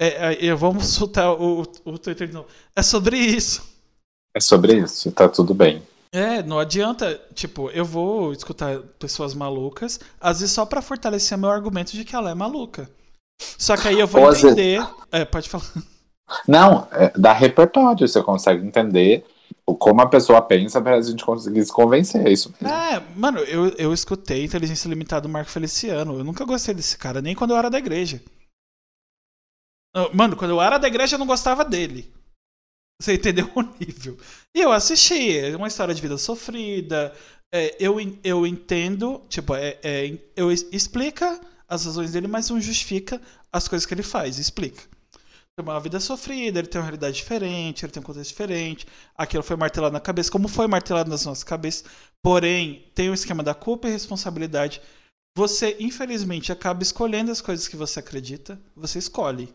É, é, vamos soltar o, o Twitter de novo. É sobre isso. É sobre isso, tá tudo bem. É, não adianta, tipo, eu vou escutar pessoas malucas, às vezes só para fortalecer meu argumento de que ela é maluca. Só que aí eu vou Ou entender. Vezes... É, pode falar. Não, é, dá repertório, você consegue entender como a pessoa pensa pra gente conseguir se convencer, é isso mesmo. É, mano, eu, eu escutei Inteligência Limitada do Marco Feliciano. Eu nunca gostei desse cara, nem quando eu era da igreja. Mano, quando eu era da igreja eu não gostava dele. Você entendeu o nível? E eu assisti, é uma história de vida sofrida. É, eu, eu entendo, tipo, é, é, eu explica as razões dele, mas não justifica as coisas que ele faz. Explica. Tem uma vida sofrida, ele tem uma realidade diferente, ele tem um contexto diferente. Aquilo foi martelado na cabeça, como foi martelado nas nossas cabeças. Porém, tem o esquema da culpa e responsabilidade. Você, infelizmente, acaba escolhendo as coisas que você acredita. Você escolhe.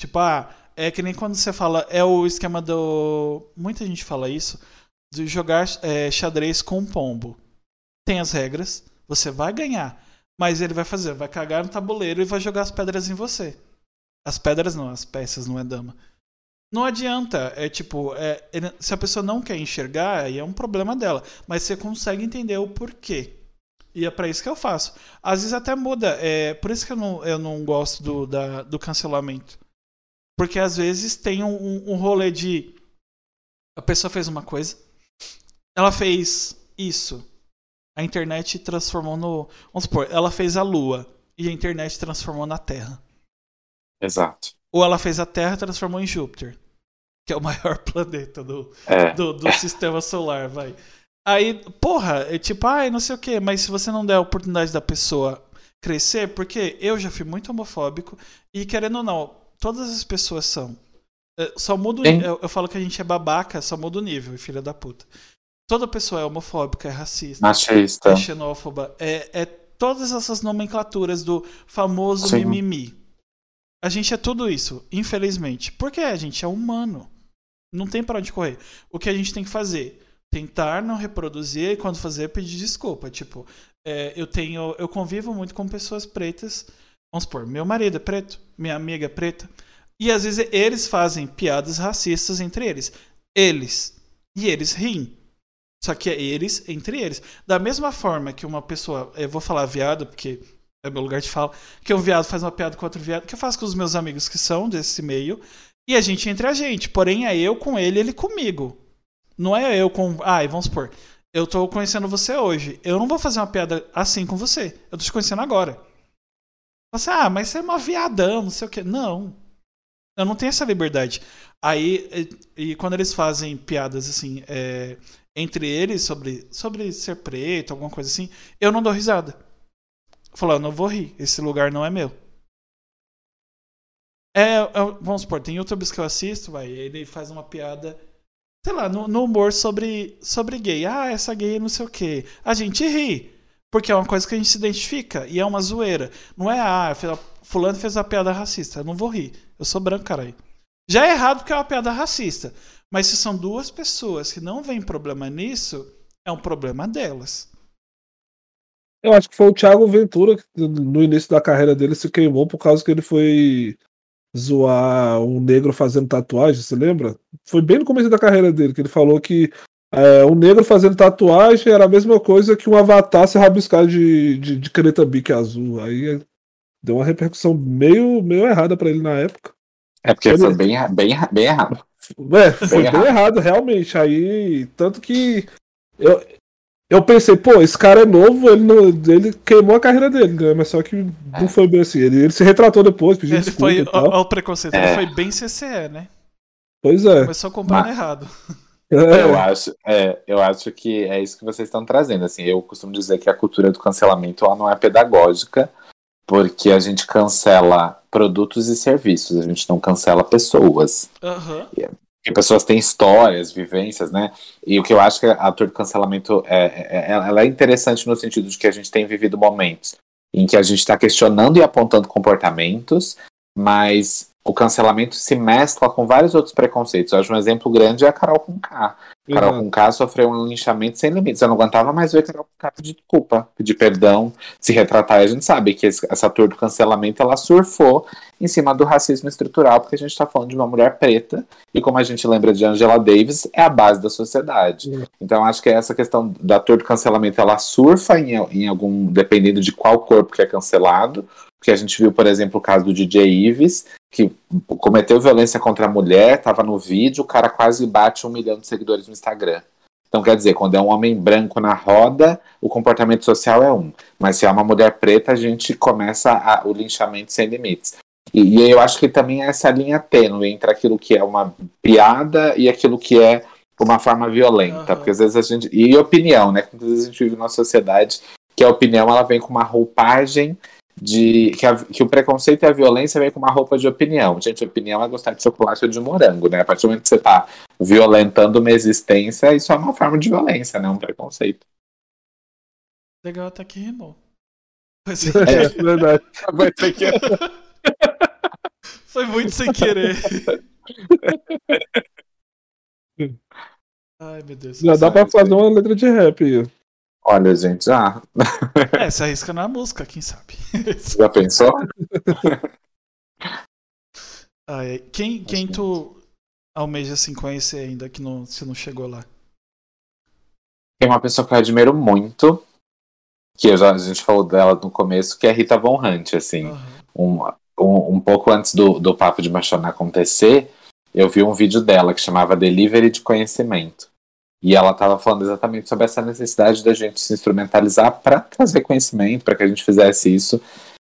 Tipo, ah, é que nem quando você fala. É o esquema do. Muita gente fala isso. De jogar é, xadrez com um pombo. Tem as regras, você vai ganhar. Mas ele vai fazer, vai cagar no tabuleiro e vai jogar as pedras em você. As pedras não, as peças, não é dama. Não adianta, é tipo, é, se a pessoa não quer enxergar, aí é um problema dela. Mas você consegue entender o porquê. E é para isso que eu faço. Às vezes até muda. É por isso que eu não, eu não gosto do, da, do cancelamento. Porque às vezes tem um, um rolê de. A pessoa fez uma coisa, ela fez isso. A internet transformou no. Vamos supor, ela fez a Lua e a internet transformou na Terra. Exato. Ou ela fez a Terra e transformou em Júpiter, que é o maior planeta do, é. do, do sistema solar, vai. Aí, porra, é tipo, ai, ah, não sei o que, mas se você não der a oportunidade da pessoa crescer, porque eu já fui muito homofóbico e querendo ou não, todas as pessoas são. É, só muda eu, eu, falo que a gente é babaca, só muda o nível, filha da puta. Toda pessoa é homofóbica, é racista, Machista. é xenófoba, é, é todas essas nomenclaturas do famoso Sim. mimimi. A gente é tudo isso, infelizmente. Porque a gente é humano. Não tem para onde correr. O que a gente tem que fazer? Tentar não reproduzir e quando fazer pedir desculpa. Tipo, é, eu tenho. Eu convivo muito com pessoas pretas Vamos supor, meu marido é preto, minha amiga é preta. E às vezes eles fazem piadas racistas entre eles. Eles. E eles riem. Só que é eles entre eles. Da mesma forma que uma pessoa. Eu vou falar viado, porque é meu lugar de fala. Que um viado faz uma piada com outro viado. Que eu faço com os meus amigos que são desse meio. E a gente entre a gente. Porém, é eu com ele, ele comigo. Não é eu com. Ai, vamos supor. Eu tô conhecendo você hoje. Eu não vou fazer uma piada assim com você. Eu tô te conhecendo agora. Você, ah, mas você é uma viadão, não sei o quê. Não. Eu não tenho essa liberdade. Aí, e, e quando eles fazem piadas assim, é, entre eles sobre, sobre ser preto, alguma coisa assim, eu não dou risada. Falando, eu não vou rir, esse lugar não é meu. É, é, vamos supor, tem youtubers que eu assisto, vai, ele faz uma piada, sei lá, no, no humor sobre, sobre gay. Ah, essa gay não sei o quê. A gente ri. Porque é uma coisa que a gente se identifica e é uma zoeira. Não é, ah, fulano fez uma piada racista. Eu não vou rir. Eu sou branco, caralho. Já é errado porque é uma piada racista. Mas se são duas pessoas que não veem problema nisso, é um problema delas. Eu acho que foi o Thiago Ventura que no início da carreira dele se queimou por causa que ele foi zoar um negro fazendo tatuagem, você lembra? Foi bem no começo da carreira dele que ele falou que é, um negro fazendo tatuagem era a mesma coisa que um avatar se rabiscar de, de, de caneta bique azul. Aí deu uma repercussão meio, meio errada para ele na época. É porque ele... foi bem, bem, bem errado. É, foi bem, bem errado. errado. realmente. Aí, tanto que eu, eu pensei, pô, esse cara é novo, ele, não, ele queimou a carreira dele, né? Mas só que não é. foi bem assim. Ele, ele se retratou depois, pediu ele desculpa foi, e tal. O, o preconceito é. foi bem CCE, né? Pois é. Começou comprando Mas... errado. É. Eu, acho, é, eu acho que é isso que vocês estão trazendo. Assim, eu costumo dizer que a cultura do cancelamento ela não é pedagógica, porque a gente cancela produtos e serviços, a gente não cancela pessoas. Uhum. Porque pessoas têm histórias, vivências, né? E o que eu acho que a ator do cancelamento é, é, é, ela é interessante no sentido de que a gente tem vivido momentos em que a gente está questionando e apontando comportamentos, mas o cancelamento se mescla com vários outros preconceitos. Eu acho um exemplo grande é a Carol Conká. Uhum. Carol Conká sofreu um linchamento sem limites. Eu não aguentava mais ver Carol Conká pedir desculpa, pedir perdão, se retratar. E a gente sabe que esse, essa tour do cancelamento ela surfou em cima do racismo estrutural, porque a gente está falando de uma mulher preta, e como a gente lembra de Angela Davis, é a base da sociedade. Uhum. Então acho que essa questão da tour do cancelamento ela surfa em, em algum, dependendo de qual corpo que é cancelado, porque a gente viu, por exemplo, o caso do DJ Ives, que cometeu violência contra a mulher, estava no vídeo, o cara quase bate um milhão de seguidores no Instagram. Então, quer dizer, quando é um homem branco na roda, o comportamento social é um. Mas se é uma mulher preta, a gente começa a, o linchamento sem limites. E, e, eu acho que também é essa linha tênue entre aquilo que é uma piada e aquilo que é uma forma violenta. Uhum. Porque às vezes a gente. E opinião, né? Porque às vezes a gente vive numa sociedade que a opinião ela vem com uma roupagem de que, a, que, o preconceito e a violência vem com uma roupa de opinião. Gente, opinião é gostar de chocolate ou de morango, né? A partir do momento que você está violentando uma existência, isso é uma forma de violência, né? Um preconceito. Legal, até que rimou. Querer. É, verdade. Foi sem querer. Foi muito sem querer. Ai, meu Deus. Já dá pra fazer uma letra de rap aí. Olha, gente, já. É, se arrisca na música, quem sabe? Já pensou? Ai, quem, quem tu almeja assim conhecer ainda que não, se não chegou lá? Tem uma pessoa que eu admiro muito, que já, a gente falou dela no começo, que é a Rita Von Hunt, assim. Uhum. Um, um, um, pouco antes do, do Papo de Machona acontecer, eu vi um vídeo dela que chamava Delivery de Conhecimento. E ela estava falando exatamente sobre essa necessidade da gente se instrumentalizar para trazer conhecimento, para que a gente fizesse isso.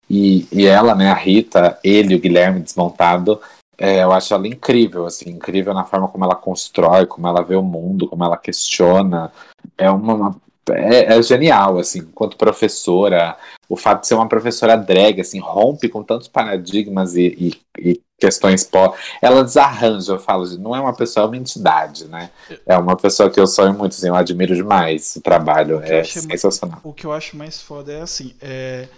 E, e ela, né, a Rita, ele, o Guilherme desmontado, é, eu acho ela incrível, assim, incrível na forma como ela constrói, como ela vê o mundo, como ela questiona. É uma, uma é, é, genial, assim, enquanto professora, o fato de ser uma professora drag, assim, rompe com tantos paradigmas e, e, e questões pó. Ela desarranja, eu falo, não é uma pessoa, é uma entidade, né? É uma pessoa que eu sonho muito, assim, eu admiro demais o trabalho, o é sensacional. Mais, o que eu acho mais foda é assim, é,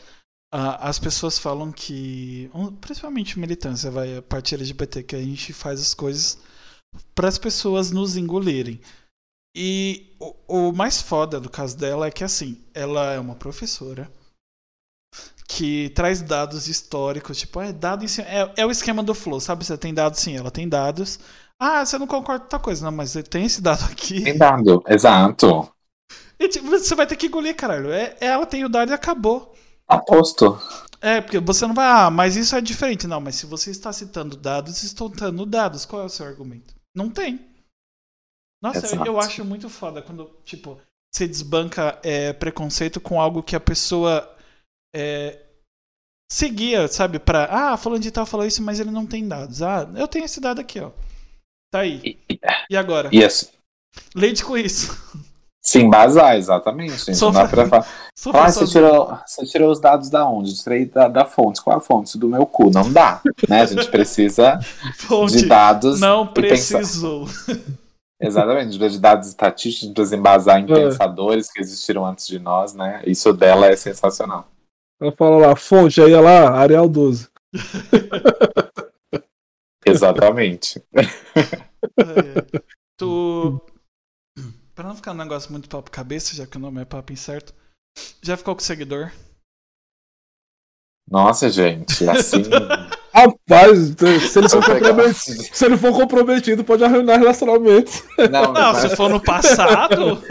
a, as pessoas falam que, principalmente militância, vai, a partir LGBT, que a gente faz as coisas para as pessoas nos engolirem. E o, o mais foda do caso dela é que, assim, ela é uma professora que traz dados históricos, tipo, é dado em cima, é, é o esquema do Flow, sabe? Você tem dados, sim, ela tem dados. Ah, você não concorda com tal coisa, não, mas tem esse dado aqui. Tem dado, exato. E, tipo, você vai ter que engolir, caralho. É, ela tem o dado e acabou. Aposto. É, porque você não vai, ah, mas isso é diferente. Não, mas se você está citando dados, estou dando dados. Qual é o seu argumento? Não tem. Nossa, eu, eu, acho muito foda quando, tipo, você desbanca é, preconceito com algo que a pessoa é, seguia, sabe, pra. Ah, falando de tal falou isso, mas ele não tem dados. Ah, eu tenho esse dado aqui, ó. Tá aí. E agora? Yes. Leite com isso. Se embasar, exatamente. Gente. Não dá pra falar. Ah, você tirou, você tirou os dados da onde? Tirei da, da fonte. Qual a fonte? Do meu cu. Não dá. Né? A gente precisa fonte de dados. Não precisou. Exatamente, de dados estatísticos, de embasar em é. pensadores que existiram antes de nós, né? Isso dela é sensacional. Ela fala lá, fonte, aí lá, Arial 12. Exatamente. É, tu. Pra não ficar um negócio muito papo cabeça, já que o nome é papo incerto, já ficou com seguidor? Nossa, gente, assim. Rapaz, se ele, for comprometido, se ele for comprometido, pode arruinar relacionamento. Não, não mas... se for no passado.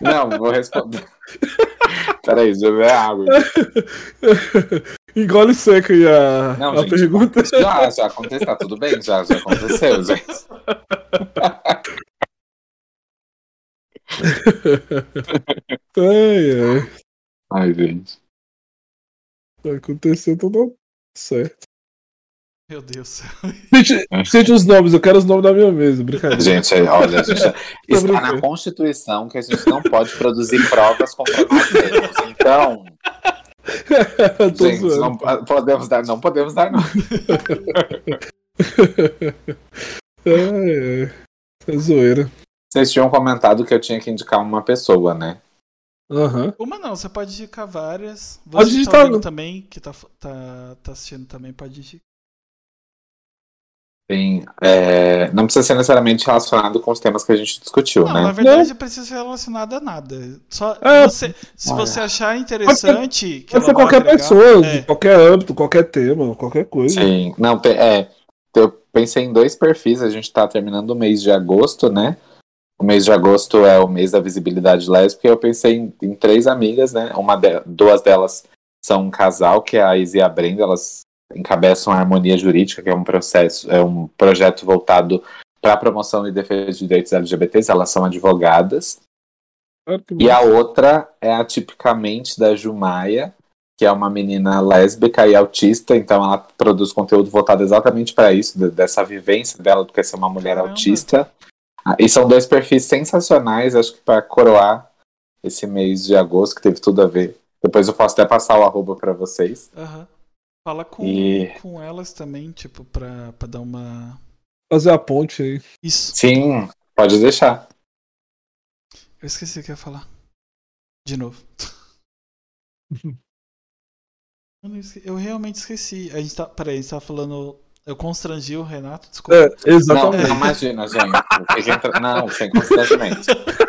Não, vou responder. Peraí, já ver água. Engole seco aí a, não, a gente, pergunta. Já, já aconteceu, tá tudo bem, já, já aconteceu, gente. ai, ai. Ai, gente. Aconteceu tudo certo. Meu Deus. Cite os nomes, eu quero os nomes da minha mesa, brincadeira. Gente, olha, a gente está na Constituição que a gente não pode produzir provas contra nós mesmos. Então. gente, não podemos dar, não podemos dar, não. é, é, é zoeira. Vocês tinham comentado que eu tinha que indicar uma pessoa, né? Uhum. Uma não, você pode indicar várias. Você pode digitar tá também, que tá, tá, tá assistindo também, pode Sim, é, não precisa ser necessariamente relacionado com os temas que a gente discutiu, não, né? Na verdade, não. precisa ser relacionado a nada. Só é, você, se olha. você achar interessante. Pode ser, qualquer agregar, pessoa, é. qualquer âmbito, qualquer tema, qualquer coisa. Sim, não, é. Eu pensei em dois perfis, a gente tá terminando o mês de agosto, né? O mês de agosto é o mês da visibilidade lésbica e eu pensei em, em três amigas, né? Uma de, duas delas são um casal, que é a Izzy e a Brenda, elas encabeçam a Harmonia Jurídica, que é um processo, é um projeto voltado para a promoção e defesa de direitos LGBTs, elas são advogadas. Ah, e a outra é a tipicamente da Jumaia, que é uma menina lésbica e autista, então ela produz conteúdo voltado exatamente para isso, dessa vivência dela do que é ser uma mulher Caramba. autista. Ah, e são dois perfis sensacionais, acho que para coroar esse mês de agosto, que teve tudo a ver. Depois eu posso até passar o arroba para vocês. Uhum. Fala com, e... com elas também, tipo, pra, pra dar uma. Fazer a ponte aí. Isso. Sim, pode deixar. Eu esqueci o que ia falar. De novo. eu realmente esqueci. A gente tá. Peraí, a gente tava falando. Eu constrangi o Renato, desculpa. É, exatamente. Não, não imagina, gente. Não, sem constrangimento.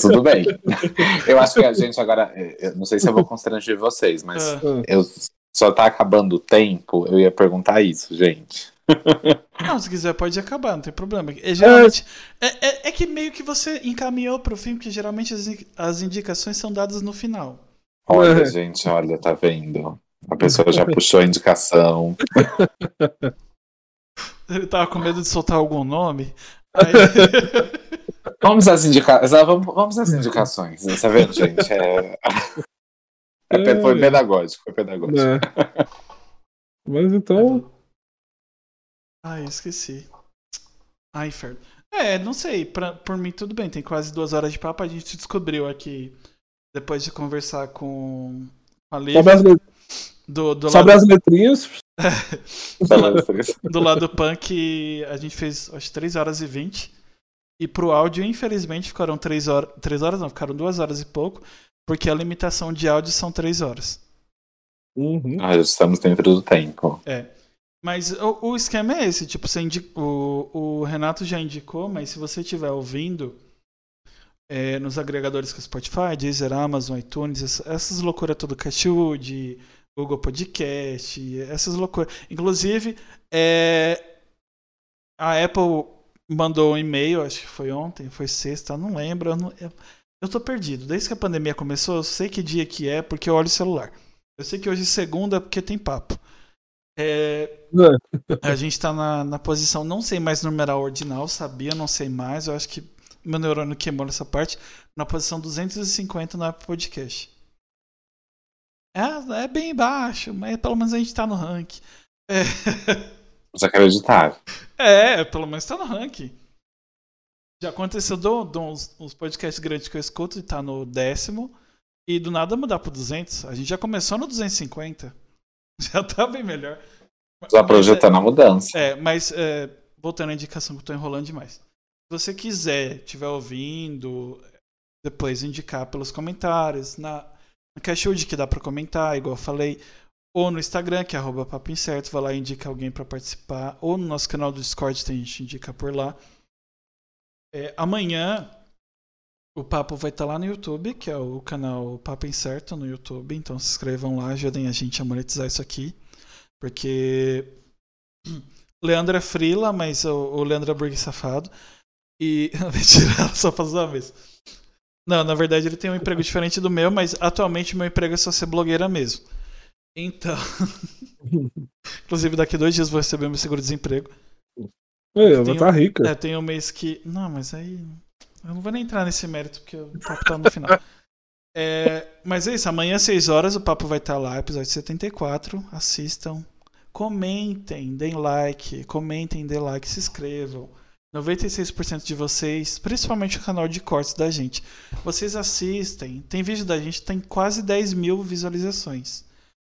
Tudo bem. Eu acho que a gente agora. não sei se eu vou constranger vocês, mas ah. eu só tá acabando o tempo. Eu ia perguntar isso, gente. Não, se quiser pode acabar, não tem problema. É, geralmente, é, é, é que meio que você encaminhou pro fim, porque geralmente as, as indicações são dadas no final. Olha, gente, olha, tá vendo? A pessoa já puxou a indicação. Ele tava com medo de soltar algum nome. Aí... Vamos às indicações. Vamos, vamos às indicações. Tá vendo, gente? É... É, foi pedagógico, foi pedagógico. É. Mas então. Ai, esqueci. Ai, inferno. É, não sei, pra, por mim tudo bem, tem quase duas horas de papo, a gente descobriu aqui, depois de conversar com a Lívia, sobre as, do, do sobre lado... as letrinhas. do lado punk, a gente fez acho 3 horas e 20. E pro áudio, infelizmente, ficaram 3 horas. 3 horas não, ficaram 2 horas e pouco. Porque a limitação de áudio são 3 horas. Uhum. Ah, já estamos dentro do tempo. É. Mas o, o esquema é esse, tipo, você o, o Renato já indicou, mas se você estiver ouvindo é, nos agregadores que é Spotify, Deezer, Amazon, iTunes, essas, loucuras tudo, de Google Podcast, essas loucuras. Inclusive, é, a Apple mandou um e-mail, acho que foi ontem, foi sexta, não lembro. Eu, não, eu, eu tô perdido. Desde que a pandemia começou, eu sei que dia que é porque eu olho o celular. Eu sei que hoje é segunda porque tem papo. É, a gente tá na, na posição, não sei mais numeral ordinal, sabia, não sei mais. Eu acho que meu neurônio queimou nessa parte. Na posição 250 no Apple Podcast. É, é bem baixo, mas pelo menos a gente tá no ranking. É. Desacreditável. É, pelo menos tá no ranking. Já aconteceu do, do uns, uns, podcasts grandes que eu escuto e tá no décimo. E do nada mudar pro 200. A gente já começou no 250. Já tá bem melhor. Já projetando é, a mudança. É, mas é, voltando à indicação que eu tô enrolando demais. Se você quiser, estiver ouvindo, depois indicar pelos comentários, na, na Cashwood que dá para comentar, igual eu falei, ou no Instagram, que é arroba papo incerto, vai lá e indica alguém para participar, ou no nosso canal do Discord, tem gente indica por lá. É, amanhã o papo vai estar tá lá no YouTube, que é o canal Papo Incerto no YouTube. Então se inscrevam lá, ajudem a gente a monetizar isso aqui. Porque Leandro é frila, mas o, o Leandro é burguês safado. E. Mentira, só faz uma vez. Não, na verdade ele tem um emprego diferente do meu, mas atualmente meu emprego é só ser blogueira mesmo. Então. Inclusive daqui dois dias vou receber meu seguro-desemprego. É, ela tá rica. É, tem um mês que. Não, mas aí. Eu não vou nem entrar nesse mérito, porque o papo tá no final. É, mas é isso, amanhã às 6 horas o papo vai estar tá lá, episódio 74. Assistam. Comentem, deem like, comentem, deem like, se inscrevam. 96% de vocês, principalmente o canal de cortes da gente, vocês assistem. Tem vídeo da gente tem quase 10 mil visualizações.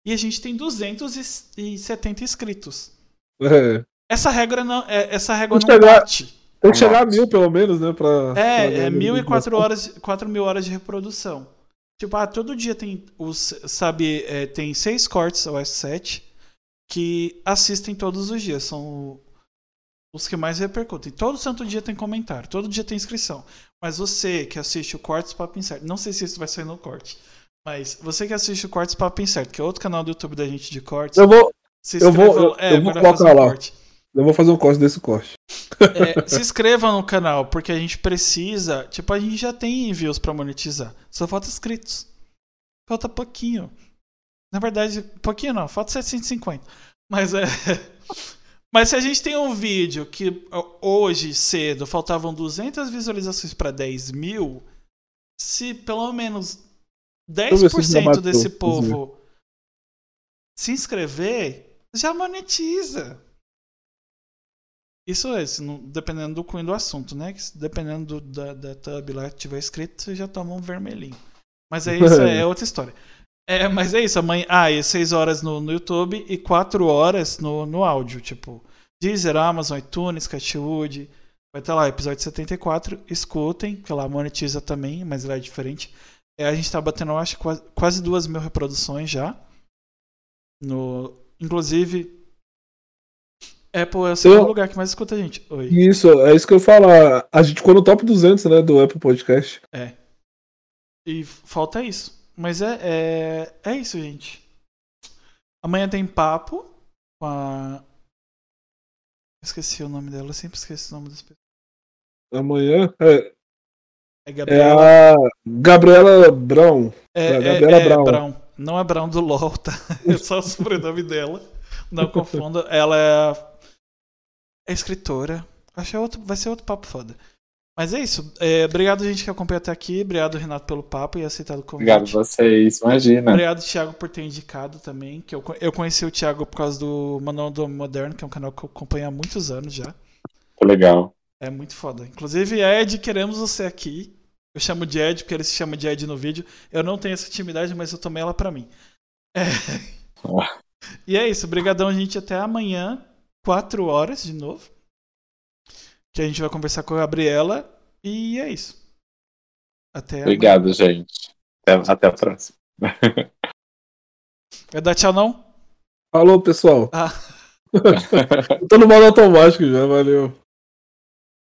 E a gente tem 270 inscritos. É. Essa regra não, é, essa regra não chegar, bate. Tem que chegar a mil, pelo menos, né? Pra, é, pra é mil e quatro horas, quatro mil horas de reprodução. Tipo, ah, todo dia tem os, sabe, é, tem seis cortes ou S7 que assistem todos os dias. São os que mais repercutem. Todo santo dia tem comentário, todo dia tem inscrição. Mas você que assiste o Cortes Papo Incerto, não sei se isso vai sair no corte, mas você que assiste o Cortes Papo Incerto, que é outro canal do YouTube da gente de cortes. Eu vou. Eu vou, eu, é, eu vou colocar lá. Corte. Eu vou fazer um corte desse corte. É, se inscreva no canal, porque a gente precisa. Tipo, a gente já tem envios para monetizar. Só falta inscritos. Falta pouquinho. Na verdade, pouquinho não, falta 750. Mas é. Mas se a gente tem um vídeo que hoje, cedo, faltavam 200 visualizações para 10 mil, se pelo menos 10% desse povo se inscrever, já monetiza. Isso é, dependendo do cunho do assunto, né? Dependendo do, da, da thumb lá que tiver escrito, você já toma um vermelhinho. Mas é isso, é outra história. É, mas é isso, amanhã. Ah, e 6 horas no, no YouTube e 4 horas no, no áudio. Tipo, Deezer, Amazon, iTunes, Catwood. Vai estar lá, episódio 74. Escutem, que lá monetiza também, mas lá é diferente. É, a gente tá batendo, acho, quase, quase duas mil reproduções já. No, inclusive, Apple é o segundo eu... lugar que mais escuta a gente. Oi. Isso, é isso que eu falar. A gente ficou no top 200, né, do Apple Podcast. É. E falta isso. Mas é, é, é isso, gente. Amanhã tem papo com a. Esqueci o nome dela, eu sempre esqueço o nome das pessoas. Amanhã é. É, Gabriela... é a Gabriela Brown. É, é a Gabriela é, Brown. Brown. Não é Brown do LOL, tá? É só o sobrenome dela. Não confunda. Ela é, é escritora. Acho que é outro, vai ser outro papo foda. Mas é isso. É, obrigado, gente, que acompanhou até aqui. Obrigado, Renato, pelo papo e aceitado o convite. Obrigado a vocês, imagina. Obrigado, Thiago, por ter indicado também. Que eu, eu conheci o Thiago por causa do Manual do Moderno, que é um canal que eu acompanho há muitos anos já. Legal. É muito foda. Inclusive, Ed, queremos você aqui. Eu chamo de Ed, porque ele se chama de Ed no vídeo. Eu não tenho essa intimidade, mas eu tomei ela pra mim. É... Ah. E é isso. Obrigadão, gente. Até amanhã, 4 horas de novo que a gente vai conversar com a Gabriela. E é isso. Até Obrigado, amanhã. gente. Até, até a próxima. Vai dar tchau, não? Falou, pessoal. Ah. Tô no modo automático já, valeu.